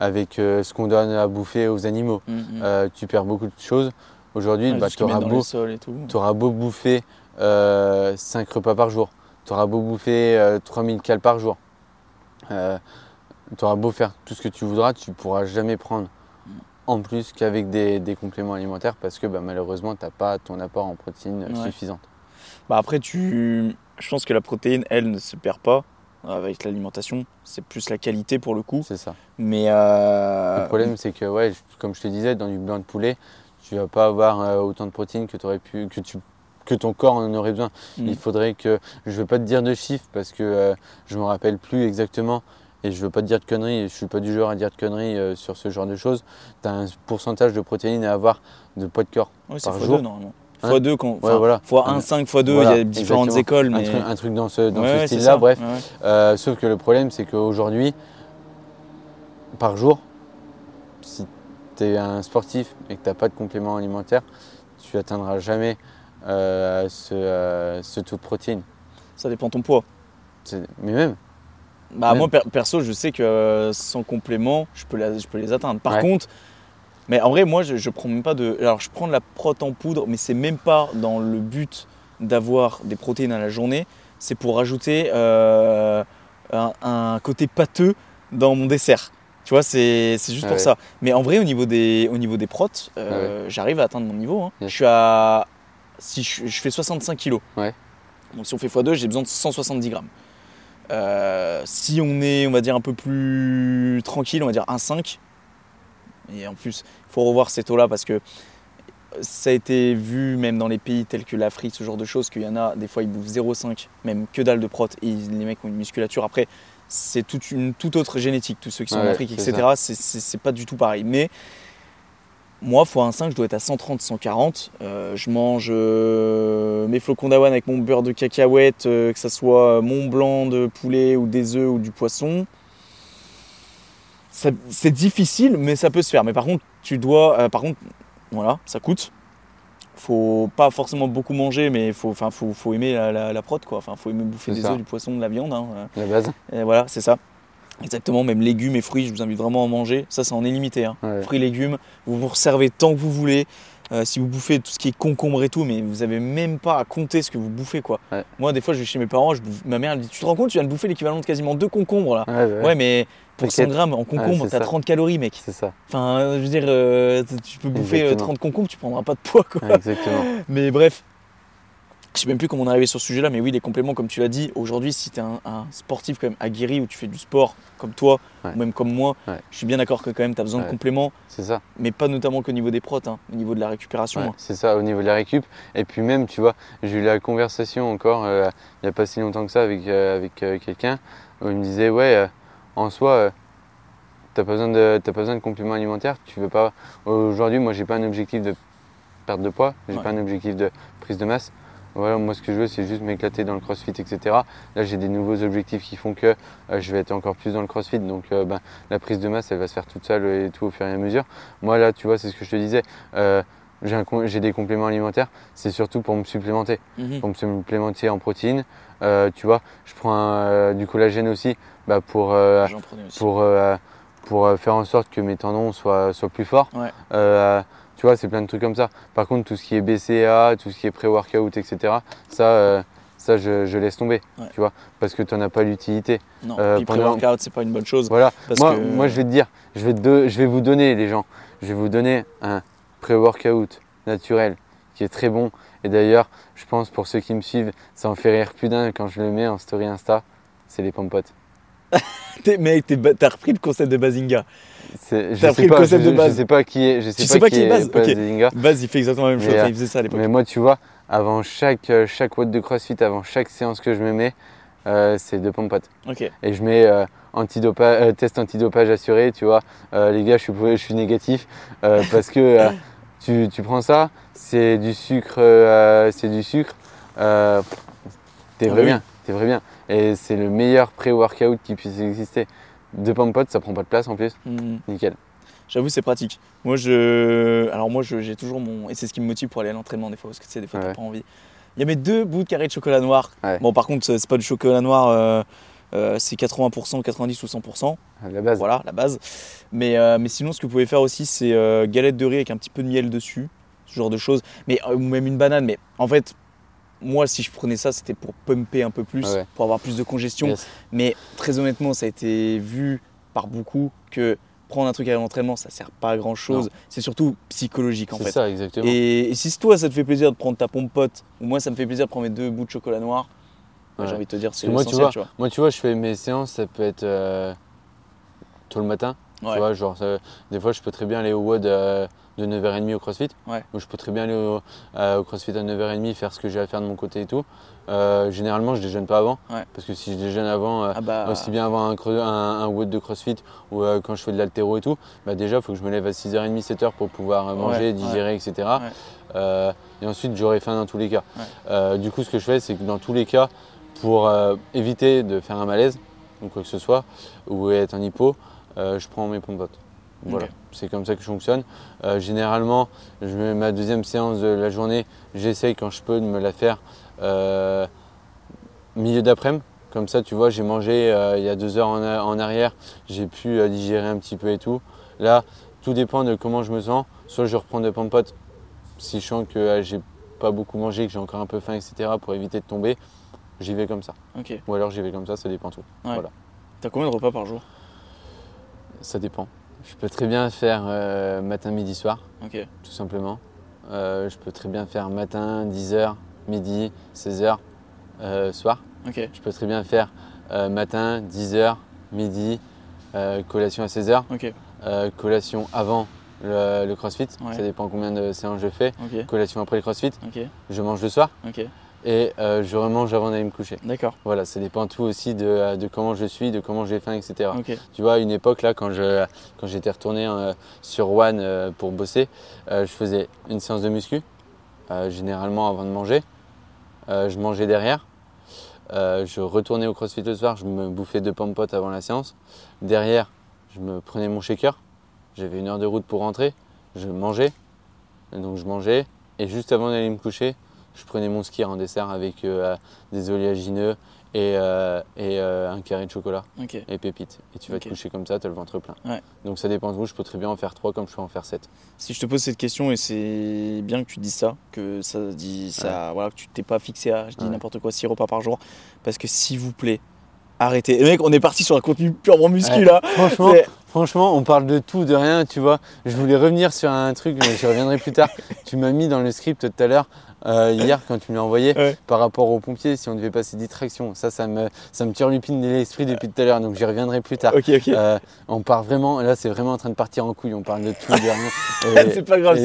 Speaker 2: avec euh, ce qu'on donne à bouffer aux animaux,
Speaker 1: mm, mm.
Speaker 2: euh, tu perds beaucoup de choses. Aujourd'hui,
Speaker 1: Ouais,
Speaker 2: bah, tu auras beau, auras bouffer 5 repas par jour, tu auras beau bouffer euh, 3000 cales par jour, tu auras beau faire tout ce que tu voudras, tu pourras jamais prendre en plus qu'avec des, des compléments alimentaires parce que bah, malheureusement, tu n'as pas ton apport en protéines euh,
Speaker 1: Ouais.
Speaker 2: suffisante.
Speaker 1: Bah après, tu... je pense que la protéine, elle, ne se perd pas avec l'alimentation. C'est plus la qualité pour le coup.
Speaker 2: C'est ça.
Speaker 1: Mais euh,
Speaker 2: Le problème, c'est que, ouais, comme je te disais, dans du blanc de poulet, tu vas pas avoir euh, autant de protéines que, aurais pu, que, tu, que ton corps en aurait besoin.
Speaker 1: Mm.
Speaker 2: Il faudrait que, je veux pas te dire de chiffres parce que euh, je me rappelle plus exactement et je veux pas te dire de conneries, je suis pas du genre à dire de conneries euh, sur ce genre de choses. Tu as un pourcentage de protéines à avoir de poids de corps.
Speaker 1: c'est
Speaker 2: par
Speaker 1: x2
Speaker 2: jour.
Speaker 1: normalement.
Speaker 2: Hein
Speaker 1: x2 quand. enfin,
Speaker 2: voilà.
Speaker 1: Fois 1, 5, x2, il
Speaker 2: Voilà,
Speaker 1: y a différentes
Speaker 2: exactement.
Speaker 1: écoles.
Speaker 2: Un,
Speaker 1: Mais...
Speaker 2: truc, un truc dans ce, dans
Speaker 1: Ouais,
Speaker 2: ce style-là,
Speaker 1: ça.
Speaker 2: bref.
Speaker 1: Ouais.
Speaker 2: Euh, sauf que le problème, c'est qu'aujourd'hui, par jour, si tu es un sportif et que tu n'as pas de complément alimentaire, tu atteindras jamais euh, ce, euh, ce taux de protéines.
Speaker 1: Ça dépend de ton poids.
Speaker 2: Mais même,
Speaker 1: Bah,
Speaker 2: Même.
Speaker 1: moi, per- perso, je sais que sans complément, je peux, la- je peux les atteindre. Par contre, mais en vrai, moi, je, je prends même pas de. Alors, je prends de la prot en poudre, mais c'est même pas dans le but d'avoir des protéines à la journée. C'est pour rajouter euh, un, un côté pâteux dans mon dessert. Tu vois, c'est c'est juste
Speaker 2: Ah
Speaker 1: pour ça. Mais en vrai, au niveau des, au niveau des protes, euh, j'arrive à atteindre mon niveau. hein. Je suis à. Si je, je fais 65 kilos.
Speaker 2: Ouais.
Speaker 1: Donc, si on fait x2, j'ai besoin de 170 grammes. Euh, si on est, on va dire, un peu plus tranquille, on va dire 1,5. Et en plus, il faut revoir ces taux-là parce que ça a été vu même dans les pays tels que l'Afrique, ce genre de choses, qu'il y en a, des fois, ils bouffent 0,5, même que dalle de prot, et les mecs ont une musculature. Après, c'est toute une toute autre génétique, tous ceux qui sont en Afrique, etc. C'est- pas du tout pareil. Mais moi, fois 1,5, je dois être à 130, 140. Euh, je mange euh, mes flocons d'avoine avec mon beurre de cacahuète, euh, que ce soit mon blanc de poulet ou des œufs ou du poisson. C'est difficile, mais ça peut se faire. Mais par contre, tu dois. euh, par contre, voilà, ça coûte. faut pas forcément beaucoup manger, mais faut, enfin, faut, faut aimer la, la- la prot, quoi. Enfin, faut aimer bouffer des œufs, du poisson, de la viande. hein.
Speaker 2: La base.
Speaker 1: Et voilà, c'est ça. Exactement, même légumes et fruits, je vous invite vraiment à en manger. Ça, ça en est limité. hein.
Speaker 2: Ouais.
Speaker 1: Fruits, légumes, vous vous servez tant que vous voulez. Euh, si vous bouffez tout ce qui est concombre et tout, mais vous avez même pas à compter ce que vous bouffez, quoi.
Speaker 2: Ouais.
Speaker 1: Moi, des fois, je vais chez mes parents, je bouffe- ma mère elle me dit Tu te rends compte, tu viens de bouffer l'équivalent de quasiment deux concombres là.
Speaker 2: Ouais, ouais,
Speaker 1: Ouais, mais pour 100
Speaker 2: T'inquiète.
Speaker 1: grammes en concombre, t'as
Speaker 2: ça.
Speaker 1: 30 calories, mec.
Speaker 2: C'est ça.
Speaker 1: Enfin, euh, je veux dire, euh, tu peux bouffer euh,
Speaker 2: Exactement.
Speaker 1: 30 concombres, tu prendras pas de poids, quoi.
Speaker 2: Exactement. (laughs)
Speaker 1: Mais bref, je sais même plus comment on est arrivé sur ce sujet-là, mais oui, les compléments, comme tu l'as dit, aujourd'hui, si tu es un, un sportif quand même aguerri ou tu fais du sport comme toi,
Speaker 2: Ouais.
Speaker 1: ou même comme moi,
Speaker 2: Ouais.
Speaker 1: je suis bien d'accord que quand même tu as besoin de compléments,
Speaker 2: C'est ça.
Speaker 1: mais pas notamment qu'au niveau des protes, hein, au niveau de la récupération. Hein.
Speaker 2: c'est ça, au niveau de la récup. Et puis même, tu vois, j'ai eu la conversation encore euh, il n'y a pas si longtemps que ça avec, euh, avec euh, quelqu'un où il me disait, ouais, euh, en soi, euh, t'as pas besoin de t'as pas besoin de compléments alimentaires. Tu veux pas. Aujourd'hui, moi, j'ai pas un objectif de perte de poids, j'ai
Speaker 1: Ouais.
Speaker 2: pas un objectif de prise de masse. Voilà, moi, ce que je veux, c'est juste m'éclater dans le CrossFit, etc. Là, j'ai des nouveaux objectifs qui font que euh, je vais être encore plus dans le CrossFit. Donc, euh, ben, la prise de masse, elle va se faire toute seule et tout au fur et à mesure. Moi, là, tu vois, c'est ce que je te disais. euh, j'ai des compléments alimentaires, c'est surtout pour me supplémenter,
Speaker 1: Mhm.
Speaker 2: pour me supplémenter en protéines. Euh, tu vois, je prends euh, du collagène aussi bah, pour, euh,
Speaker 1: J'en prenais aussi.
Speaker 2: pour, pour faire en sorte que mes tendons soient, soient plus forts.
Speaker 1: Ouais.
Speaker 2: Tu vois, c'est plein de trucs comme ça. Par contre, tout ce qui est BCA, tout ce qui est pré-workout, etc., ça, ça je, je laisse tomber,
Speaker 1: Ouais.
Speaker 2: tu vois, parce que tu n'en as pas l'utilité.
Speaker 1: Non,
Speaker 2: euh,
Speaker 1: puis
Speaker 2: pendant-
Speaker 1: pré-workout, c'est pas une bonne chose.
Speaker 2: Voilà,
Speaker 1: Parce
Speaker 2: moi,
Speaker 1: que-
Speaker 2: moi, je vais te dire, je vais, te do- je vais vous donner, les gens, je vais vous donner un pré-workout naturel qui est très bon. Et d'ailleurs, je pense pour ceux qui me suivent, ça en fait rire plus d'un quand je le mets en story Insta, c'est les pompotes. (laughs)
Speaker 1: T'es- Mec, t'as repris le concept de Bazinga. T'as
Speaker 2: sais
Speaker 1: pris le
Speaker 2: pas,
Speaker 1: concept
Speaker 2: je,
Speaker 1: de base.
Speaker 2: Je sais pas qui est, je sais
Speaker 1: Tu sais pas qui est.
Speaker 2: Bazinga.
Speaker 1: Baz, il fait exactement la même
Speaker 2: Mais,
Speaker 1: chose.
Speaker 2: euh,
Speaker 1: il faisait ça à l'époque.
Speaker 2: Mais moi, tu vois, avant chaque, euh, chaque watt de CrossFit, avant chaque séance que je me mets, euh, c'est deux pompotes. Et je mets euh, test antidopage assuré, tu vois. Les gars, je suis, je suis négatif parce que (laughs) tu, tu prends ça, c'est du sucre, euh, c'est du sucre, euh, t'es vrai
Speaker 1: oui.
Speaker 2: bien, t'es vrai bien. Et c'est le meilleur pré-workout qui puisse exister. Deux pommes potes, ça prend pas de place en plus,
Speaker 1: Mhm.
Speaker 2: nickel.
Speaker 1: J'avoue, c'est pratique. Moi, je. Alors, moi, j'ai toujours mon. Et c'est ce qui me motive pour aller à l'entraînement, des fois, parce que tu sais, des fois, t'as
Speaker 2: Ouais.
Speaker 1: pas envie. Il y a mes deux bouts de carré de chocolat noir.
Speaker 2: Ouais.
Speaker 1: Bon, par contre, c'est pas du chocolat noir, euh, euh, c'est 80%, 90 ou 100%.
Speaker 2: À la base.
Speaker 1: Voilà, la base. Mais, euh, mais sinon, ce que vous pouvez faire aussi, c'est euh, galette de riz avec un petit peu de miel dessus, ce genre de choses. Mais, ou même une banane. Mais en fait, moi, si je prenais ça, c'était pour pumper un peu plus,
Speaker 2: Ouais.
Speaker 1: pour avoir plus de congestion.
Speaker 2: Yes.
Speaker 1: Mais très honnêtement, ça a été vu par beaucoup que prendre un truc à l'entraînement, ça sert pas à grand chose. C'est surtout psychologique en
Speaker 2: C'est
Speaker 1: fait.
Speaker 2: ça, exactement.
Speaker 1: Et, et si toi, ça te fait plaisir de prendre ta pompe pote, ou moi, ça me fait plaisir de prendre mes deux bouts de chocolat noir,
Speaker 2: Ouais.
Speaker 1: j'ai envie de te dire, c'est
Speaker 2: moi, tu vois,
Speaker 1: tu vois.
Speaker 2: Moi, tu vois, je fais mes séances, ça peut être euh, tôt le matin.
Speaker 1: Ouais.
Speaker 2: Tu vois, genre, ça- des fois, je peux très bien aller au WOD euh, de 9h30 au CrossFit.
Speaker 1: Ouais.
Speaker 2: Ou je peux très bien aller au, euh, au CrossFit à 9h30, faire ce que j'ai à faire de mon côté et tout. Euh, généralement, je déjeune pas avant. Parce que si je déjeune avant,
Speaker 1: Ah bah,
Speaker 2: aussi bien avant un, creux- un, un WOD de CrossFit ou quand je fais de l'altéro et tout, bah déjà, il faut que je me lève à 6h30, 7h pour pouvoir manger, digérer, etc. Et ensuite, j'aurai faim dans tous les cas. Du coup, ce que je fais, c'est que dans tous les cas, pour euh, éviter de faire un malaise, ou quoi que ce soit, ou être en hypo, euh, je prends mes pompotes. Voilà, c'est comme ça que je fonctionne. Euh, généralement, je mets ma deuxième séance de la journée, j'essaye quand je peux de me la faire milieu d'après-midi. Comme ça, tu vois, j'ai mangé il y a deux heures en, en arrière, j'ai pu digérer un petit peu et tout. Là, tout dépend de comment je me sens. Soit je reprends des pompotes si je sens que j'ai pas beaucoup mangé, que j'ai encore un peu faim, etc. pour éviter de tomber, j'y vais comme ça. Ou alors j'y vais comme ça, ça dépend tout.
Speaker 1: Ouais.
Speaker 2: Voilà.
Speaker 1: T'as combien de repas par jour?
Speaker 2: Ça dépend. Je peux très bien faire euh, matin, midi, soir,
Speaker 1: Ok.
Speaker 2: tout simplement. Euh, je peux très bien faire matin, 10h, midi, 16h, euh, soir. Je peux très bien faire matin, 10h, midi, collation à 16h,
Speaker 1: Ok.
Speaker 2: euh, collation avant le, le crossfit.
Speaker 1: Ouais.
Speaker 2: Ça dépend combien de séances je fais. Collation après le crossfit. Je mange le soir. Et euh, je remange avant d'aller me coucher.
Speaker 1: D'accord.
Speaker 2: Voilà, ça dépend tout aussi de, euh, de comment je suis, de comment j'ai faim, etc.
Speaker 1: Ok.
Speaker 2: Tu vois, à une époque, là, quand je- quand j'étais retourné euh, sur One euh, pour bosser, je faisais une séance de muscu, généralement avant de manger. Je mangeais derrière. Je retournais au CrossFit le soir, je me bouffais deux pommes avant la séance. Derrière, je me prenais mon shaker. J'avais une heure de route pour rentrer. Je mangeais. Donc je mangeais, Et juste avant d'aller me coucher, je prenais mon ski en dessert avec euh, des oléagineux et, euh, et euh, un carré de chocolat et pépites. Et tu vas te coucher comme ça, tu as le ventre plein.
Speaker 1: Ouais.
Speaker 2: Donc ça dépend de vous, je peux très bien en faire 3 comme je peux en faire 7.
Speaker 1: Si je te pose cette question, et c'est bien que tu dises ça, que ça dit ça, voilà, que tu t'es pas fixé à, je dis
Speaker 2: Ouais.
Speaker 1: n'importe quoi, 6 repas par jour, parce que s'il vous plaît, arrêtez. Et mec, on est parti sur un contenu purement muscu là.
Speaker 2: Franchement, franchement, on parle de tout, de rien, tu vois. Je voulais revenir sur un truc, mais je reviendrai plus tard. (laughs) tu m'as mis dans le script tout à l'heure, euh, hier, quand tu me l'as envoyé,
Speaker 1: Ouais.
Speaker 2: par rapport aux pompiers, si on devait passer distraction. Ça, ça me, ça me turlupine l'esprit depuis tout à l'heure, donc j'y reviendrai plus tard.
Speaker 1: Ok, ok.
Speaker 2: Euh, on part vraiment, là c'est vraiment en train de partir en couille, on parle de tout, de rien. (laughs)
Speaker 1: C'est pas grave,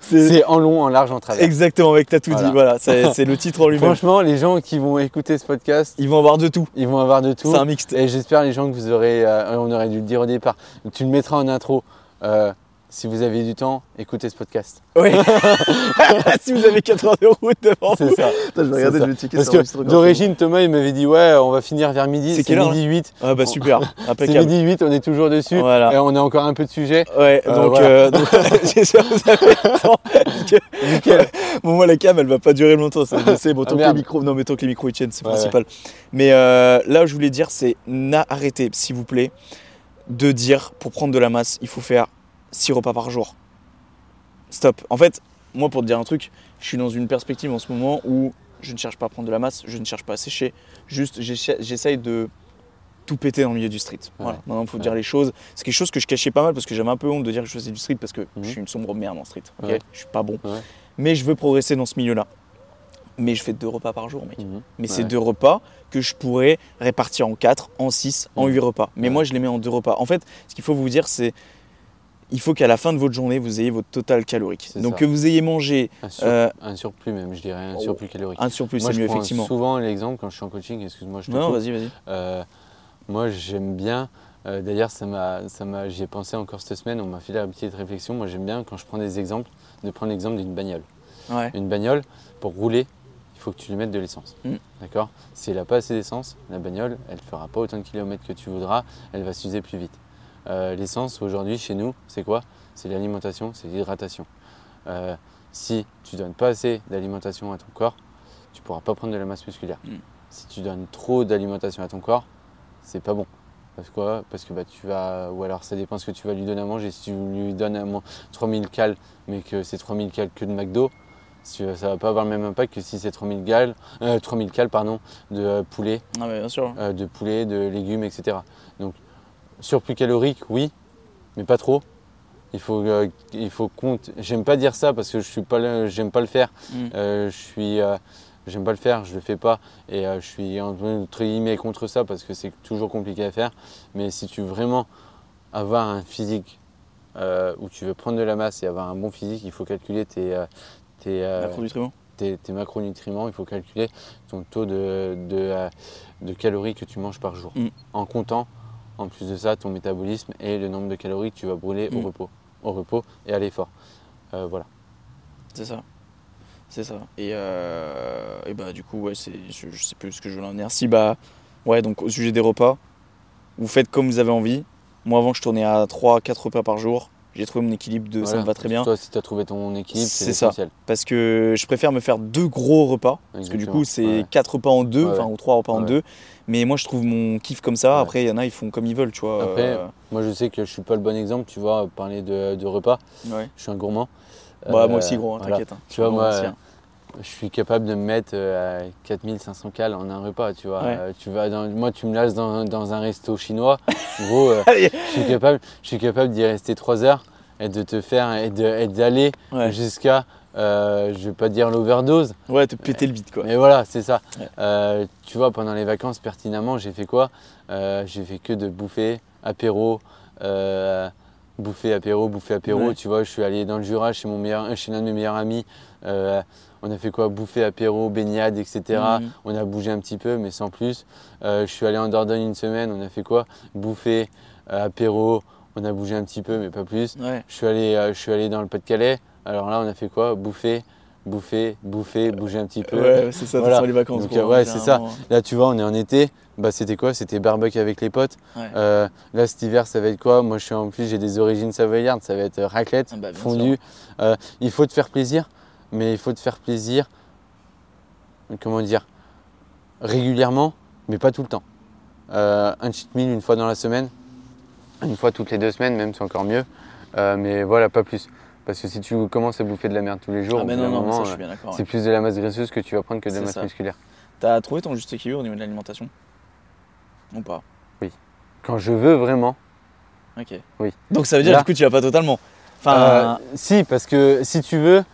Speaker 1: c'est.
Speaker 2: en long, en large, en travers.
Speaker 1: Exactement, mec, t'as tout
Speaker 2: Voilà.
Speaker 1: dit. Voilà, c'est c'est le titre en lui-même.
Speaker 2: Franchement, les gens qui vont écouter ce podcast,
Speaker 1: Ils vont avoir de tout.
Speaker 2: ils vont avoir de tout.
Speaker 1: C'est un mixte.
Speaker 2: Et j'espère les gens que vous aurez, euh, on aurait dû le dire au départ. Tu le mettras en intro. Euh, si vous avez du temps, écoutez ce podcast.
Speaker 1: Ouais. (laughs) si vous avez 4 heures de route devant
Speaker 2: C'est
Speaker 1: vous.
Speaker 2: ça.
Speaker 1: Attends, je vais
Speaker 2: C'est
Speaker 1: regarder,
Speaker 2: ça.
Speaker 1: je vais checker
Speaker 2: Parce que d'origine, Thomas, il m'avait dit Ouais, on va finir vers midi.
Speaker 1: C'est
Speaker 2: C'est
Speaker 1: quelle heure,
Speaker 2: midi 8.
Speaker 1: Ah bah super, (laughs)
Speaker 2: C'est midi 8, on est toujours dessus.
Speaker 1: Voilà.
Speaker 2: Et on a encore un peu de sujet.
Speaker 1: Ouais,
Speaker 2: Euh,
Speaker 1: donc,
Speaker 2: voilà.
Speaker 1: euh, donc, (laughs) j'espère que vous avez le temps.
Speaker 2: Nickel.
Speaker 1: bon, moi, la cam, elle va pas durer longtemps, ça, je sais. Bon,
Speaker 2: Ah,
Speaker 1: tant que les micros, non, mais tant que les micros ils tiennent, c'est
Speaker 2: Ouais,
Speaker 1: principal. Mais euh, là, où je voulais dire, c'est n'a- arrêtez, s'il vous plaît, de dire pour prendre de la masse, il faut faire 6 repas par jour. Stop. En fait, moi, pour te dire un truc, je suis dans une perspective en ce moment où je ne cherche pas à prendre de la masse, je ne cherche pas à sécher. Juste, j'essa- j'essaye de tout péter dans le milieu du street. Voilà. Maintenant, il faut
Speaker 2: Ouais.
Speaker 1: dire les choses. C'est quelque chose que je cachais pas mal parce que j'avais un peu honte de dire que je faisais du street parce que
Speaker 2: Mhm.
Speaker 1: je suis une sombre merde en street. ok?
Speaker 2: Ouais.
Speaker 1: Je suis pas bon. Mais je veux progresser dans ce milieu-là. Mais je fais deux repas par jour, mec.
Speaker 2: Mhm.
Speaker 1: Mais
Speaker 2: Ouais.
Speaker 1: c'est deux repas que je pourrais répartir en 4, en 6, en
Speaker 2: Mhm.
Speaker 1: 8 repas. Mais
Speaker 2: Ouais.
Speaker 1: moi, je les mets en deux repas. En fait, ce qu'il faut vous dire, c'est il faut qu'à la fin de votre journée, vous ayez votre total calorique. Donc
Speaker 2: ça.
Speaker 1: que vous ayez mangé
Speaker 2: Un, sur-
Speaker 1: euh,
Speaker 2: un surplus, même, je dirais. Un
Speaker 1: oh,
Speaker 2: surplus calorique.
Speaker 1: un surplus, c'est mieux, effectivement.
Speaker 2: souvent l'exemple quand je suis en coaching. Excuse-moi, je te
Speaker 1: Non, vas-y, vas-y.
Speaker 2: Euh, moi, j'aime bien. euh, D'ailleurs, ça m'a, j'y ai pensé encore cette semaine. On m'a fait la petite réflexion. Moi, j'aime bien quand je prends des exemples, de prendre l'exemple d'une bagnole.
Speaker 1: Ouais.
Speaker 2: Une bagnole, pour rouler, faut que tu lui mettes de l'essence.
Speaker 1: Mm.
Speaker 2: D'accord? Si elle n'a pas assez d'essence, la bagnole, elle ne fera pas autant de kilomètres que tu voudras. Elle va s'user plus vite. Euh, l'essence, aujourd'hui, chez nous, c'est quoi? C'est l'alimentation, c'est l'hydratation. Euh, si tu donnes pas assez d'alimentation à ton corps, tu pourras pas prendre de la masse musculaire.
Speaker 1: Mm.
Speaker 2: Si tu donnes trop d'alimentation à ton corps, c'est pas bon. Parce que, quoi? Parce que bah, tu vas. Ou alors ça dépend ce que tu vas lui donner à manger. Si tu lui donnes à manger 3000 cales, mais que c'est 3000 cales que de McDo, si- ça va pas avoir le même impact que si c'est 3000 cales, euh, 3000 cales pardon, de euh, poulet,
Speaker 1: Ah, mais bien sûr.
Speaker 2: euh, de poulet, de légumes, etc. Donc surplus calorique, oui, mais pas trop. Il faut, il faut compte. J'aime pas dire ça parce que je suis pas, j'aime pas le faire.
Speaker 1: Mm.
Speaker 2: Euh, je suis, j'aime pas le faire, je le fais pas et je suis entre guillemets contre ça parce que c'est toujours compliqué à faire. Mais si tu veux vraiment avoir un physique euh, où tu veux prendre de la masse et avoir un bon physique, il faut calculer tes, euh, tes, euh,
Speaker 1: Macronutriments.
Speaker 2: tes, tes macronutriments, il faut calculer ton taux de, de, euh, de calories que tu manges par jour.
Speaker 1: Mm.
Speaker 2: En comptant, en plus de ça, ton métabolisme et le nombre de calories que tu vas brûler au
Speaker 1: Mm.
Speaker 2: repos, au repos et à l'effort. Euh, voilà.
Speaker 1: C'est ça. C'est ça. Et, euh, et bah du coup, ouais, c'est, je, je sais plus ce que je voulais en venir. Si bah, ouais, donc au sujet des repas, vous faites comme vous avez envie. Moi avant, je tournais à 3-4 repas par jour. J'ai trouvé mon équilibre de ça me va très bien.
Speaker 2: Toi, si tu as trouvé ton équilibre, c'est
Speaker 1: C'est ça.
Speaker 2: essentiel.
Speaker 1: Parce que je préfère me faire deux gros repas. Parce que du coup, c'est
Speaker 2: Ouais.
Speaker 1: quatre repas en deux,
Speaker 2: Ouais.
Speaker 1: enfin, ou trois repas en deux. Mais moi, je trouve mon kiff comme ça. Après, il y en a, ils font comme ils veulent, tu vois.
Speaker 2: Après,
Speaker 1: Euh,
Speaker 2: Moi, je sais que je suis pas le bon exemple, tu vois, parler de, de repas. Je suis un gourmand.
Speaker 1: Bah,
Speaker 2: Euh,
Speaker 1: moi aussi, gros, hein,
Speaker 2: voilà.
Speaker 1: t'inquiète. hein.
Speaker 2: Tu vois, moi,
Speaker 1: aussi, hein.
Speaker 2: Je suis capable de me mettre euh, à 4500 cales en un repas, tu vois.
Speaker 1: Ouais.
Speaker 2: Euh, tu vas dans- moi, tu me lasses dans, dans un resto chinois. (laughs) Gros, euh, je suis capable, je suis capable d'y rester 3 heures et de te faire et d'aller
Speaker 1: Ouais.
Speaker 2: jusqu'à, euh, je vais pas dire l'overdose,
Speaker 1: Ouais, te péter le bide, quoi.
Speaker 2: mais voilà, c'est ça.
Speaker 1: Ouais.
Speaker 2: Euh, tu vois, pendant les vacances, pertinemment, j'ai fait quoi? Euh, J'ai fait que de bouffer, apéro, bouffer, apéro, bouffer, apéro.
Speaker 1: Ouais.
Speaker 2: Tu vois, je suis allé dans le Jura chez, mon meilleur, chez l'un de mes meilleurs amis. Euh, on a fait quoi? Bouffer, apéro, baignade, etc.
Speaker 1: Mhm.
Speaker 2: On a bougé un petit peu, mais sans plus. Euh, je suis allé en Dordogne une semaine. On a fait quoi? Bouffer, euh, apéro. On a bougé un petit peu, mais pas plus.
Speaker 1: Ouais.
Speaker 2: Je suis allé, euh, je suis allé dans le Pas-de-Calais. Alors là, on a fait quoi? Bouffer, bouffer, bouffer, bouger un petit peu.
Speaker 1: Ouais, c'est ça,
Speaker 2: Voilà.
Speaker 1: les vacances.
Speaker 2: Donc, ouais, c'est ça. Là, tu vois, on est en été. Bah, c'était quoi? C'était barbecue avec les potes.
Speaker 1: Ouais.
Speaker 2: Euh, là, cet hiver, ça va être quoi? Moi, je suis en plus, j'ai des origines savoyardes. Ça va être raclette,
Speaker 1: Ah bah,
Speaker 2: fondue. Euh, il faut te faire plaisir, mais il faut te faire plaisir, comment dire, régulièrement, mais pas tout le temps. Euh, un cheat meal une fois dans la semaine, une fois toutes les deux semaines, même c'est encore mieux. Euh, mais voilà, pas plus. Parce que si tu commences à bouffer de la merde tous les jours,
Speaker 1: Ah,
Speaker 2: euh, c'est
Speaker 1: ouais.
Speaker 2: plus de la masse graisseuse que tu vas prendre que de la masse
Speaker 1: ça.
Speaker 2: musculaire.
Speaker 1: T'as trouvé ton juste équilibre au niveau de l'alimentation? Ou pas?
Speaker 2: Quand je veux vraiment,
Speaker 1: Ok.
Speaker 2: Oui.
Speaker 1: Donc ça veut dire
Speaker 2: Là-
Speaker 1: du coup tu vas pas totalement. Enfin,
Speaker 2: Euh, si, parce que si tu veux,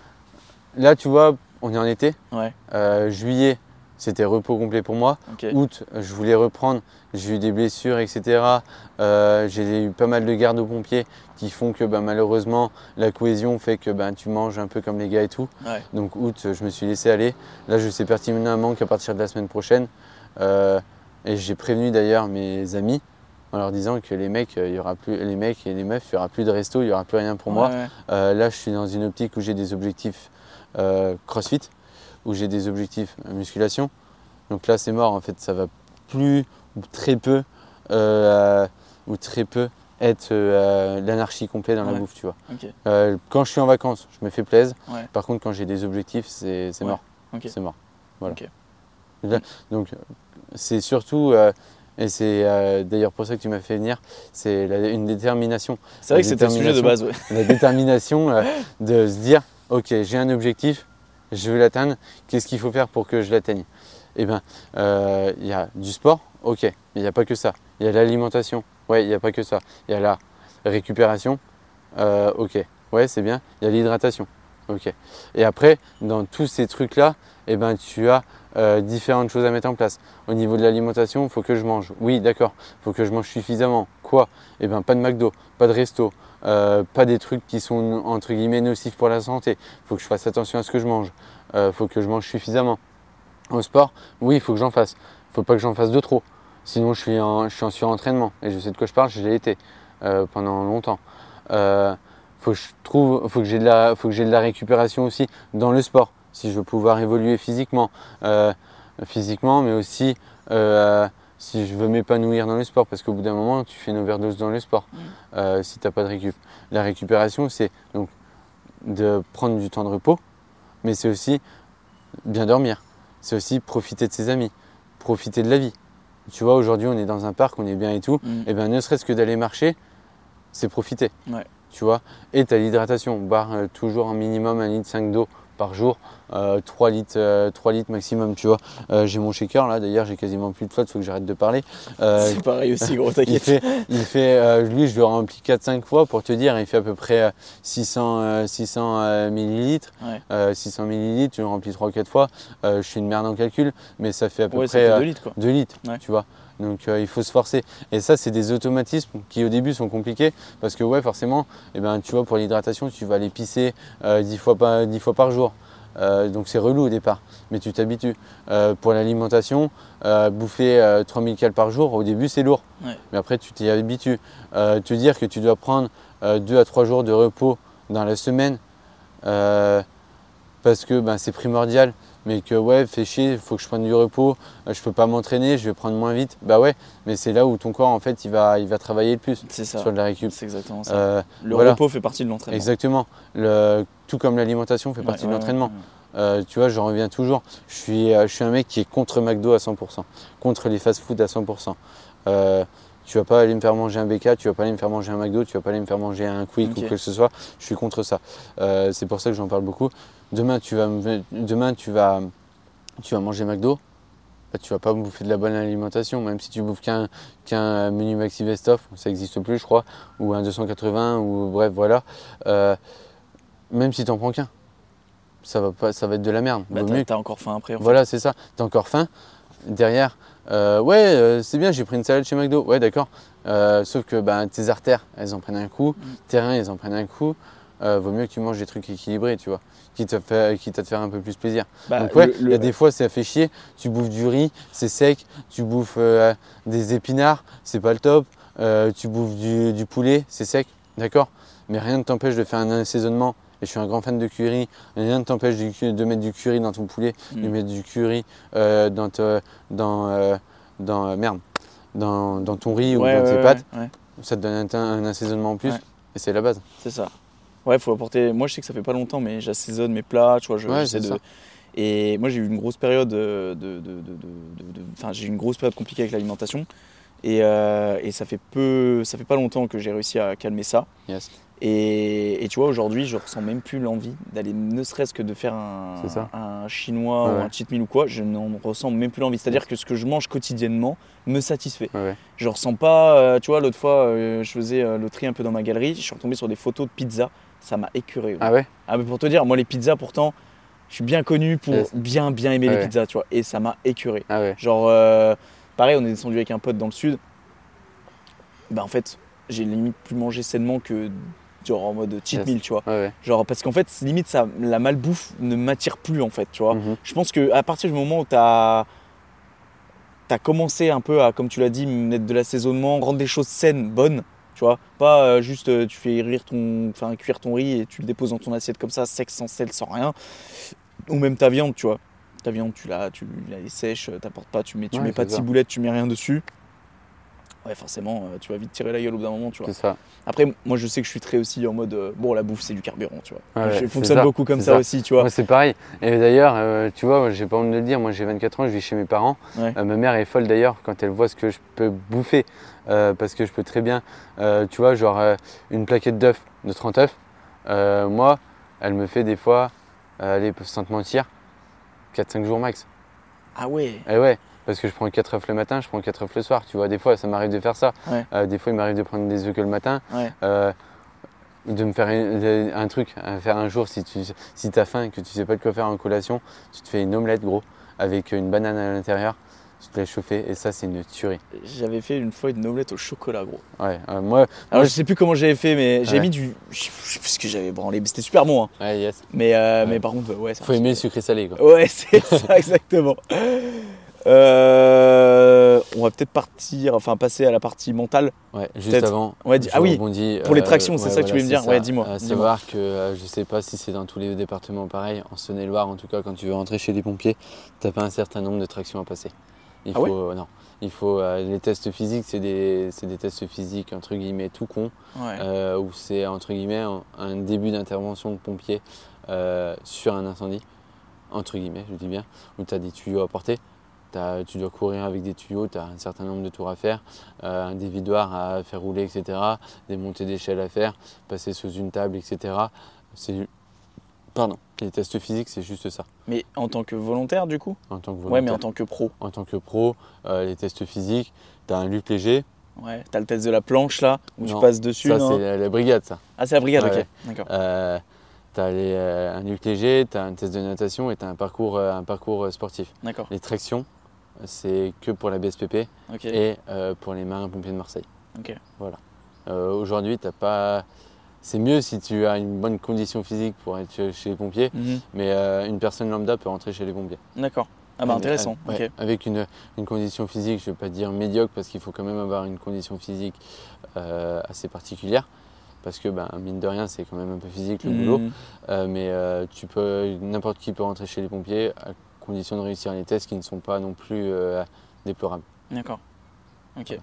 Speaker 2: là tu vois, on est en été.
Speaker 1: ouais,
Speaker 2: Euh, juillet, c'était repos complet pour moi. Août, je voulais reprendre. J'ai eu des blessures, etc. Euh, j'ai eu pas mal de gardes aux pompiers qui font que bah, malheureusement la cohésion fait que bah, tu manges un peu comme les gars et tout.
Speaker 1: Ouais.
Speaker 2: Donc août, je me suis laissé aller. Là, je sais pertinemment qu'à partir de la semaine prochaine, euh, et j'ai prévenu d'ailleurs mes amis en leur disant que les mecs, il y aura plus, les mecs et les meufs, il y aura plus de resto, il y aura plus rien pour moi.
Speaker 1: Ouais.
Speaker 2: Euh, là, je suis dans une optique où j'ai des objectifs euh, CrossFit, où j'ai des objectifs musculation. Donc là, c'est mort. En fait, ça va plus ou très peu euh, ou très peu être euh, l'anarchie complète dans la bouffe, tu vois. Euh, quand je suis en vacances, je me fais plaisir.
Speaker 1: Ouais.
Speaker 2: Par contre, quand j'ai des objectifs, c'est
Speaker 1: Ouais.
Speaker 2: mort. C'est mort. Voilà. Là, donc, c'est surtout, euh, et c'est d'ailleurs pour ça que tu m'as fait venir, c'est une détermination
Speaker 1: C'est vrai que c'était le sujet de base.
Speaker 2: La détermination de se dire ok j'ai un objectif je veux l'atteindre qu'est-ce qu'il faut faire pour que je l'atteigne? Eh bien euh, il y a du sport ok mais il n'y a pas que ça. Il y a l'alimentation ouais il n'y a pas que ça. Il y a la récupération euh, ok ouais c'est bien. Il y a l'hydratation ok. Et après dans tous ces trucs là eh ben tu as euh, différentes choses à mettre en place. Au niveau de l'alimentation il faut que je mange. Oui d'accord. Il faut que je mange suffisamment. Quoi? Eh ben pas de McDo pas de resto euh, pas des trucs qui sont entre guillemets nocifs pour la santé. Il faut que je fasse attention à ce que je mange. Il faut que je mange suffisamment. Au sport, oui, il faut que j'en fasse. Il faut pas que j'en fasse de trop. Sinon, je suis en, surentraînement. Et je sais de quoi je parle, je l'ai été euh, pendant longtemps. Euh, faut que j'ai de la, récupération aussi dans le sport. Si je veux pouvoir évoluer physiquement, euh, mais aussi euh, si je veux m'épanouir dans le sport, parce qu'au bout d'un moment, tu fais une overdose dans le sport euh, si tu n'as pas de récup. La récupération, c'est donc de prendre du temps de repos, mais c'est aussi bien dormir. C'est aussi profiter de ses amis, profiter de la vie. Tu vois, aujourd'hui, on est dans un parc, on est bien et tout.
Speaker 1: Mm.
Speaker 2: Et bien, ne serait-ce que d'aller marcher, c'est profiter.
Speaker 1: Ouais.
Speaker 2: Tu vois, et tu as l'hydratation. Boire euh, toujours un minimum 1 litre 5 d'eau par jour, euh, 3, litres, euh, 3 litres maximum, tu vois. Euh, j'ai mon shaker là, d'ailleurs, j'ai quasiment plus de flotte, il faut que j'arrête de parler. Euh, (laughs)
Speaker 1: C'est pareil aussi, gros,
Speaker 2: il
Speaker 1: t'inquiète.
Speaker 2: fait, il fait euh, lui, je le remplis 4-5 fois pour te dire, il fait à peu près euh, 600, euh, 600 euh, millilitres.
Speaker 1: Ouais.
Speaker 2: Euh, 600 millilitres, tu le remplis 3-4 fois. Euh, je suis une merde en calcul, mais ça fait à peu
Speaker 1: Ouais,
Speaker 2: près
Speaker 1: fait
Speaker 2: euh,
Speaker 1: 2 litres quoi.
Speaker 2: 2 litres,
Speaker 1: Ouais.
Speaker 2: tu vois. Donc euh, il faut se forcer. Et ça, c'est des automatismes qui au début sont compliqués parce que ouais, forcément, eh ben, tu vois, pour l'hydratation, tu vas aller pisser euh, 10, fois par, 10 fois par jour. Euh, donc c'est relou au départ, mais tu t'habitues. Euh, pour l'alimentation, euh, bouffer euh, 3000 calories par jour, au début c'est lourd,
Speaker 1: Ouais.
Speaker 2: mais après tu t'y habitues. Euh, te dire que tu dois prendre 2 à 3 jours de repos dans la semaine, euh, parce que ben, c'est primordial, mais que ouais, fais chier, il faut que je prenne du repos, euh, je peux pas m'entraîner, je vais prendre moins vite. Bah ouais, mais c'est là où ton corps en fait il va, il va travailler le plus
Speaker 1: ça.
Speaker 2: sur de la récup.
Speaker 1: C'est exactement ça.
Speaker 2: Euh,
Speaker 1: le
Speaker 2: voilà.
Speaker 1: repos fait partie de l'entraînement.
Speaker 2: exactement. Le- tout comme l'alimentation fait partie
Speaker 1: ouais,
Speaker 2: de l'entraînement.
Speaker 1: ouais.
Speaker 2: Euh, tu vois, j'en reviens toujours. Je suis, je suis un mec qui est contre McDo à 100%, contre les fast-food à 100%. Euh, tu vas pas aller me faire manger un BK, tu vas pas aller me faire manger un McDo, tu vas pas aller me faire manger un Quick ou quoi que ce soit. Je suis contre ça. Euh, c'est pour ça que j'en parle beaucoup. Demain, tu vas, me- demain, tu vas, tu vas manger McDo. Bah, tu vas pas bouffer de la bonne alimentation, même si tu bouffes qu'un qu'un menu Maxi Best of, ça n'existe plus, je crois, ou un 280, ou bref, voilà. Euh, même si tu n'en prends qu'un, ça va pas, ça va être de la merde.
Speaker 1: Bah, t'as- encore faim après. en fait.
Speaker 2: voilà, c'est ça. T'as encore faim. Derrière, euh, ouais, euh, c'est bien, j'ai pris une salade chez McDo. Ouais, d'accord. Euh, sauf que ben, tes artères, elles en prennent un coup.
Speaker 1: Mm.
Speaker 2: Tes reins, ils en prennent un coup. Euh, vaut mieux que tu manges des trucs équilibrés, tu vois. Quitte à, faire, quitte à te faire un peu plus plaisir.
Speaker 1: Bah,
Speaker 2: Donc, ouais,
Speaker 1: le-
Speaker 2: il y a des fois, ça fait chier. Tu bouffes du riz, c'est sec. Tu bouffes euh, des épinards, c'est pas le top. Euh, tu bouffes du, du poulet, c'est sec. D'accord Mais rien ne t'empêche de faire un assaisonnement. Et je suis un grand fan de curry. Rien ne t'empêche de, de mettre du curry dans ton poulet de
Speaker 1: Mm.
Speaker 2: mettre du curry dans, te- dans, dans, merde, dans, dans ton riz ou dans
Speaker 1: ouais,
Speaker 2: tes pâtes, ça te donne un, un assaisonnement en plus et c'est la base.
Speaker 1: c'est ça. Ouais, faut apporter. Moi, je sais que ça fait pas longtemps, mais j'assaisonne mes plats, tu vois. Je,
Speaker 2: Ouais,
Speaker 1: de...
Speaker 2: ça.
Speaker 1: Et moi, j'ai eu une grosse période euh, de, Enfin, j'ai eu une grosse période compliquée avec l'alimentation. Et, euh, et ça fait peu, ça fait pas longtemps que j'ai réussi à calmer ça.
Speaker 2: Yes.
Speaker 1: Et, et tu vois, aujourd'hui, je ressens même plus l'envie d'aller, ne serait-ce que de faire un, un chinois
Speaker 2: Ouais,
Speaker 1: ou un cheat meal ou quoi. Je n'en ressens même plus l'envie. C'est-à-dire que ce que je mange quotidiennement me satisfait.
Speaker 2: Ouais, ouais.
Speaker 1: Je ressens pas, euh, tu vois, l'autre fois, euh, je faisais euh, le tri un peu dans ma galerie, je suis retombé sur des photos de pizza, ça m'a écœuré.
Speaker 2: Ah ouais
Speaker 1: Ah, mais pour te dire, moi, les pizzas, pourtant, je suis bien connu pour
Speaker 2: Yes.
Speaker 1: bien, bien aimer les
Speaker 2: Ouais.
Speaker 1: pizzas, tu vois, et ça m'a écœuré.
Speaker 2: Ah ouais.
Speaker 1: Genre, euh, pareil, on est descendu avec un pote dans le sud, bah en fait, j'ai limite plus mangé sainement que genre en mode cheat
Speaker 2: Yes.
Speaker 1: meal, tu vois.
Speaker 2: Ouais, ouais.
Speaker 1: Genre, parce qu'en fait, limite, ça, la malbouffe ne m'attire plus, en fait, tu vois.
Speaker 2: Mhm.
Speaker 1: Je pense que à partir du moment où tu as, commencé un peu à, comme tu l'as dit, mettre de l'assaisonnement, rendre des choses saines, bonnes, tu vois, pas euh, juste euh, tu fais rire ton, enfin, cuire ton riz et tu le déposes dans ton assiette comme ça, sec, sans sel, sans rien, ou même ta viande, tu vois. Ta viande, tu la, tu la les sèches, t'apportes pas, tu mets, tu
Speaker 2: Ouais,
Speaker 1: mets pas de
Speaker 2: ça.
Speaker 1: ciboulette, tu mets rien dessus. Ouais, forcément, euh, tu vas vite tirer la gueule au bout d'un moment, tu vois.
Speaker 2: C'est ça.
Speaker 1: Après, moi, je sais que je suis très aussi en mode, euh, bon, la bouffe, c'est du carburant, tu vois.
Speaker 2: Ouais,
Speaker 1: je fonctionne
Speaker 2: ça,
Speaker 1: beaucoup comme ça,
Speaker 2: ça.
Speaker 1: aussi, tu vois.
Speaker 2: C'est pareil. Et d'ailleurs, euh, tu vois, moi, j'ai pas honte de le dire, moi j'ai 24 ans, je vis chez mes parents.
Speaker 1: Ouais.
Speaker 2: Euh, ma mère est folle d'ailleurs quand elle voit ce que je peux bouffer. parce que je peux très bien, tu vois, genre une plaquette d'œufs, de 30 œufs. moi, elle me fait des fois, allez, sans te mentir, 4-5 jours max.
Speaker 1: Ah ouais.
Speaker 2: Et ouais, parce que je prends 4 œufs le matin, je prends 4 œufs le soir, tu vois. Des fois, ça m'arrive de faire ça.
Speaker 1: Ouais.
Speaker 2: Euh, des fois, il m'arrive de prendre des œufs que le matin.
Speaker 1: Ouais.
Speaker 2: Euh, de me faire un, un truc, à faire un jour si tu si as faim et que tu sais pas de quoi faire en collation, tu te fais une omelette gros avec une banane à l'intérieur, tu te laisses chauffer et ça c'est une tuerie.
Speaker 1: J'avais fait une fois une omelette au chocolat, gros.
Speaker 2: Ouais, euh, moi,
Speaker 1: Alors je sais plus comment j'avais fait, mais j'ai
Speaker 2: Ouais.
Speaker 1: mis du. Je sais plus ce que j'avais branlé, mais c'était super bon. Hein.
Speaker 2: ouais, yes.
Speaker 1: Mais, euh, mais par contre, ouais, ça.
Speaker 2: Faut aimer le sucré salé quoi.
Speaker 1: Ouais, (laughs) c'est ça, exactement. Euh, on va peut-être partir, enfin passer à la partie mentale.
Speaker 2: Ouais, juste avant.
Speaker 1: Ouais, ah oui,
Speaker 2: rebondis,
Speaker 1: pour les
Speaker 2: euh,
Speaker 1: tractions, c'est ça que tu voulais me dire
Speaker 2: c'est
Speaker 1: Ouais, dis-moi, dis-moi.
Speaker 2: savoir que euh, je sais pas si c'est dans tous les départements pareil, en Saône-et-Loire en tout cas, quand tu veux rentrer chez les pompiers, t'as pas un certain nombre de tractions à passer. Il
Speaker 1: Ah
Speaker 2: faut,
Speaker 1: ouais
Speaker 2: non, il faut les tests physiques, c'est des, c'est des tests physiques entre guillemets tout con.
Speaker 1: Ouais.
Speaker 2: où c'est entre guillemets un, un début d'intervention de pompier sur un incendie, entre guillemets, je dis bien, où tu as des tuyaux à porter. Tu dois courir avec des tuyaux, tu as un certain nombre de tours à faire, euh, un dévidoir à faire rouler, etc., des montées d'échelle à faire, passer sous une table, etc. C'est, pardon, les tests physiques, c'est juste ça.
Speaker 1: Mais en tant que volontaire, du coup?
Speaker 2: En tant que
Speaker 1: Ouais, mais
Speaker 2: volontaire.
Speaker 1: en tant que pro.
Speaker 2: en tant que pro, euh, les tests physiques, tu as un luc léger,
Speaker 1: Ouais. T'as le test de la planche là, où tu passes dessus.
Speaker 2: ça
Speaker 1: non
Speaker 2: c'est la, la brigade ça.
Speaker 1: Ah, c'est la brigade,
Speaker 2: Ouais.
Speaker 1: ok. D'accord.
Speaker 2: Euh, tu as un nuque léger, tu as un test de natation et tu as un parcours, euh, un parcours euh, sportif.
Speaker 1: D'accord.
Speaker 2: Les tractions, c'est que pour la BSPP et euh, pour les marins-pompiers de Marseille. Voilà. Euh, Aujourd'hui, t'as pas. C'est mieux si tu as une bonne condition physique pour être chez- les pompiers,
Speaker 1: Mhm.
Speaker 2: mais euh, une personne lambda peut rentrer chez les pompiers.
Speaker 1: D'accord. Ah bah
Speaker 2: Avec-
Speaker 1: intéressant.
Speaker 2: ouais,
Speaker 1: Ok.
Speaker 2: Avec une, une condition physique, je ne vais pas dire médiocre, parce qu'il faut quand même avoir une condition physique assez particulière. Parce que, ben, mine de rien, c'est quand même un peu physique le boulot.
Speaker 1: Mhm.
Speaker 2: Euh, mais euh, tu peux, n'importe qui peut rentrer chez les pompiers à condition de réussir les tests qui ne sont pas non plus euh, déplorables.
Speaker 1: D'accord. Ok.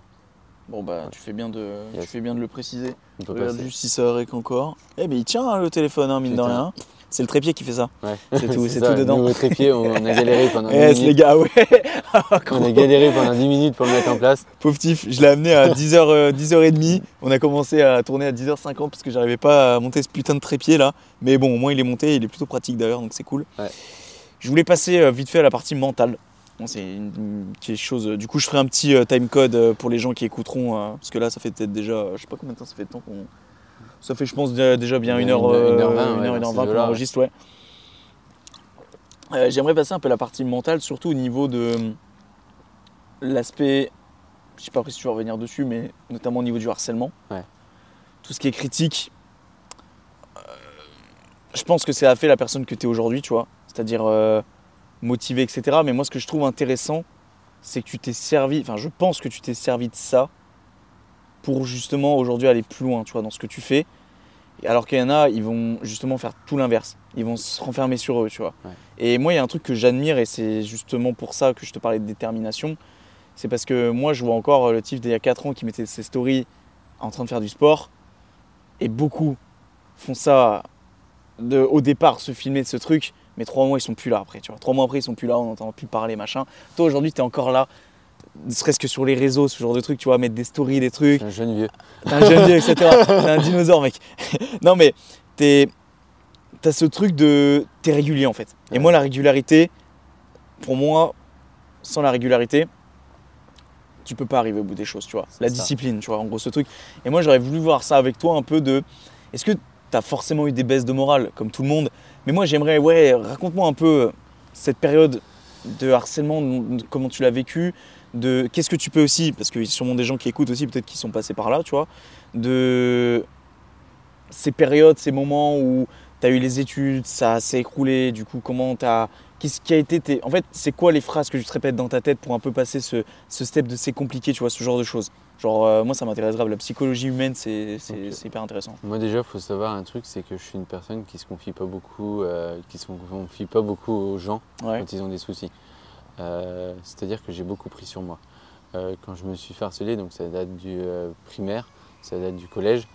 Speaker 1: Bon bah tu fais bien de, tu fais bien de le préciser.
Speaker 2: On peut
Speaker 1: Regarde juste si ça règle encore. Eh mais il tient hein, le téléphone, hein, mine de
Speaker 2: Putain.
Speaker 1: rien. C'est le trépied qui fait ça.
Speaker 2: Ouais.
Speaker 1: C'est tout, (laughs) c'est tout dedans.
Speaker 2: Au trépied, on a galéré pendant 10
Speaker 1: Yes les
Speaker 2: minutes.
Speaker 1: gars, ouais. (laughs)
Speaker 2: On a galéré pendant 10 minutes pour le mettre en place.
Speaker 1: Pauvre Tiff, je l'ai amené à (laughs) 10h, 10h30. On a commencé à tourner à 10h50 parce que j'arrivais pas à monter ce putain de trépied là. Mais bon, au moins il est monté, il est plutôt pratique d'ailleurs, donc c'est cool.
Speaker 2: Ouais.
Speaker 1: Je voulais passer euh, vite fait à la partie mentale. Bon, c'est une, petite chose. Du coup, je ferai un petit euh, time code euh, pour les gens qui écouteront. parce que là, ça fait peut-être déjà. Je sais pas combien de temps ça fait de temps qu'on. Ça fait, je pense, dé- déjà bien
Speaker 2: Bien
Speaker 1: 1h20
Speaker 2: une- heure
Speaker 1: une une heure qu'on
Speaker 2: ouais.
Speaker 1: enregistre, ouais. Euh, J'aimerais passer un peu à la partie mentale, surtout au niveau de l'aspect. Je sais pas si tu vas revenir dessus, mais notamment au niveau du harcèlement.
Speaker 2: Ouais.
Speaker 1: Tout ce qui est critique. euh, je pense que ça a fait la personne que tu es aujourd'hui, tu vois. C'est-à-dire euh, motivé, etc. Mais moi, ce que je trouve intéressant, c'est que tu t'es servi. Enfin, je pense que tu t'es servi de ça pour justement aujourd'hui aller plus loin, tu vois, dans ce que tu fais. Alors qu'il y en a, ils vont justement faire tout l'inverse. Ils vont se renfermer sur eux, tu vois.
Speaker 2: Ouais.
Speaker 1: Et moi, il y a un truc que j'admire, et c'est justement pour ça que je te parlais de détermination. C'est parce que moi, je vois encore le type d'il y a 4 ans qui mettait ses stories en train de faire du sport. Et beaucoup font ça de, au départ, se filmer de ce truc, mais trois mois, ils sont plus là après, tu vois. Trois mois après, ils sont plus là, on n'entend plus parler, machin. Toi, aujourd'hui, tu es encore là, ne serait-ce que sur les réseaux, ce genre de trucs, tu vois, mettre des stories, des trucs.
Speaker 2: Un jeune vieux.
Speaker 1: Un jeune vieux, etc. T'es un dinosaure, mec. (laughs) non, mais t'es. T'as ce truc de. T'es régulier, en fait. Et
Speaker 2: Ouais.
Speaker 1: moi, la régularité, pour moi, sans la régularité, tu peux pas arriver au bout des choses, tu vois. La
Speaker 2: ça.
Speaker 1: discipline, tu vois, en gros, ce truc. Et moi, j'aurais voulu voir ça avec toi un peu de. Est-ce que t'as forcément eu des baisses de morale, comme tout le monde Mais moi, j'aimerais, ouais, raconte-moi un peu cette période de harcèlement, comment tu l'as vécu, de qu'est-ce que tu peux aussi, parce qu'il y a sûrement des gens qui écoutent aussi, peut-être qui sont passés par là, tu vois, de ces périodes, ces moments où tu as eu les études, ça s'est écroulé, du coup, comment tu as. Qu'est-ce qui a été tes. En fait, c'est quoi les phrases que tu te répètes dans ta tête pour un peu passer ce, ce step de c'est compliqué, tu vois, ce genre de choses? Genre, euh, moi, ça m'intéresse grave. La psychologie humaine, c'est hyper intéressant.
Speaker 2: Moi déjà, il faut savoir un truc, c'est que je suis une personne qui se confie pas beaucoup, euh, qui se confie pas beaucoup aux gens
Speaker 1: Ouais.
Speaker 2: quand ils ont des soucis. Euh, C'est-à-dire que j'ai beaucoup pris sur moi. Quand je me suis fait harceler, donc ça date du primaire, ça date du collège,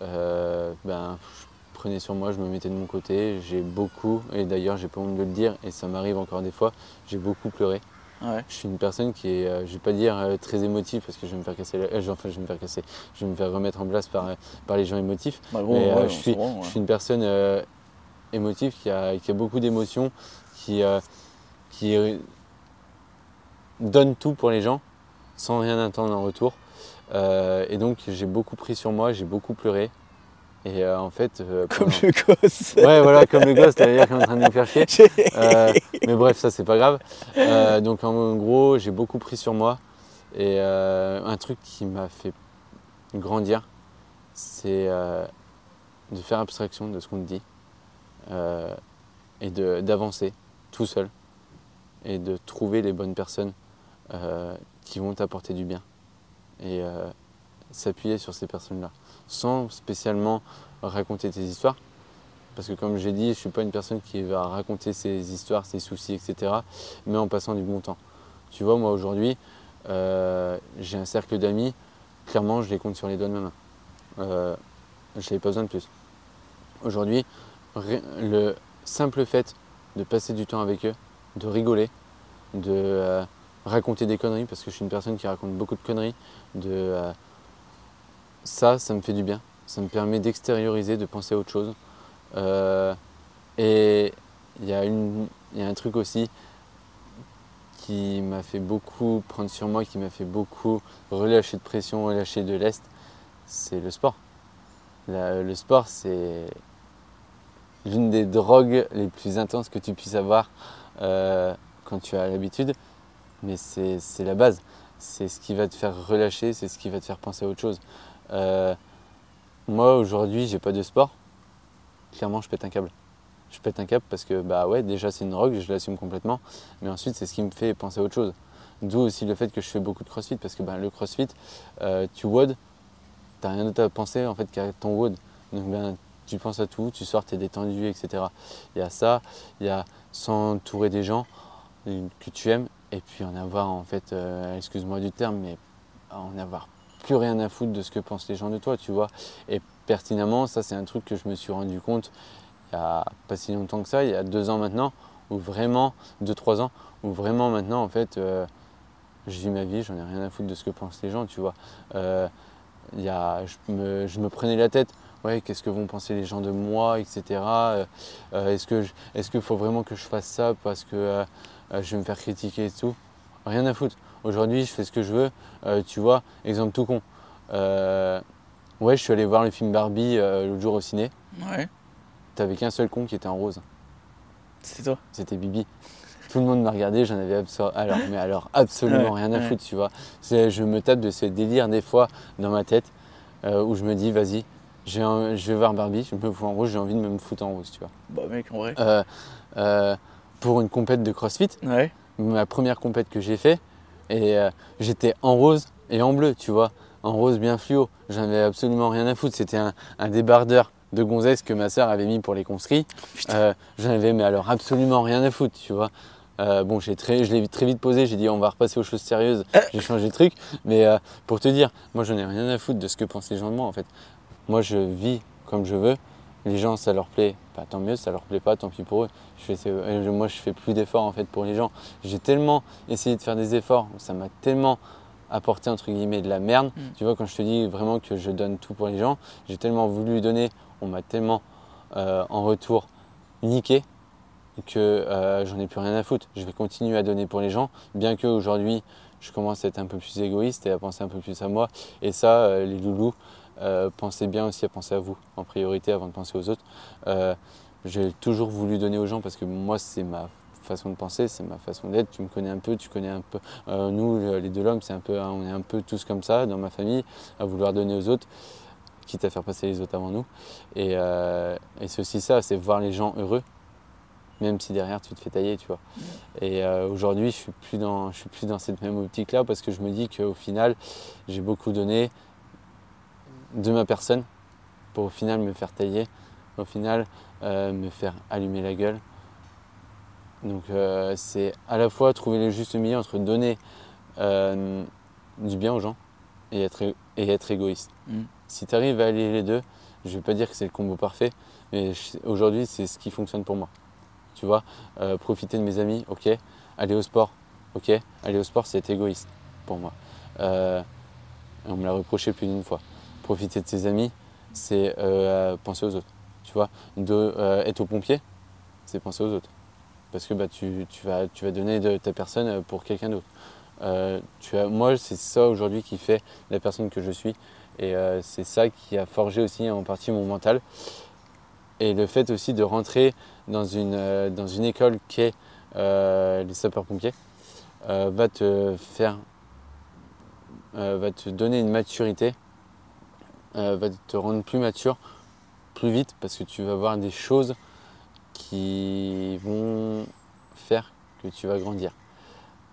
Speaker 2: ben, je prenais sur moi, je me mettais de mon côté, j'ai beaucoup, et d'ailleurs j'ai pas honte de le dire, et ça m'arrive encore des fois, j'ai beaucoup pleuré.
Speaker 1: Ouais.
Speaker 2: Je suis une personne qui est, euh, je vais pas dire euh, très émotive parce que je vais me faire casser, la- euh, enfin je vais me faire casser, je vais me faire remettre en place par, euh, par les gens émotifs.
Speaker 1: Bah, gros,
Speaker 2: Mais,
Speaker 1: ouais,
Speaker 2: je suis-
Speaker 1: s'en rend, ouais.
Speaker 2: Je suis une personne émotive qui a, qui a beaucoup d'émotions, qui, qui donne tout pour les gens sans rien attendre en retour. Euh, et donc j'ai beaucoup pris sur moi, j'ai beaucoup pleuré. Et euh, en fait, euh, (laughs)
Speaker 1: Comme le gosse.
Speaker 2: ouais voilà comme le gosse, c'est-à-dire qu'on est en train de me faire chier. (laughs) Euh, mais bref, ça c'est pas grave. Donc en gros, j'ai beaucoup pris sur moi. Et un truc qui m'a fait grandir, c'est de faire abstraction de ce qu'on te dit et d'avancer tout seul et de trouver les bonnes personnes qui vont t'apporter du bien et s'appuyer sur ces personnes-là sans spécialement raconter tes histoires. Parce que comme j'ai dit, je ne suis pas une personne qui va raconter ses histoires, ses soucis, etc. Mais en passant du bon temps. Tu vois, moi aujourd'hui, euh, j'ai un cercle d'amis, clairement je les compte sur les doigts de ma main. Euh, je n'avais pas besoin de plus. Aujourd'hui, le simple fait de passer du temps avec eux, de rigoler, de euh, raconter des conneries, parce que je suis une personne qui raconte beaucoup de conneries, de ça, ça me fait du bien. Ça me permet d'extérioriser, de penser à autre chose. Euh, et il y, a un truc aussi qui m'a fait beaucoup prendre sur moi, qui m'a fait beaucoup relâcher de pression, relâcher de lest, c'est le sport. Le sport, c'est l'une des drogues les plus intenses que tu puisses avoir euh, quand tu as l'habitude, mais c'est la base. C'est ce qui va te faire relâcher, c'est ce qui va te faire penser à autre chose. Euh, moi, aujourd'hui, j'ai pas de sport. Clairement, je pète un câble. Je pète un câble parce que, bah ouais, déjà, c'est une drogue, je l'assume complètement. Mais ensuite, c'est ce qui me fait penser à autre chose. D'où aussi le fait que je fais beaucoup de crossfit parce que bah, le crossfit, euh, tu WOD, t'as rien d'autre à penser en fait qu'à ton WOD. Donc, ben, tu penses à tout, tu sors, tu es détendu, etc. Il y a ça, il y a s'entourer des gens euh, que tu aimes et puis en avoir, en fait, excuse-moi du terme, mais en avoir plus rien à foutre de ce que pensent les gens de toi, tu vois. Et pertinemment, ça, c'est un truc que je me suis rendu compte il y a pas si longtemps que ça, il y a deux ans maintenant, où vraiment, deux, trois ans, où vraiment maintenant, en fait, euh, je vis ma vie, j'en ai rien à foutre de ce que pensent les gens, tu vois. Euh, il y a, je, me, prenais la tête, ouais, qu'est-ce que vont penser les gens de moi, etc. Euh, est-ce que est-ce qu'il faut vraiment que je fasse ça parce que je vais me faire critiquer et tout? Rien à foutre. Aujourd'hui, je fais ce que je veux. Euh, tu vois, exemple tout con. Euh, ouais, je suis allé voir le film Barbie euh, l'autre jour au ciné.
Speaker 1: Ouais,
Speaker 2: T'avais qu'un seul con qui était en rose.
Speaker 1: c'est toi.
Speaker 2: C'était Bibi. Tout le monde m'a regardé, j'en avais alors, mais alors absolument
Speaker 1: Ouais,
Speaker 2: rien à
Speaker 1: ouais.
Speaker 2: foutre, tu vois. Je me tape de ces délires des fois dans ma tête où je me dis, vas-y, un- je vais voir Barbie, je me fous en rose, j'ai envie de me foutre en rose, tu vois.
Speaker 1: Bah, mec, en vrai.
Speaker 2: Euh, euh, pour une compète de CrossFit,
Speaker 1: Ouais.
Speaker 2: ma première compète que j'ai fait, et euh, j'étais en rose et en bleu, tu vois, en rose bien fluo. J'en avais absolument rien à foutre. C'était un, un débardeur de gonzesse que ma sœur avait mis pour les conscrits. Euh, J'en avais mais alors absolument rien à foutre, tu vois. Euh, bon, j'ai très, je l'ai très vite posé, j'ai dit on va repasser aux choses sérieuses, j'ai changé de truc. Mais euh, pour te dire, moi j'en ai rien à foutre de ce que pensent les gens de moi en fait. Moi je vis comme je veux Les gens, ça leur plaît, bah, tant mieux, ça leur plaît pas, tant pis pour eux. Je fais, euh, moi, je fais plus d'efforts en fait pour les gens. J'ai tellement essayé de faire des efforts, ça m'a tellement apporté entre guillemets de la merde.
Speaker 1: Mm.
Speaker 2: Tu vois, quand je te dis vraiment que je donne tout pour les gens, j'ai tellement voulu donner, on m'a tellement euh, en retour niqué que euh, j'en ai plus rien à foutre. Je vais continuer à donner pour les gens, bien que aujourd'hui je commence à être un peu plus égoïste et à penser un peu plus à moi. Et ça, euh, les loulous, euh, pensez bien aussi à penser à vous en priorité avant de penser aux autres. Euh, j'ai toujours voulu donner aux gens parce que moi, c'est ma façon de penser, c'est ma façon d'être. Tu me connais un peu, tu connais un peu. Euh, nous, le- les deux l'homme, c'est un peu, on est un peu tous comme ça dans ma famille, à vouloir donner aux autres, quitte à faire passer les autres avant nous. Et, et c'est aussi ça, c'est voir les gens heureux, même si derrière tu te fais tailler, tu vois. Et euh, aujourd'hui, je suis plus dans, je suis plus dans cette même optique-là parce que je me dis qu'au final, j'ai beaucoup donné de ma personne pour au final me faire tailler, au final euh, me faire allumer la gueule. Donc euh, c'est à la fois trouver le juste milieu entre donner euh, du bien aux gens et être, et être égoïste.
Speaker 1: Mm.
Speaker 2: Si tu arrives à allier les deux, je ne vais pas dire que c'est le combo parfait, mais aujourd'hui c'est ce qui fonctionne pour moi. Tu vois, profiter de mes amis, ok. Aller au sport, ok. Aller au sport c'est être égoïste pour moi. On me l'a reproché plus d'une fois. Profiter de ses amis, c'est euh, penser aux autres. Tu vois, de, euh, être au pompier, c'est penser aux autres. Parce que bah, tu, tu vas, tu vas donner de ta personne pour quelqu'un d'autre. Euh, moi, c'est ça aujourd'hui qui fait la personne que je suis. Et euh, c'est ça qui a forgé aussi en partie mon mental. Et le fait aussi de rentrer dans une, euh, dans une école qui est euh, les sapeurs-pompiers euh, va te faire euh, va te donner une maturité, euh, va te rendre plus mature plus vite parce que tu vas voir des choses qui vont faire que tu vas grandir.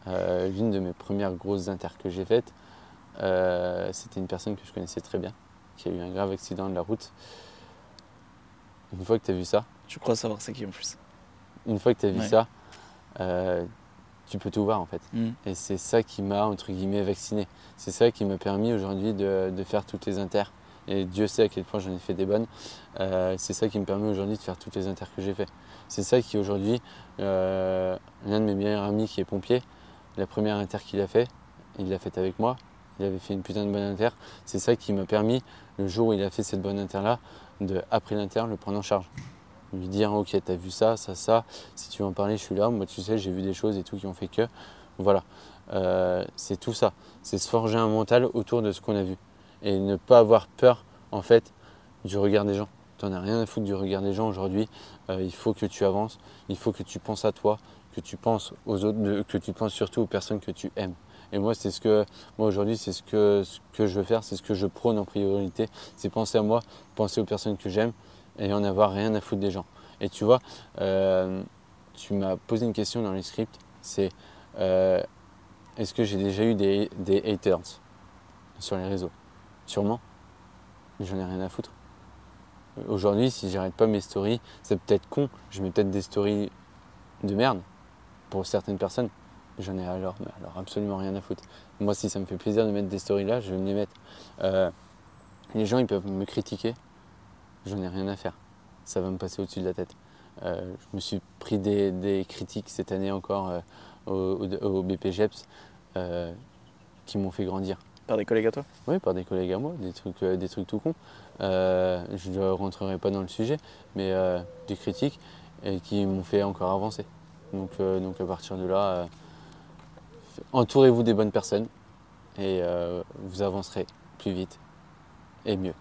Speaker 2: Euh, L'une de mes premières grosses inters que j'ai faites, euh, c'était une personne que je connaissais très bien, qui a eu un grave accident de la route. Une fois que tu as vu ça,
Speaker 1: Je crois savoir c'est qui en plus.
Speaker 2: une fois que tu as vu
Speaker 1: Ouais.
Speaker 2: ça, euh, tu peux tout voir en fait.
Speaker 1: Mm.
Speaker 2: Et c'est ça qui m'a, entre guillemets, vacciné. C'est ça qui m'a permis aujourd'hui de, de faire toutes les inters. Et Dieu sait à quel point j'en ai fait des bonnes. Euh, c'est ça qui me permet aujourd'hui de faire toutes les inters que j'ai fait. C'est ça qui aujourd'hui, euh, l'un de mes meilleurs amis qui est pompier, la première inter qu'il a fait, il l'a faite avec moi. Il avait fait une putain de bonne inter. C'est ça qui m'a permis, le jour où il a fait cette bonne inter-là, de, après l'inter, le prendre en charge. Lui dire, ok, t'as vu ça, ça, ça, si tu veux en parler, je suis là. Moi, tu sais, j'ai vu des choses et tout qui ont fait que. Voilà. Euh, c'est tout ça. C'est se forger un mental autour de ce qu'on a vu. Et ne pas avoir peur, en fait, du regard des gens. T'en as rien à foutre du regard des gens aujourd'hui. Euh, il faut que tu avances. Il faut que tu penses à toi, que tu penses aux autres, que tu penses surtout aux personnes que tu aimes. Et moi, c'est ce que, moi aujourd'hui, c'est ce que, ce que je veux faire, c'est ce que je prône en priorité. C'est penser à moi, penser aux personnes que j'aime et en avoir rien à foutre des gens. Et tu vois, euh, tu m'as posé une question dans les scripts, c'est euh, est-ce que j'ai déjà eu des haters sur les réseaux? Sûrement, mais j'en ai rien à foutre. Aujourd'hui, si j'arrête pas mes stories, c'est peut-être con, je mets peut-être des stories de merde pour certaines personnes. J'en ai alors, alors absolument rien à foutre. Moi, si ça me fait plaisir de mettre des stories là, je vais les mettre. Euh, les gens, ils peuvent me critiquer, j'en ai rien à faire. Ça va me passer au-dessus de la tête. Euh, je me suis pris des, des critiques cette année encore euh, au, au, au BPGEPS euh, qui m'ont fait grandir.
Speaker 1: Par des collègues à toi?
Speaker 2: Oui, par des collègues à moi, des trucs, euh, des trucs tout cons. Euh, je ne rentrerai pas dans le sujet, mais euh, des critiques et qui m'ont fait encore avancer. Donc, euh, donc à partir de là, euh, entourez-vous des bonnes personnes et euh, vous avancerez plus vite et mieux.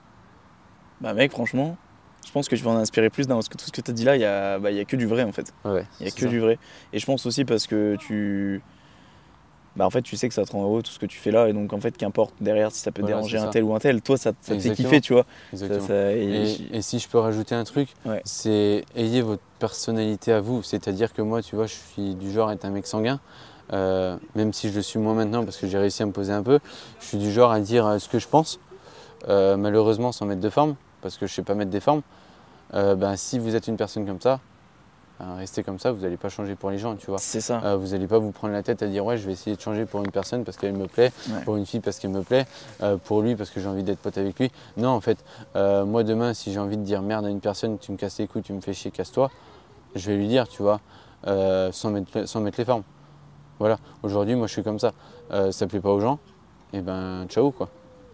Speaker 1: Bah mec, franchement, je pense que tu vas en inspirer plus d'un parce que tout ce que tu as dit là, il y a, bah, il y a que du vrai en fait.
Speaker 2: Ouais,
Speaker 1: Il y a que
Speaker 2: ça.
Speaker 1: du vrai. Et je pense aussi parce que tu. Bah en fait, tu sais que ça te rend heureux tout ce que tu fais là. Et donc en fait, qu'importe derrière si ça peut
Speaker 2: Voilà,
Speaker 1: déranger
Speaker 2: c'est
Speaker 1: un
Speaker 2: ça.
Speaker 1: tel ou un tel, toi ça, ça te fait kiffer, tu vois. Ça-
Speaker 2: Exactement.
Speaker 1: ça- et-
Speaker 2: Et, et si je peux rajouter un truc,
Speaker 1: Ouais.
Speaker 2: c'est ayez votre personnalité à vous. C'est-à-dire que moi, tu vois, je suis du genre à être un mec sanguin, euh, même si je le suis moins maintenant parce que j'ai réussi à me poser un peu. Je suis du genre à dire euh, ce que je pense, euh, malheureusement sans mettre de forme, parce que je sais pas mettre des formes. Ben, si vous êtes une personne comme ça, restez comme ça, vous n'allez pas changer pour les gens, tu vois.
Speaker 1: C'est ça.
Speaker 2: Euh, vous n'allez pas vous prendre la tête à dire ouais je vais essayer de changer pour une personne parce qu'elle me plaît,
Speaker 1: Ouais.
Speaker 2: pour une fille parce qu'elle me plaît, euh, pour lui parce que j'ai envie d'être pote avec lui. Non en fait, euh, moi demain si j'ai envie de dire merde à une personne, tu me casses les couilles, tu me fais chier, casse-toi, je vais lui dire, tu vois, euh, sans, mettre, sans mettre les formes. Voilà, aujourd'hui moi je suis comme ça. Euh, ça plaît pas aux gens, et ben ciao quoi.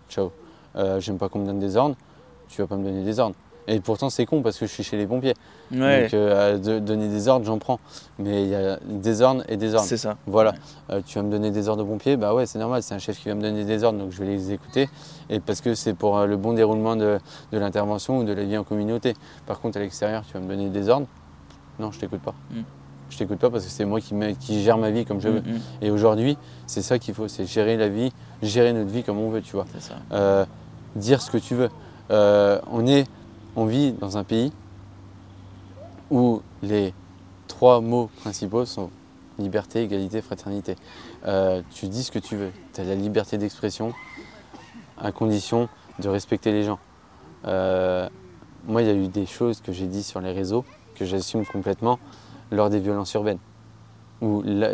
Speaker 2: Ciao. Euh, J'aime pas qu'on me donne des ordres, tu vas pas me donner des ordres. Et pourtant c'est con parce que je suis chez les pompiers.
Speaker 1: Ouais,
Speaker 2: Donc euh, de- donner des ordres, j'en prends. Mais il y a des ordres et des ordres.
Speaker 1: c'est ça.
Speaker 2: Voilà,
Speaker 1: Ouais.
Speaker 2: Euh, tu vas me donner des ordres de pompier, bah ouais, c'est normal, c'est un chef qui va me donner des ordres, donc je vais les écouter. Et parce que c'est pour euh, le bon déroulement de, de l'intervention ou de la vie en communauté. Par contre, à l'extérieur, tu vas me donner des ordres, non, je t'écoute pas.
Speaker 1: Mm.
Speaker 2: Je t'écoute pas parce que c'est moi qui, gère ma vie comme je veux.
Speaker 1: Mm, mm,
Speaker 2: Et aujourd'hui, c'est ça qu'il faut, c'est gérer la vie, gérer notre vie comme on veut, tu vois.
Speaker 1: C'est ça.
Speaker 2: Dire ce que tu veux. On, est, on vit dans un pays où les trois mots principaux sont liberté, égalité, fraternité. Euh, tu dis ce que tu veux. Tu as la liberté d'expression à condition de respecter les gens. Euh, moi, il y a eu des choses que j'ai dit sur les réseaux que j'assume complètement lors des violences urbaines.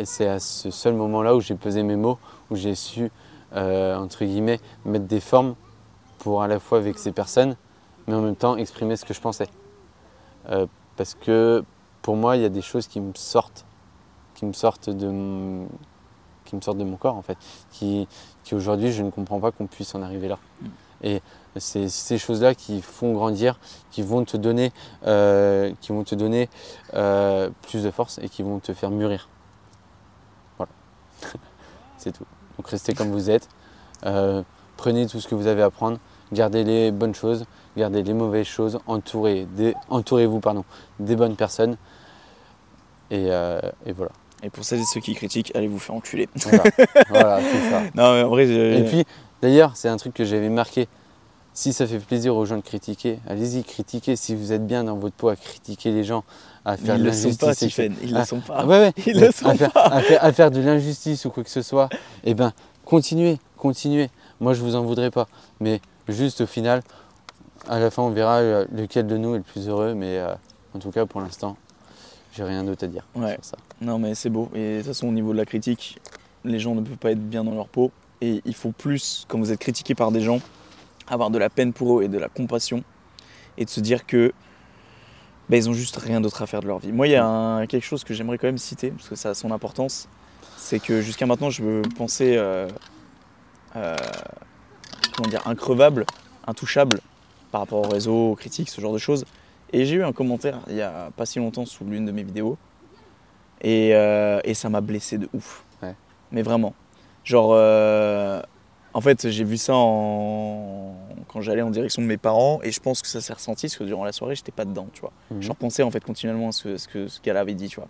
Speaker 2: C'est à ce seul moment-là où j'ai pesé mes mots, où j'ai su, euh, entre guillemets, mettre des formes pour à la fois vexer personne, mais en même temps exprimer ce que je pensais. Euh, parce que pour moi, il y a des choses qui me sortent, qui me sortent de mon, qui me sortent de mon corps en fait, qui, qui aujourd'hui je ne comprends pas qu'on puisse en arriver là.
Speaker 1: Mm.
Speaker 2: Et c'est ces choses-là qui font grandir, qui vont te donner, euh, qui vont te donner euh, plus de force et qui vont te faire mûrir. Voilà, (laughs) c'est tout. Donc restez comme vous êtes, euh, prenez tout ce que vous avez à prendre, gardez les bonnes choses, gardez les mauvaises choses, entourez des- entourez-vous pardon, des bonnes personnes. Et, euh, et voilà.
Speaker 1: Et pour celles et ceux qui critiquent, allez vous faire enculer.
Speaker 2: Voilà, Voilà, c'est ça. (laughs)
Speaker 1: Non, mais en vrai, je-
Speaker 2: Et puis, d'ailleurs, c'est un truc que j'avais marqué. Si ça fait plaisir aux gens de critiquer, allez-y, critiquez. Si vous êtes bien dans votre peau à critiquer les gens, à faire
Speaker 1: ils
Speaker 2: de
Speaker 1: pas,
Speaker 2: l'injustice.
Speaker 1: Tiffen. Ils
Speaker 2: Ah,
Speaker 1: le sont pas.
Speaker 2: Ah ouais, ouais.
Speaker 1: Ils le sont
Speaker 2: à, faire, à, faire, à faire de l'injustice ou quoi que ce soit, eh ben, continuez, continuez. Moi, je vous en voudrais pas. Mais juste au final, à la fin, on verra euh, lequel de nous est le plus heureux. Mais euh, en tout cas, pour l'instant, j'ai rien d'autre à dire
Speaker 1: Ouais.
Speaker 2: sur ça.
Speaker 1: Non, mais c'est beau. Et de toute façon, au niveau de la critique, les gens ne peuvent pas être bien dans leur peau. Et il faut plus, quand vous êtes critiqué par des gens, avoir de la peine pour eux et de la compassion. Et de se dire que bah, ils ont juste rien d'autre à faire de leur vie. Moi, il y a un- quelque chose que j'aimerais quand même citer, parce que ça a son importance. C'est que jusqu'à maintenant, je me pensais euh, euh, comment dire, increvable, intouchable par rapport aux réseaux, aux critiques, ce genre de choses. Et j'ai eu un commentaire il y a pas si longtemps sous l'une de mes vidéos. Et, euh, et ça m'a blessé de ouf.
Speaker 2: Ouais.
Speaker 1: Mais vraiment. Genre, euh, en fait, j'ai vu ça en... quand j'allais en direction de mes parents et je pense que ça s'est ressenti parce que durant la soirée, j'étais pas dedans, tu vois.
Speaker 2: Mhm.
Speaker 1: Je repensais en fait continuellement à ce que ce, que ce qu'elle avait dit, tu vois.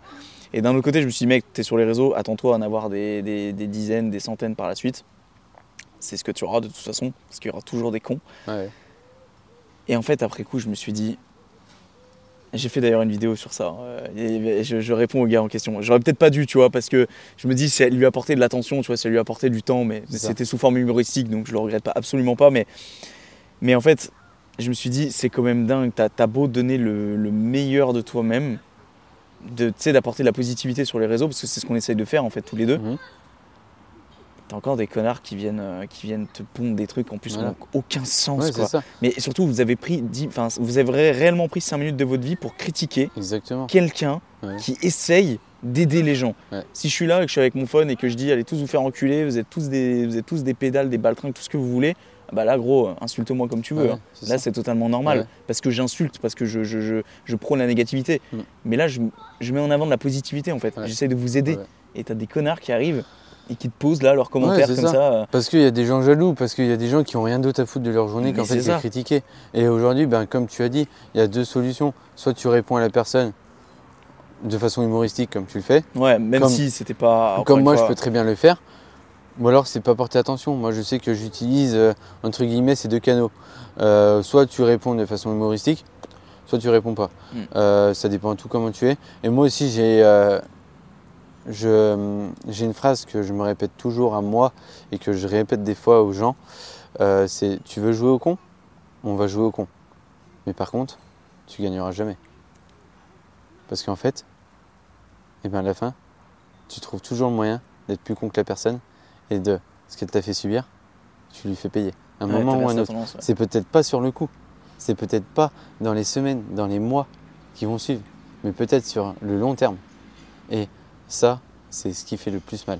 Speaker 1: Et d'un autre côté, je me suis dit, mec, t'es sur les réseaux, attends-toi à en avoir des, des- des dizaines, des centaines par la suite. C'est ce que tu auras de toute façon, parce qu'il y aura toujours des cons.
Speaker 2: Ouais.
Speaker 1: Et en fait, après coup, je me suis dit. J'ai fait d'ailleurs une vidéo sur ça. et je, je réponds au gars en question. J'aurais peut-être pas dû, tu vois, parce que je me dis, elle lui apportait de l'attention, tu vois, elle lui apportait du temps, mais,
Speaker 2: ça.
Speaker 1: c'était sous forme humoristique, donc je le regrette pas, absolument pas. Mais, mais en fait, je me suis dit, c'est quand même dingue. T'as as beau donner le, le meilleur de toi-même, de, tu sais, d'apporter de la positivité sur les réseaux, parce que c'est ce qu'on essaye de faire, en fait, tous les deux.
Speaker 2: Mhm.
Speaker 1: T'as encore des connards qui viennent, euh, qui viennent te pondre des trucs en plus qui
Speaker 2: Voilà.
Speaker 1: n'ont aucun sens,
Speaker 2: Ouais,
Speaker 1: quoi.
Speaker 2: ça.
Speaker 1: Mais surtout, vous avez pris, dix- enfin, vous avez ré- réellement pris 5 minutes de votre vie pour critiquer quelqu'un
Speaker 2: Ouais.
Speaker 1: qui essaye d'aider les gens.
Speaker 2: Ouais.
Speaker 1: Si je suis là et que je suis avec mon phone et que je dis allez tous vous faire enculer, vous êtes tous des, vous êtes tous des pédales, des baltringues, tout ce que vous voulez, bah là gros, insulte-moi comme tu veux.
Speaker 2: Ouais,
Speaker 1: hein. Là c'est totalement normal
Speaker 2: Ouais.
Speaker 1: parce que j'insulte, parce que je, je, je, je prône la négativité.
Speaker 2: Mm.
Speaker 1: Mais là je, je mets en avant de la positivité en fait.
Speaker 2: Ouais.
Speaker 1: J'essaie de vous aider.
Speaker 2: Ouais.
Speaker 1: Et t'as des connards qui arrivent et qui te posent là leurs commentaires comme
Speaker 2: ça.
Speaker 1: ça. euh,
Speaker 2: Parce qu'il y a des gens jaloux, parce qu'il y a des gens qui ont rien d'autre à foutre de leur journée qu'en fait de critiquer. Et aujourd'hui, ben, comme tu as dit, il y a deux solutions. Soit tu réponds à la personne de façon humoristique comme tu le fais,
Speaker 1: Ouais, même
Speaker 2: Comme-
Speaker 1: si c'était pas.
Speaker 2: comme moi
Speaker 1: fois-
Speaker 2: je peux très bien le faire. Ou alors c'est pas porter attention. Moi je sais que j'utilise euh, entre guillemets ces deux canaux. Euh, soit tu réponds de façon humoristique, soit tu réponds pas.
Speaker 1: Mm.
Speaker 2: Euh, ça dépend de tout comment tu es. Et moi aussi j'ai j'ai une phrase que je me répète toujours à moi et que je répète des fois aux gens. Euh, c'est tu veux jouer au con? On va jouer au con. Mais par contre, tu gagneras jamais. Parce qu'en fait, et bien à la fin, tu trouves toujours le moyen d'être plus con que la personne et de ce qu'elle t'a fait subir, tu lui fais payer. Un
Speaker 1: Ouais,
Speaker 2: moment ou un autre.
Speaker 1: ouais.
Speaker 2: C'est peut-être pas sur le coup, c'est peut-être pas dans les semaines, dans les mois qui vont suivre, mais peut-être sur le long terme. Et ça, c'est ce qui fait le plus mal.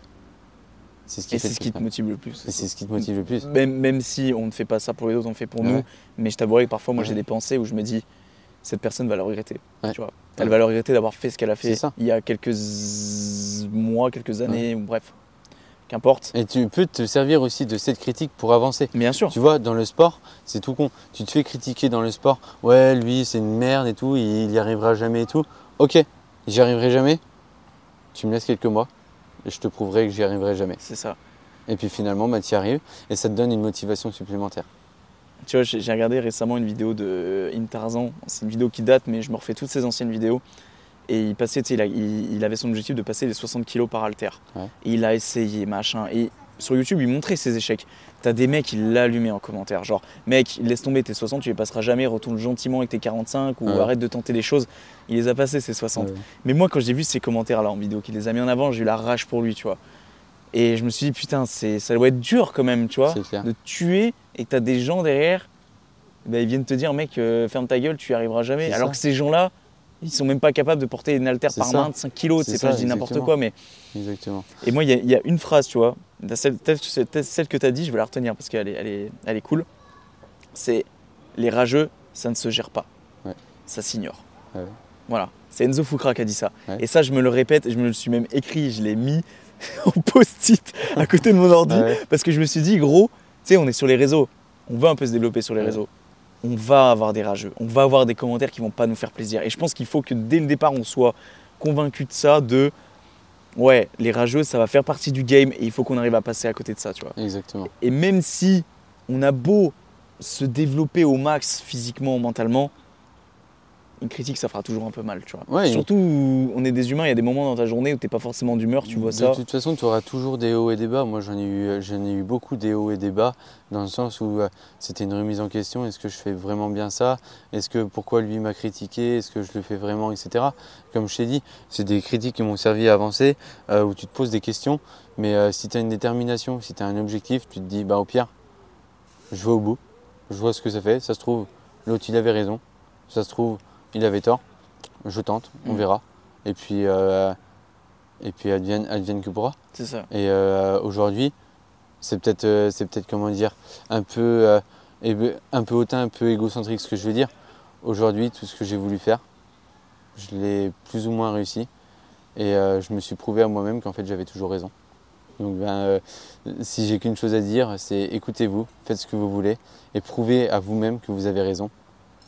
Speaker 2: C'est ce qui
Speaker 1: Et
Speaker 2: fait
Speaker 1: ce qui te motive le plus.
Speaker 2: Et c'est ce qui te motive le plus.
Speaker 1: Même, même si on ne fait pas ça pour les autres, on le fait pour
Speaker 2: Ouais.
Speaker 1: nous. Mais je t'avouerai que parfois, moi,
Speaker 2: Ouais.
Speaker 1: j'ai des pensées où je me dis, cette personne va le regretter.
Speaker 2: Ouais.
Speaker 1: Tu vois. Elle va le regretter d'avoir fait ce qu'elle a fait il y a quelques mois, quelques années, ou bref. Qu'importe.
Speaker 2: Et tu peux te servir aussi de cette critique pour avancer.
Speaker 1: Bien sûr.
Speaker 2: Tu vois, dans le sport, c'est tout con. Tu te fais critiquer dans le sport. Ouais, lui, c'est une merde et tout, il y arrivera jamais et tout. Ok, j'y arriverai jamais. Tu me laisses quelques mois et je te prouverai que j'y arriverai jamais.
Speaker 1: C'est ça.
Speaker 2: Et puis finalement, bah, tu y arrives et ça te donne une motivation supplémentaire.
Speaker 1: Tu vois, j'ai regardé récemment une vidéo de In Tarzan. C'est une vidéo qui date, mais je me refais toutes ses anciennes vidéos. Et il passait, tu sais, il, a- il- il avait son objectif de passer les 60 kilos par halter.
Speaker 2: Ouais.
Speaker 1: Et il a essayé, machin. Et sur YouTube, il montrait ses échecs. T'as des mecs qui l'allumaient en commentaire. Genre, mec, laisse tomber tes 60, tu les passeras jamais, retourne gentiment avec tes 45 ou
Speaker 2: Ouais.
Speaker 1: arrête de tenter des choses. Il les a passés, ces 60.
Speaker 2: Ouais.
Speaker 1: Mais moi, quand j'ai vu ces commentaires-là en vidéo, qu'il les a mis en avant, j'ai eu la rage pour lui, tu vois. Et je me suis dit, putain, c'est- ça doit être dur quand même, tu vois de tuer et que tu as des gens derrière, bah, ils viennent te dire mec euh, ferme ta gueule, tu y arriveras jamais. Alors
Speaker 2: ça.
Speaker 1: que ces gens-là, ils sont même pas capables de porter une haltère par
Speaker 2: ça.
Speaker 1: main de 5 kilos,
Speaker 2: C'est
Speaker 1: pas je dis n'importe quoi mais
Speaker 2: Exactement.
Speaker 1: et moi il y, a- il y a une phrase, tu vois, celle, celle- que tu as dit, je vais la retenir parce qu'elle est, elle est, elle est cool. C'est les rageux, ça ne se gère pas.
Speaker 2: Ouais.
Speaker 1: Ça s'ignore.
Speaker 2: Ouais.
Speaker 1: Voilà, c'est Enzo Fukra qui a dit ça.
Speaker 2: Ouais.
Speaker 1: Et ça je me le répète, je me le suis même écrit, je l'ai mis (laughs) en post-it à côté de mon ordi
Speaker 2: Ouais.
Speaker 1: parce que je me suis dit, gros, tu sais, on est sur les réseaux. On veut un peu se développer sur les réseaux. On va avoir des rageux. On va avoir des commentaires qui vont pas nous faire plaisir. Et je pense qu'il faut que dès le départ, on soit convaincu de ça, de ouais, les rageux, ça va faire partie du game et il faut qu'on arrive à passer à côté de ça, tu vois.
Speaker 2: Exactement.
Speaker 1: Et même si on a beau se développer au max physiquement, mentalement, une critique, ça fera toujours un peu mal, tu vois.
Speaker 2: Ouais,
Speaker 1: Surtout, on est des humains, il y a des moments dans ta journée où t'es pas forcément d'humeur, tu vois
Speaker 2: de
Speaker 1: ça.
Speaker 2: toute façon, tu auras toujours des hauts et des bas. Moi, j'en ai, eu, j'en ai eu beaucoup des hauts et des bas, dans le sens où euh, c'était une remise en question. Est-ce que je fais vraiment bien ça? Est-ce que pourquoi lui m'a critiqué? Est-ce que je le fais vraiment? Etc. Comme je t'ai dit, c'est des critiques qui m'ont servi à avancer, euh, où tu te poses des questions. Mais euh, si tu as une détermination, si tu as un objectif, tu te dis, bah, au pire, je vais au bout. Je vois ce que ça fait. Ça se trouve, l'autre, il avait raison. Ça se trouve, il avait tort. Je tente, on
Speaker 1: Mm.
Speaker 2: verra. Et puis, euh, et puis advienne, advienne que pourra.
Speaker 1: C'est ça.
Speaker 2: Et euh, aujourd'hui, c'est peut-être, euh, c'est peut-être comment dire, un peu, un peu hautain, un peu égocentrique ce que je veux dire. Aujourd'hui, tout ce que j'ai voulu faire, je l'ai plus ou moins réussi. Et je me suis prouvé à moi-même qu'en fait j'avais toujours raison. Donc ben, euh, si j'ai qu'une chose à dire, c'est écoutez-vous, faites ce que vous voulez et prouvez à vous-même que vous avez raison.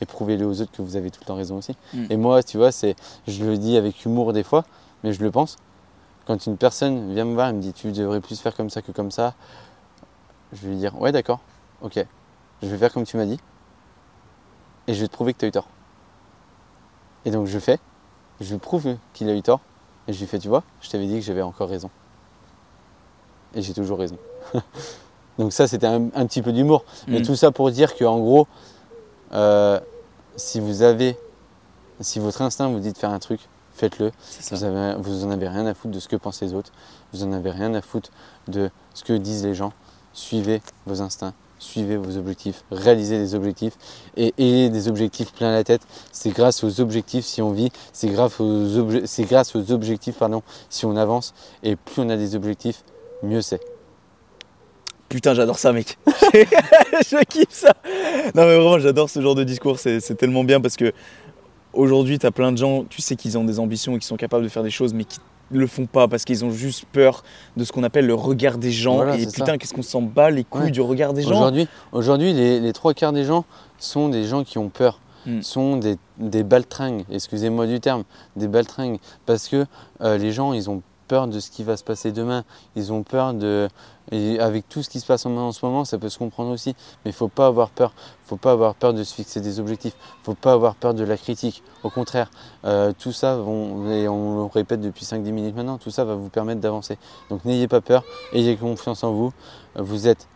Speaker 2: Et prouvez-le aux autres que vous avez tout le temps raison aussi.
Speaker 1: Mm.
Speaker 2: Et moi, tu vois, c'est, je le dis avec humour des fois, mais je le pense. Quand une personne vient me voir et me dit tu devrais plus faire comme ça que comme ça, je vais lui dire ouais d'accord, ok, je vais faire comme tu m'as dit et je vais te prouver que tu as eu tort. Et donc je fais, je lui prouve qu'il a eu tort et je lui fais tu vois, je t'avais dit que j'avais encore raison. Et j'ai toujours raison. (laughs) donc ça c'était un, un petit peu d'humour. Mais
Speaker 1: Mm.
Speaker 2: tout ça pour dire qu'en gros, euh, si vous avez, si votre instinct vous dit de faire un truc, faites-le. Vous, avez, vous en avez rien à foutre de ce que pensent les autres. Vous en avez rien à foutre de ce que disent les gens. Suivez vos instincts, suivez vos objectifs, réalisez des objectifs et ayez des objectifs plein la tête. C'est grâce aux objectifs si on vit, c'est grâce aux, c'est grâce aux objectifs pardon, si on avance. Et plus on a des objectifs, mieux c'est.
Speaker 1: Putain, j'adore ça, mec. (laughs) je kiffe ça. Non, mais vraiment, j'adore ce genre de discours. C'est tellement bien parce que aujourd'hui, tu as plein de gens, tu sais qu'ils ont des ambitions et qu'ils sont capables de faire des choses, mais qui ne le font pas parce qu'ils ont juste peur de ce qu'on appelle le regard des gens.
Speaker 2: Voilà,
Speaker 1: et putain, qu'est-ce qu'on s'en bat les couilles
Speaker 2: Ouais.
Speaker 1: du regard des gens.
Speaker 2: Aujourd'hui, aujourd'hui les, les trois quarts des gens sont des gens qui ont peur,
Speaker 1: Mm.
Speaker 2: sont des, des baltringues, excusez-moi du terme, des baltringues, parce que euh, les gens, ils ont peur de ce qui va se passer demain, ils ont peur de... Et avec tout ce qui se passe en, ce moment, ça peut se comprendre aussi, mais il faut pas avoir peur, faut pas avoir peur de se fixer des objectifs, faut pas avoir peur de la critique, au contraire, euh, tout ça, vont, et on le répète depuis 5-10 minutes maintenant, tout ça va vous permettre d'avancer. Donc n'ayez pas peur, ayez confiance en vous, vous êtes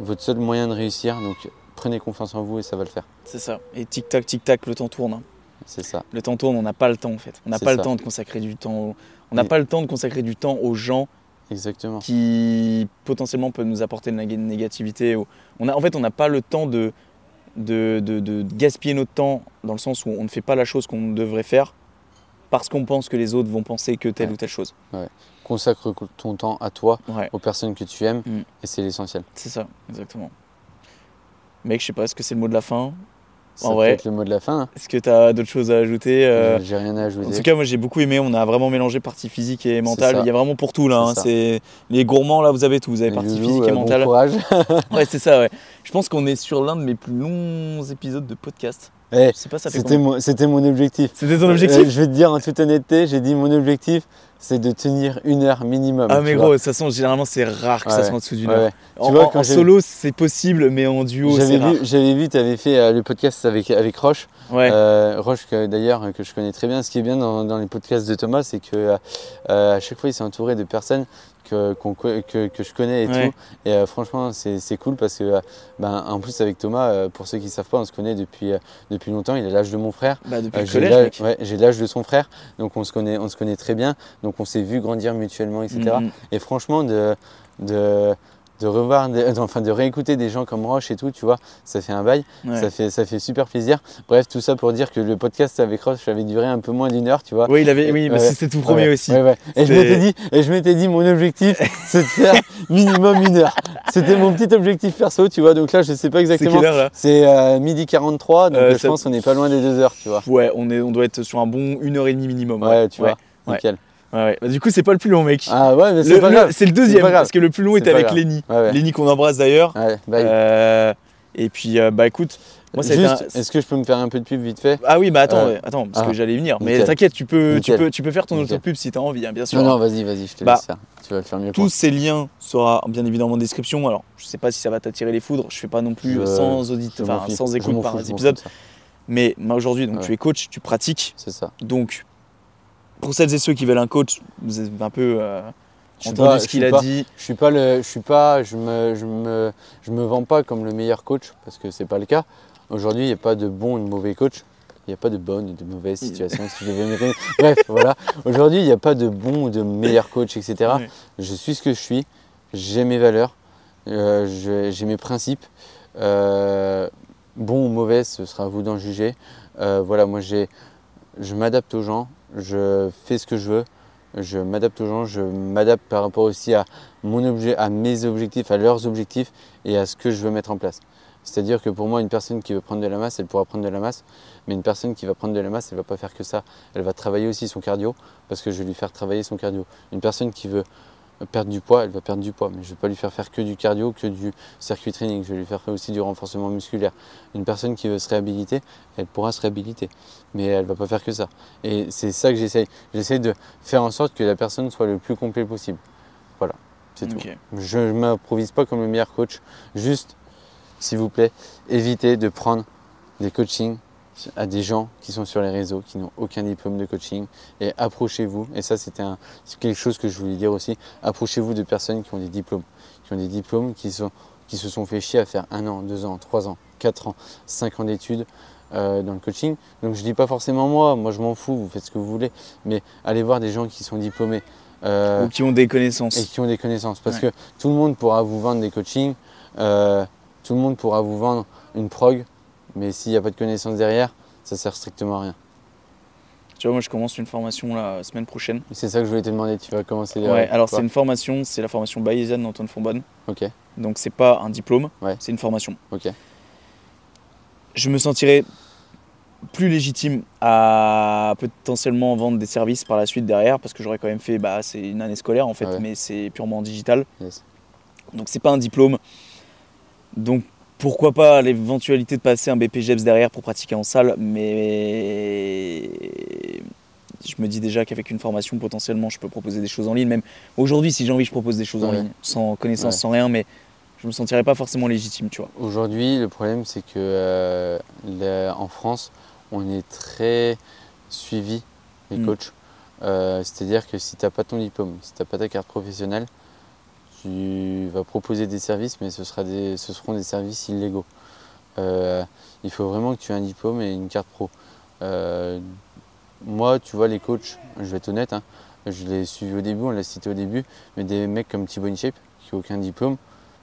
Speaker 2: votre seul moyen de réussir. Donc prenez confiance en vous et ça va le faire.
Speaker 1: C'est ça. Et tic-tac, tic-tac, le temps tourne. hein.
Speaker 2: C'est ça.
Speaker 1: Le temps tourne, on n'a pas le temps en fait. On n'a pas le temps de consacrer du temps. On n'a pas le temps de consacrer du temps aux gens
Speaker 2: Exactement.
Speaker 1: qui potentiellement peuvent nous apporter de la nég- négativité. On a, en fait, on n'a pas le temps de, de, de- de gaspiller notre temps dans le sens où on ne fait pas la chose qu'on devrait faire parce qu'on pense que les autres vont penser que telle
Speaker 2: Ouais.
Speaker 1: ou telle chose.
Speaker 2: Consacre ton temps à toi,
Speaker 1: Ouais,
Speaker 2: aux personnes que tu aimes,
Speaker 1: Mm.
Speaker 2: et c'est l'essentiel.
Speaker 1: c'est ça, exactement. Mec, je sais pas, est-ce que c'est le mot de la fin?
Speaker 2: Ça
Speaker 1: En
Speaker 2: peut
Speaker 1: vrai.
Speaker 2: être le mot de la fin. hein.
Speaker 1: Est-ce que tu as d'autres choses à ajouter euh,
Speaker 2: J'ai rien à ajouter.
Speaker 1: En tout cas, moi j'ai beaucoup aimé. On a vraiment mélangé partie physique et mentale. Il y a vraiment pour tout là.
Speaker 2: C'est
Speaker 1: hein. C'est les gourmands là, vous avez tout. Vous avez
Speaker 2: Les
Speaker 1: partie physique
Speaker 2: euh,
Speaker 1: et
Speaker 2: bon
Speaker 1: mentale.
Speaker 2: courage. (laughs)
Speaker 1: ouais, c'est ça. Ouais. Je pense qu'on est sur l'un de mes plus longs épisodes de podcast.
Speaker 2: Eh,
Speaker 1: ça fait
Speaker 2: C'était mon, objectif.
Speaker 1: C'était ton
Speaker 2: Euh,
Speaker 1: objectif
Speaker 2: Je vais te dire en toute honnêteté, j'ai dit mon objectif, c'est de tenir une heure minimum.
Speaker 1: Ah
Speaker 2: tu
Speaker 1: mais gros, de toute façon, généralement c'est rare que ça soit en dessous d'une
Speaker 2: Ouais,
Speaker 1: heure. En,
Speaker 2: vois, quand
Speaker 1: en solo c'est possible, mais en duo c'est
Speaker 2: J'avais
Speaker 1: rare.
Speaker 2: vu, j'avais vu, tu avais fait euh, le podcast avec, avec Roche.
Speaker 1: Ouais.
Speaker 2: Euh, Roche, d'ailleurs, que je connais très bien. Ce qui est bien dans, dans les podcasts de Thomas, c'est que euh, à chaque fois, il s'est entouré de personnes que, que, que je connais et
Speaker 1: Ouais.
Speaker 2: tout. Et euh, franchement, c'est, c'est cool parce que, euh, ben, en plus, avec Thomas, euh, pour ceux qui ne savent pas, on se connaît depuis, depuis longtemps. Il a l'âge de mon frère.
Speaker 1: Bah depuis
Speaker 2: l'âge, ouais, j'ai l'âge de son frère, donc on se connaît, on se connaît très bien. Donc on s'est vu grandir mutuellement, etc.
Speaker 1: Mhm.
Speaker 2: Et franchement, de, de, de revoir, (laughs) enfin de réécouter des gens comme Roche et tout, tu vois, ça fait un bail.
Speaker 1: Ouais.
Speaker 2: Ça, fait, ça fait super plaisir. Bref, tout ça pour dire que le podcast avec Roche avait duré un peu moins d'une heure, tu vois.
Speaker 1: Oui, il avait, oui, mais
Speaker 2: Ouais.
Speaker 1: c'était tout premier
Speaker 2: Ouais,
Speaker 1: aussi.
Speaker 2: Et, je m'étais dit, et je m'étais dit, mon objectif, c'est de faire (laughs) minimum une heure. C'était mon petit objectif perso, tu vois. Donc là, je sais pas exactement. C'est euh, midi 43, donc
Speaker 1: Euh,
Speaker 2: je
Speaker 1: ça-
Speaker 2: pense qu'on n'est pas loin des deux heures, tu vois.
Speaker 1: Ouais, on, est, on doit être sur un bon une heure et demie minimum.
Speaker 2: Ouais, tu vois. Nickel.
Speaker 1: Ouais, ouais. Bah, du coup, c'est pas le plus long, mec.
Speaker 2: Ah ouais, mais c'est pas
Speaker 1: le-
Speaker 2: grave.
Speaker 1: c'est le deuxième, parce que le plus long
Speaker 2: pas
Speaker 1: avec. Lenny.
Speaker 2: Ouais.
Speaker 1: Lenny qu'on embrasse d'ailleurs.
Speaker 2: Bye.
Speaker 1: Euh, et puis, euh, bah écoute, moi ça
Speaker 2: Juste,
Speaker 1: un-
Speaker 2: est-ce que je peux me faire un peu de pub vite fait?
Speaker 1: Ah oui, bah attends,
Speaker 2: Euh,
Speaker 1: attends parce
Speaker 2: ah,
Speaker 1: que j'allais venir. Mais t'inquiète, tu peux, tu, peux, tu peux faire ton autopub si t'as envie, hein, bien sûr.
Speaker 2: Non, non, vas-y, vas-y, je te
Speaker 1: Bah,
Speaker 2: laisse faire. Tu vas le faire mieux
Speaker 1: Tous ces liens sera bien évidemment en description. Alors, je sais pas si ça va t'attirer les foudres. Je fais pas non plus sans audit, enfin sans écoute par épisode.
Speaker 2: ça.
Speaker 1: Mais moi aujourd'hui, donc tu es coach, tu pratiques.
Speaker 2: C'est ça.
Speaker 1: Donc, pour celles et ceux qui veulent un coach, vous avez un peu euh,
Speaker 2: Je suis
Speaker 1: entendu
Speaker 2: pas-
Speaker 1: ce qu'il a
Speaker 2: pas-
Speaker 1: dit.
Speaker 2: Je suis pas le, je suis pas, je me, je me, je me vends pas comme le meilleur coach parce que c'est pas le cas. Aujourd'hui, il n'y a pas de bon ou de mauvais coach. Il n'y a pas de bonne ou de mauvaise situation. si je (laughs) Bref, voilà. Aujourd'hui, il n'y a pas de bon ou de meilleur coach, etc. Je suis ce que je suis. J'ai mes valeurs. euh, j'ai mes principes. Euh, bon ou mauvais, ce sera à vous d'en juger. Euh, voilà, moi, j'ai, je m'adapte aux gens. Je fais ce que je veux. Je m'adapte aux gens. Je m'adapte par rapport aussi à mes objectifs, à leurs objectifs et à ce que je veux mettre en place. C'est-à-dire que pour moi, une personne qui veut prendre de la masse, elle pourra prendre de la masse, mais une personne qui va prendre de la masse, elle va pas faire que ça. Elle va travailler aussi son cardio, parce que je vais lui faire travailler son cardio. Une personne qui veut perdre du poids, elle va perdre du poids, mais je ne vais pas lui faire faire que du cardio, que du circuit training. Je vais lui faire aussi du renforcement musculaire. Une personne qui veut se réhabiliter, elle pourra se réhabiliter, mais elle va pas faire que ça. Et c'est ça que j'essaye. J'essaye de faire en sorte que la personne soit le plus complet possible. Voilà, c'est tout. Je ne m'improvise pas comme le meilleur coach. Juste, s'il vous plaît, évitez de prendre des coachings à des gens qui sont sur les réseaux, qui n'ont aucun diplôme de coaching. Et approchez-vous, et ça c'était quelque chose que je voulais dire aussi, approchez-vous de personnes qui ont des diplômes. Qui ont des diplômes, qui, sont, qui se sont fait chier à faire un an, deux ans, trois ans, quatre ans, cinq ans d'études. euh, dans le coaching. Donc je dis pas forcément moi, moi je m'en fous, vous faites ce que vous voulez, mais allez voir des gens qui sont diplômés. euh,
Speaker 1: Ou qui ont des connaissances.
Speaker 2: et qui ont des connaissances. Parce
Speaker 1: Ouais.
Speaker 2: que tout le monde pourra vous vendre des coachings, euh, tout le monde pourra vous vendre une prog, mais s'il n'y a pas de connaissances derrière, ça sert strictement à rien.
Speaker 1: Tu vois, moi je commence une formation la semaine prochaine.
Speaker 2: C'est ça que je voulais te demander, tu vas commencer
Speaker 1: Ouais, alors c'est une formation, c'est la formation bayésienne d'Antoine Fonbonne.
Speaker 2: Ok,
Speaker 1: Donc c'est pas un diplôme,
Speaker 2: Ouais.
Speaker 1: c'est une formation.
Speaker 2: ok,
Speaker 1: Je me sentirais plus légitime à potentiellement vendre des services par la suite derrière parce que j'aurais quand même fait, bah c'est une année scolaire en fait,
Speaker 2: Ouais.
Speaker 1: mais c'est purement digital.
Speaker 2: yes.
Speaker 1: Donc c'est pas un diplôme. Donc pourquoi pas l'éventualité de passer un BPGEPS derrière pour pratiquer en salle, mais je me dis déjà qu'avec une formation potentiellement je peux proposer des choses en ligne. Même aujourd'hui si j'ai envie je propose des choses en ligne, sans connaissance,
Speaker 2: Ouais.
Speaker 1: sans rien, mais je me sentirais pas forcément légitime, tu vois.
Speaker 2: Aujourd'hui, le problème, c'est que euh, la- en France, on est très suivi, les
Speaker 1: Mm.
Speaker 2: coachs. Euh, C'est-à-dire que si tu n'as pas ton diplôme, si tu n'as pas ta carte professionnelle, tu vas proposer des services, mais ce, sera des, ce seront des services illégaux. Euh, il faut vraiment que tu aies un diplôme et une carte pro. Euh, moi, tu vois, les coachs, je vais être honnête, hein, je l'ai suivi au début, on l'a cité au début, mais des mecs comme Thibaut InShape, qui n'ont aucun diplôme,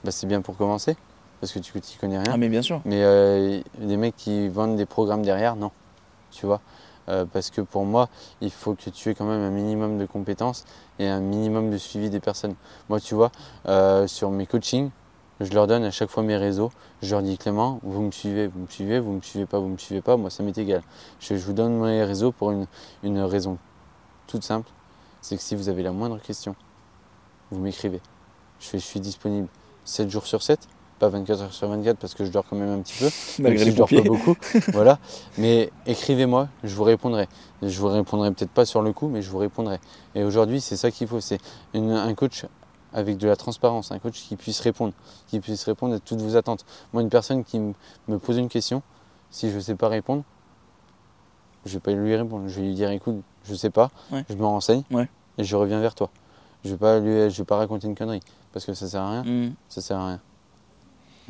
Speaker 2: bah, c'est bien pour commencer, parce que tu n'y connais rien.
Speaker 1: Ah, mais bien sûr.
Speaker 2: Mais euh, des mecs qui vendent des programmes derrière, non. Tu vois Euh, Parce que pour moi, il faut que tu aies quand même un minimum de compétences et un minimum de suivi des personnes. Moi, tu vois, euh, sur mes coachings, je leur donne à chaque fois mes réseaux. Je leur dis Clément, vous me suivez, vous me suivez, vous me suivez pas, vous me suivez pas, moi ça m'est égal. Je, vous donne mes réseaux pour une, raison toute simple, c'est que si vous avez la moindre question, vous m'écrivez. Je, je suis disponible 7 jours sur 7, pas 24 heures sur 24 parce que je dors quand même un petit peu. (laughs)
Speaker 1: Malgré
Speaker 2: si je dors pas beaucoup. voilà. Mais écrivez-moi, je vous répondrai. Je vous répondrai peut-être pas sur le coup, mais je vous répondrai. Et aujourd'hui, c'est ça qu'il faut. C'est un coach avec de la transparence, un coach qui puisse répondre, qui puisse répondre à toutes vos attentes. Moi, une personne qui me pose une question, si je ne sais pas répondre, je vais pas lui répondre. Je vais lui dire, écoute, je sais pas,
Speaker 1: Ouais.
Speaker 2: je me renseigne
Speaker 1: Ouais.
Speaker 2: et je reviens vers toi. Je vais pas lui, je vais pas raconter une connerie parce que ça sert à rien.
Speaker 1: Mm.
Speaker 2: Ça sert à rien.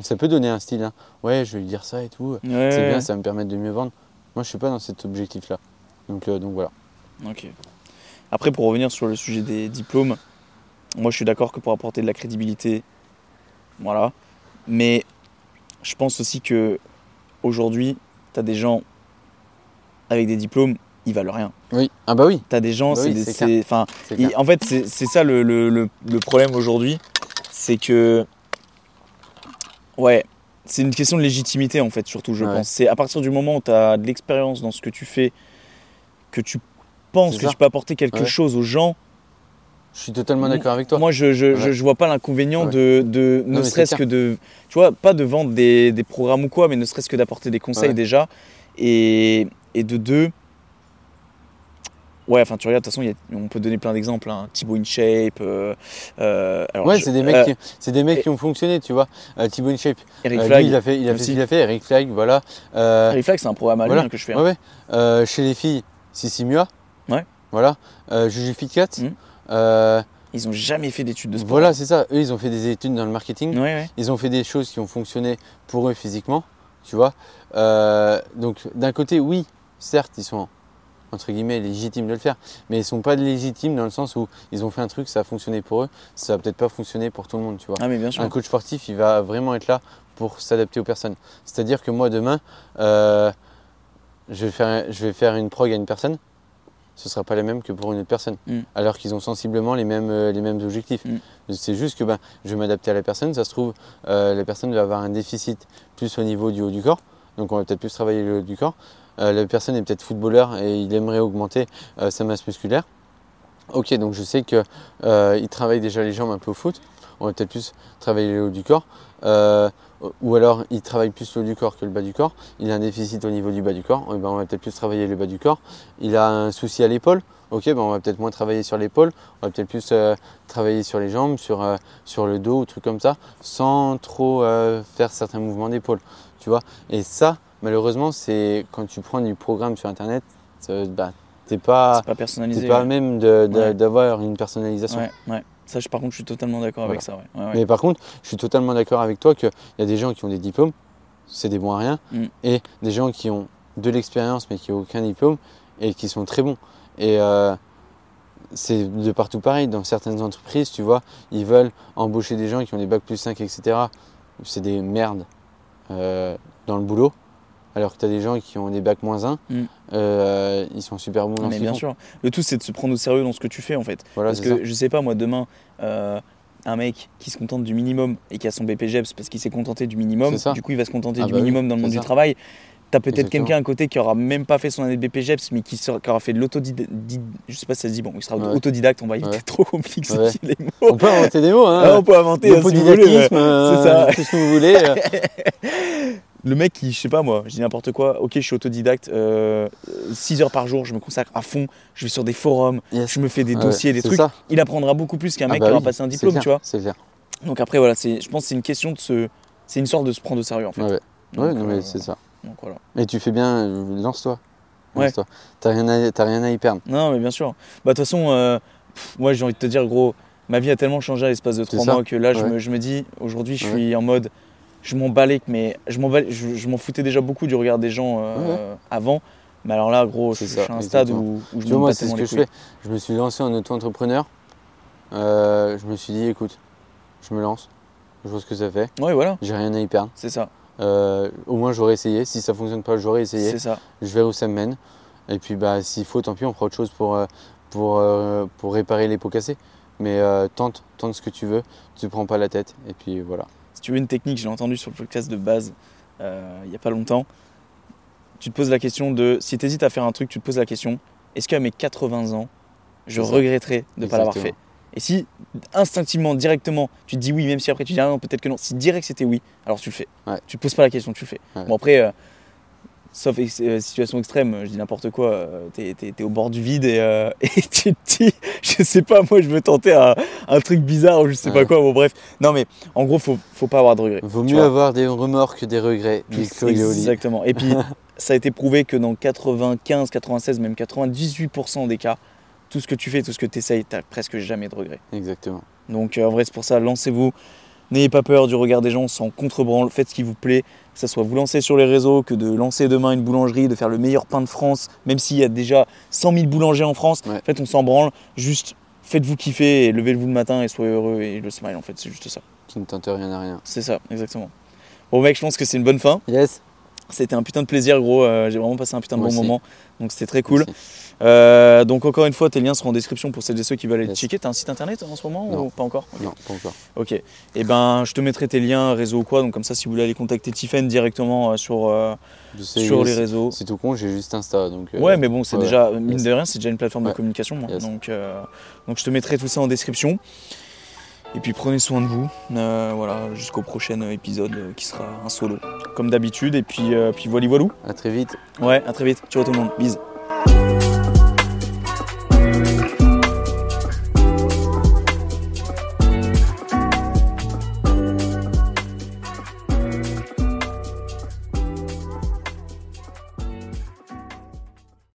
Speaker 2: Ça peut donner un style. hein. Ouais, je vais lui dire ça et tout.
Speaker 1: Ouais,
Speaker 2: C'est bien, ça va me permettre de mieux vendre. Moi, je suis pas dans cet objectif-là. Donc, euh, donc voilà.
Speaker 1: Ok. Après, pour revenir sur le sujet des diplômes, moi je suis d'accord que pour apporter de la crédibilité, voilà. Mais je pense aussi que aujourd'hui, tu as des gens avec des diplômes, ils valent rien.
Speaker 2: Oui. Ah bah oui.
Speaker 1: Tu as des gens,
Speaker 2: Bah
Speaker 1: c'est
Speaker 2: oui,
Speaker 1: en fait, c'est c'est ça le, le- le- le problème aujourd'hui, c'est que, ouais, c'est une question de légitimité en fait, surtout, je
Speaker 2: Ouais.
Speaker 1: pense. C'est à partir du moment où tu as de l'expérience dans ce que tu fais, que tu penses que tu peux apporter quelque
Speaker 2: Ouais.
Speaker 1: chose aux gens,
Speaker 2: Je suis totalement d'accord avec toi.
Speaker 1: moi je, je, je-
Speaker 2: Ouais.
Speaker 1: je vois pas l'inconvénient de, ne serait-ce que de, tu vois, pas de vendre des, des programmes ou quoi, mais ne serait-ce que d'apporter des conseils déjà. Et, et de deux, ouais, enfin tu regardes, de toute façon, il y a- on peut donner plein d'exemples. Hein. Thibaut InShape, euh, euh, alors,
Speaker 2: ouais,
Speaker 1: je-
Speaker 2: c'est des mecs,
Speaker 1: euh,
Speaker 2: qui, c'est des mecs
Speaker 1: et-
Speaker 2: qui ont fonctionné, tu vois. Thibaut InShape,
Speaker 1: Eric Flag.
Speaker 2: lui, il a fait, il a fait ce qu'il a fait. Eric Flag, voilà.
Speaker 1: Eric Flag, c'est un programme à lui
Speaker 2: voilà.
Speaker 1: hein, que je fais.
Speaker 2: ouais,
Speaker 1: hein.
Speaker 2: ouais. Euh, chez les filles, Sissi Mua.
Speaker 1: Ouais.
Speaker 2: Voilà. Juju Fitcat. Euh,
Speaker 1: Ils ont jamais fait d'études de sport.
Speaker 2: voilà, c'est ça. Eux, ils ont fait des études dans le marketing.
Speaker 1: Ouais, ouais.
Speaker 2: Ils ont fait des choses qui ont fonctionné pour eux physiquement, tu vois. Euh, donc d'un côté, oui, certes, ils sont entre guillemets légitimes de le faire, mais ils sont pas légitimes dans le sens où ils ont fait un truc, ça a fonctionné pour eux, ça va peut-être pas fonctionner pour tout le monde, tu vois.
Speaker 1: Ah, mais bien sûr.
Speaker 2: Un coach sportif, il va vraiment être là pour s'adapter aux personnes. C'est-à-dire que moi demain, euh, je, vais faire, je vais faire une prog à une personne, ce sera pas la même que pour une autre personne,
Speaker 1: Mm.
Speaker 2: alors qu'ils ont sensiblement les mêmes, euh, les mêmes objectifs.
Speaker 1: Mm.
Speaker 2: C'est juste que ben, je vais m'adapter à la personne, ça se trouve, euh, la personne va avoir un déficit plus au niveau du haut du corps, donc on va peut-être plus travailler le haut du corps. Euh, la personne est peut-être footballeur et il aimerait augmenter euh, sa masse musculaire. Ok, donc je sais qu'il il travaille déjà les jambes un peu au foot, on va peut-être plus travailler le haut du corps. Euh, ou alors il travaille plus le haut du corps que le bas du corps. Il a un déficit au niveau du bas du corps, eh ben, on va peut-être plus travailler le bas du corps. Il a un souci à l'épaule, ok, ben, on va peut-être moins travailler sur l'épaule, on va peut-être plus euh, travailler sur les jambes, sur, euh, sur le dos, ou trucs comme ça, sans trop euh, faire certains mouvements d'épaule, tu vois? Et ça, malheureusement, c'est quand tu prends du programme sur internet, bah, t'es pas,
Speaker 1: pas personnalisé.
Speaker 2: pas
Speaker 1: ouais.
Speaker 2: même
Speaker 1: Ouais.
Speaker 2: d'avoir une personnalisation.
Speaker 1: Ouais, ouais. Ça, je, par contre, je suis totalement d'accord avec ça.
Speaker 2: Mais par contre, je suis totalement d'accord avec toi qu'il y a des gens qui ont des diplômes, c'est des bons à rien,
Speaker 1: Mm.
Speaker 2: et des gens qui ont de l'expérience mais qui n'ont aucun diplôme et qui sont très bons. Et euh, c'est de partout pareil. Dans certaines entreprises, tu vois, ils veulent embaucher des gens qui ont des bacs plus 5, etc. C'est des merdes euh, dans le boulot. Alors que tu as des gens qui ont des bacs moins 1,
Speaker 1: Mm.
Speaker 2: euh, ils sont super bons dans
Speaker 1: Mais
Speaker 2: ce
Speaker 1: bien
Speaker 2: font.
Speaker 1: sûr. Le tout, c'est de se prendre au sérieux dans ce que tu fais, en fait.
Speaker 2: Voilà,
Speaker 1: Parce que
Speaker 2: ça.
Speaker 1: je sais pas, moi, demain, euh, un mec qui se contente du minimum et qui a son BPGEPS parce qu'il s'est contenté du minimum, du coup, il va se contenter
Speaker 2: Ah
Speaker 1: du
Speaker 2: bah oui,
Speaker 1: minimum dans le monde du travail. T'as peut-être quelqu'un à côté qui aura même pas fait son année de BPGEPS, mais qui, sera- qui aura fait de l'autodidacte. Je sais pas si ça se dit, bon, il sera
Speaker 2: Ouais.
Speaker 1: autodidacte, on va éviter
Speaker 2: Ouais.
Speaker 1: trop compliquer
Speaker 2: Ouais.
Speaker 1: les mots.
Speaker 2: On peut inventer des mots, hein.
Speaker 1: Ah, on peut inventer hein, si vous voulez,
Speaker 2: euh,
Speaker 1: C'est ça.
Speaker 2: tout ce que vous voulez. euh. (laughs)
Speaker 1: Le mec qui, je sais pas moi, je dis n'importe quoi, ok, je suis autodidacte, 6 heures par jour, je me consacre à fond, je vais sur des forums,
Speaker 2: Yes.
Speaker 1: je me fais des dossiers, des trucs.
Speaker 2: ça.
Speaker 1: Il apprendra beaucoup plus qu'un
Speaker 2: Ah
Speaker 1: mec
Speaker 2: bah
Speaker 1: qui aura passé un diplôme,
Speaker 2: clair,
Speaker 1: tu vois.
Speaker 2: C'est clair.
Speaker 1: Donc après, voilà, je pense que c'est une question de se. C'est une sorte de se prendre au sérieux en fait.
Speaker 2: Ouais.
Speaker 1: Donc,
Speaker 2: mais
Speaker 1: euh,
Speaker 2: c'est ça.
Speaker 1: Donc voilà.
Speaker 2: Et tu fais bien, lance-toi.
Speaker 1: Ouais.
Speaker 2: Lance-toi. T'as rien, à- t'as rien à y perdre.
Speaker 1: Non, mais bien sûr. Bah, de toute façon, euh, pff, moi j'ai envie de te dire, gros, ma vie a tellement changé à l'espace de trois mois que là, je,
Speaker 2: Ouais.
Speaker 1: me, je me dis, aujourd'hui, je
Speaker 2: Ouais.
Speaker 1: suis en mode. Je m'en balais, mais je m'en je, je m'en foutais déjà beaucoup du regard des gens euh, avant. Mais alors là, gros, je
Speaker 2: ça,
Speaker 1: suis à un stade où, où je me
Speaker 2: moi, c'est ce que je fais. Je me suis lancé en auto-entrepreneur. Euh, je me suis dit, écoute, je me lance, je vois ce que ça fait.
Speaker 1: Ouais, voilà,
Speaker 2: J'ai rien à y perdre.
Speaker 1: c'est ça.
Speaker 2: Euh, au moins, j'aurais essayé. Si ça fonctionne pas, j'aurais essayé.
Speaker 1: C'est ça.
Speaker 2: Je verrai où ça me mène. Et puis, bah, s'il faut, tant pis, on fera autre chose pour, euh, pour, euh, pour réparer les pots cassés. Mais euh, tente, tente ce que tu veux. Tu te prends pas la tête. Et puis voilà.
Speaker 1: Si tu veux une technique, je l'ai entendu sur le podcast de base euh, il n'y a pas longtemps. Tu te poses la question de, si tu hésites à faire un truc, tu te poses la question, est-ce qu'à mes 80 ans, je regretterais de ne pas l'avoir fait? Et si instinctivement, directement, tu te dis oui, même si après tu dis ah non, peut-être que non, si direct c'était oui, alors tu le fais.
Speaker 2: Ouais.
Speaker 1: Tu te poses pas la question, tu le fais.
Speaker 2: Ouais.
Speaker 1: Bon après, euh, sauf ex- euh, situation extrême, je dis n'importe quoi, euh, t'es, t'es au bord du vide et, euh, (laughs) et tu te dis, je sais pas, moi je veux tenter un, un truc bizarre ou je sais pas quoi, bon bref. Non mais en gros, faut, faut pas avoir de regrets.
Speaker 2: Vaut mieux
Speaker 1: vois.
Speaker 2: avoir des remords que des regrets. dit.
Speaker 1: Exactement. Et puis, (laughs) ça a été prouvé que dans 95, 96, même 98% des cas, tout ce que tu fais, tout ce que tu essayes, tu presque jamais de regrets.
Speaker 2: Exactement.
Speaker 1: Donc, euh, en vrai, c'est pour ça, lancez-vous. N'ayez pas peur du regard des gens, sans contre-branle. Faites ce qui vous plaît, que ce soit vous lancer sur les réseaux, que de lancer demain une boulangerie, de faire le meilleur pain de France, même s'il y a déjà 100 000 boulangers en France.
Speaker 2: Ouais.
Speaker 1: En fait, on s'en branle. Juste, faites-vous kiffer et levez-vous le matin et soyez heureux et le smile, en fait, c'est juste ça.
Speaker 2: Qui ne tente rien à rien.
Speaker 1: C'est ça, exactement. Bon, mec, je pense que c'est une bonne fin.
Speaker 2: Yes.
Speaker 1: C'était un putain de plaisir, gros. Euh, J'ai vraiment passé un putain de
Speaker 2: Moi
Speaker 1: bon
Speaker 2: aussi.
Speaker 1: moment. Donc c'était très cool.
Speaker 2: Merci.
Speaker 1: Euh, donc encore une fois, tes liens seront en description pour celles et ceux qui veulent aller
Speaker 2: Yes.
Speaker 1: checker. T'as un site internet en ce moment
Speaker 2: Non.
Speaker 1: ou pas encore?
Speaker 2: Non, pas encore.
Speaker 1: Ok. Et ben, je te mettrai tes liens réseau ou quoi. Donc comme ça, si vous voulez aller contacter Tiffen directement euh, sur, euh, sur les réseaux.
Speaker 2: C'est tout con, j'ai juste Insta. Donc, euh,
Speaker 1: Ouais, mais bon, c'est
Speaker 2: ouais,
Speaker 1: déjà, mine
Speaker 2: Yes.
Speaker 1: de rien, c'est déjà une plateforme de communication. moi.
Speaker 2: Yes.
Speaker 1: Donc, donc je te mettrai tout ça en description. Et puis prenez soin de vous. Voilà, jusqu'au prochain épisode qui sera un solo, comme d'habitude. Et puis, puis voilà, voilou.
Speaker 2: À très vite.
Speaker 1: Ouais, à très vite. Ciao tout le monde. Bisous.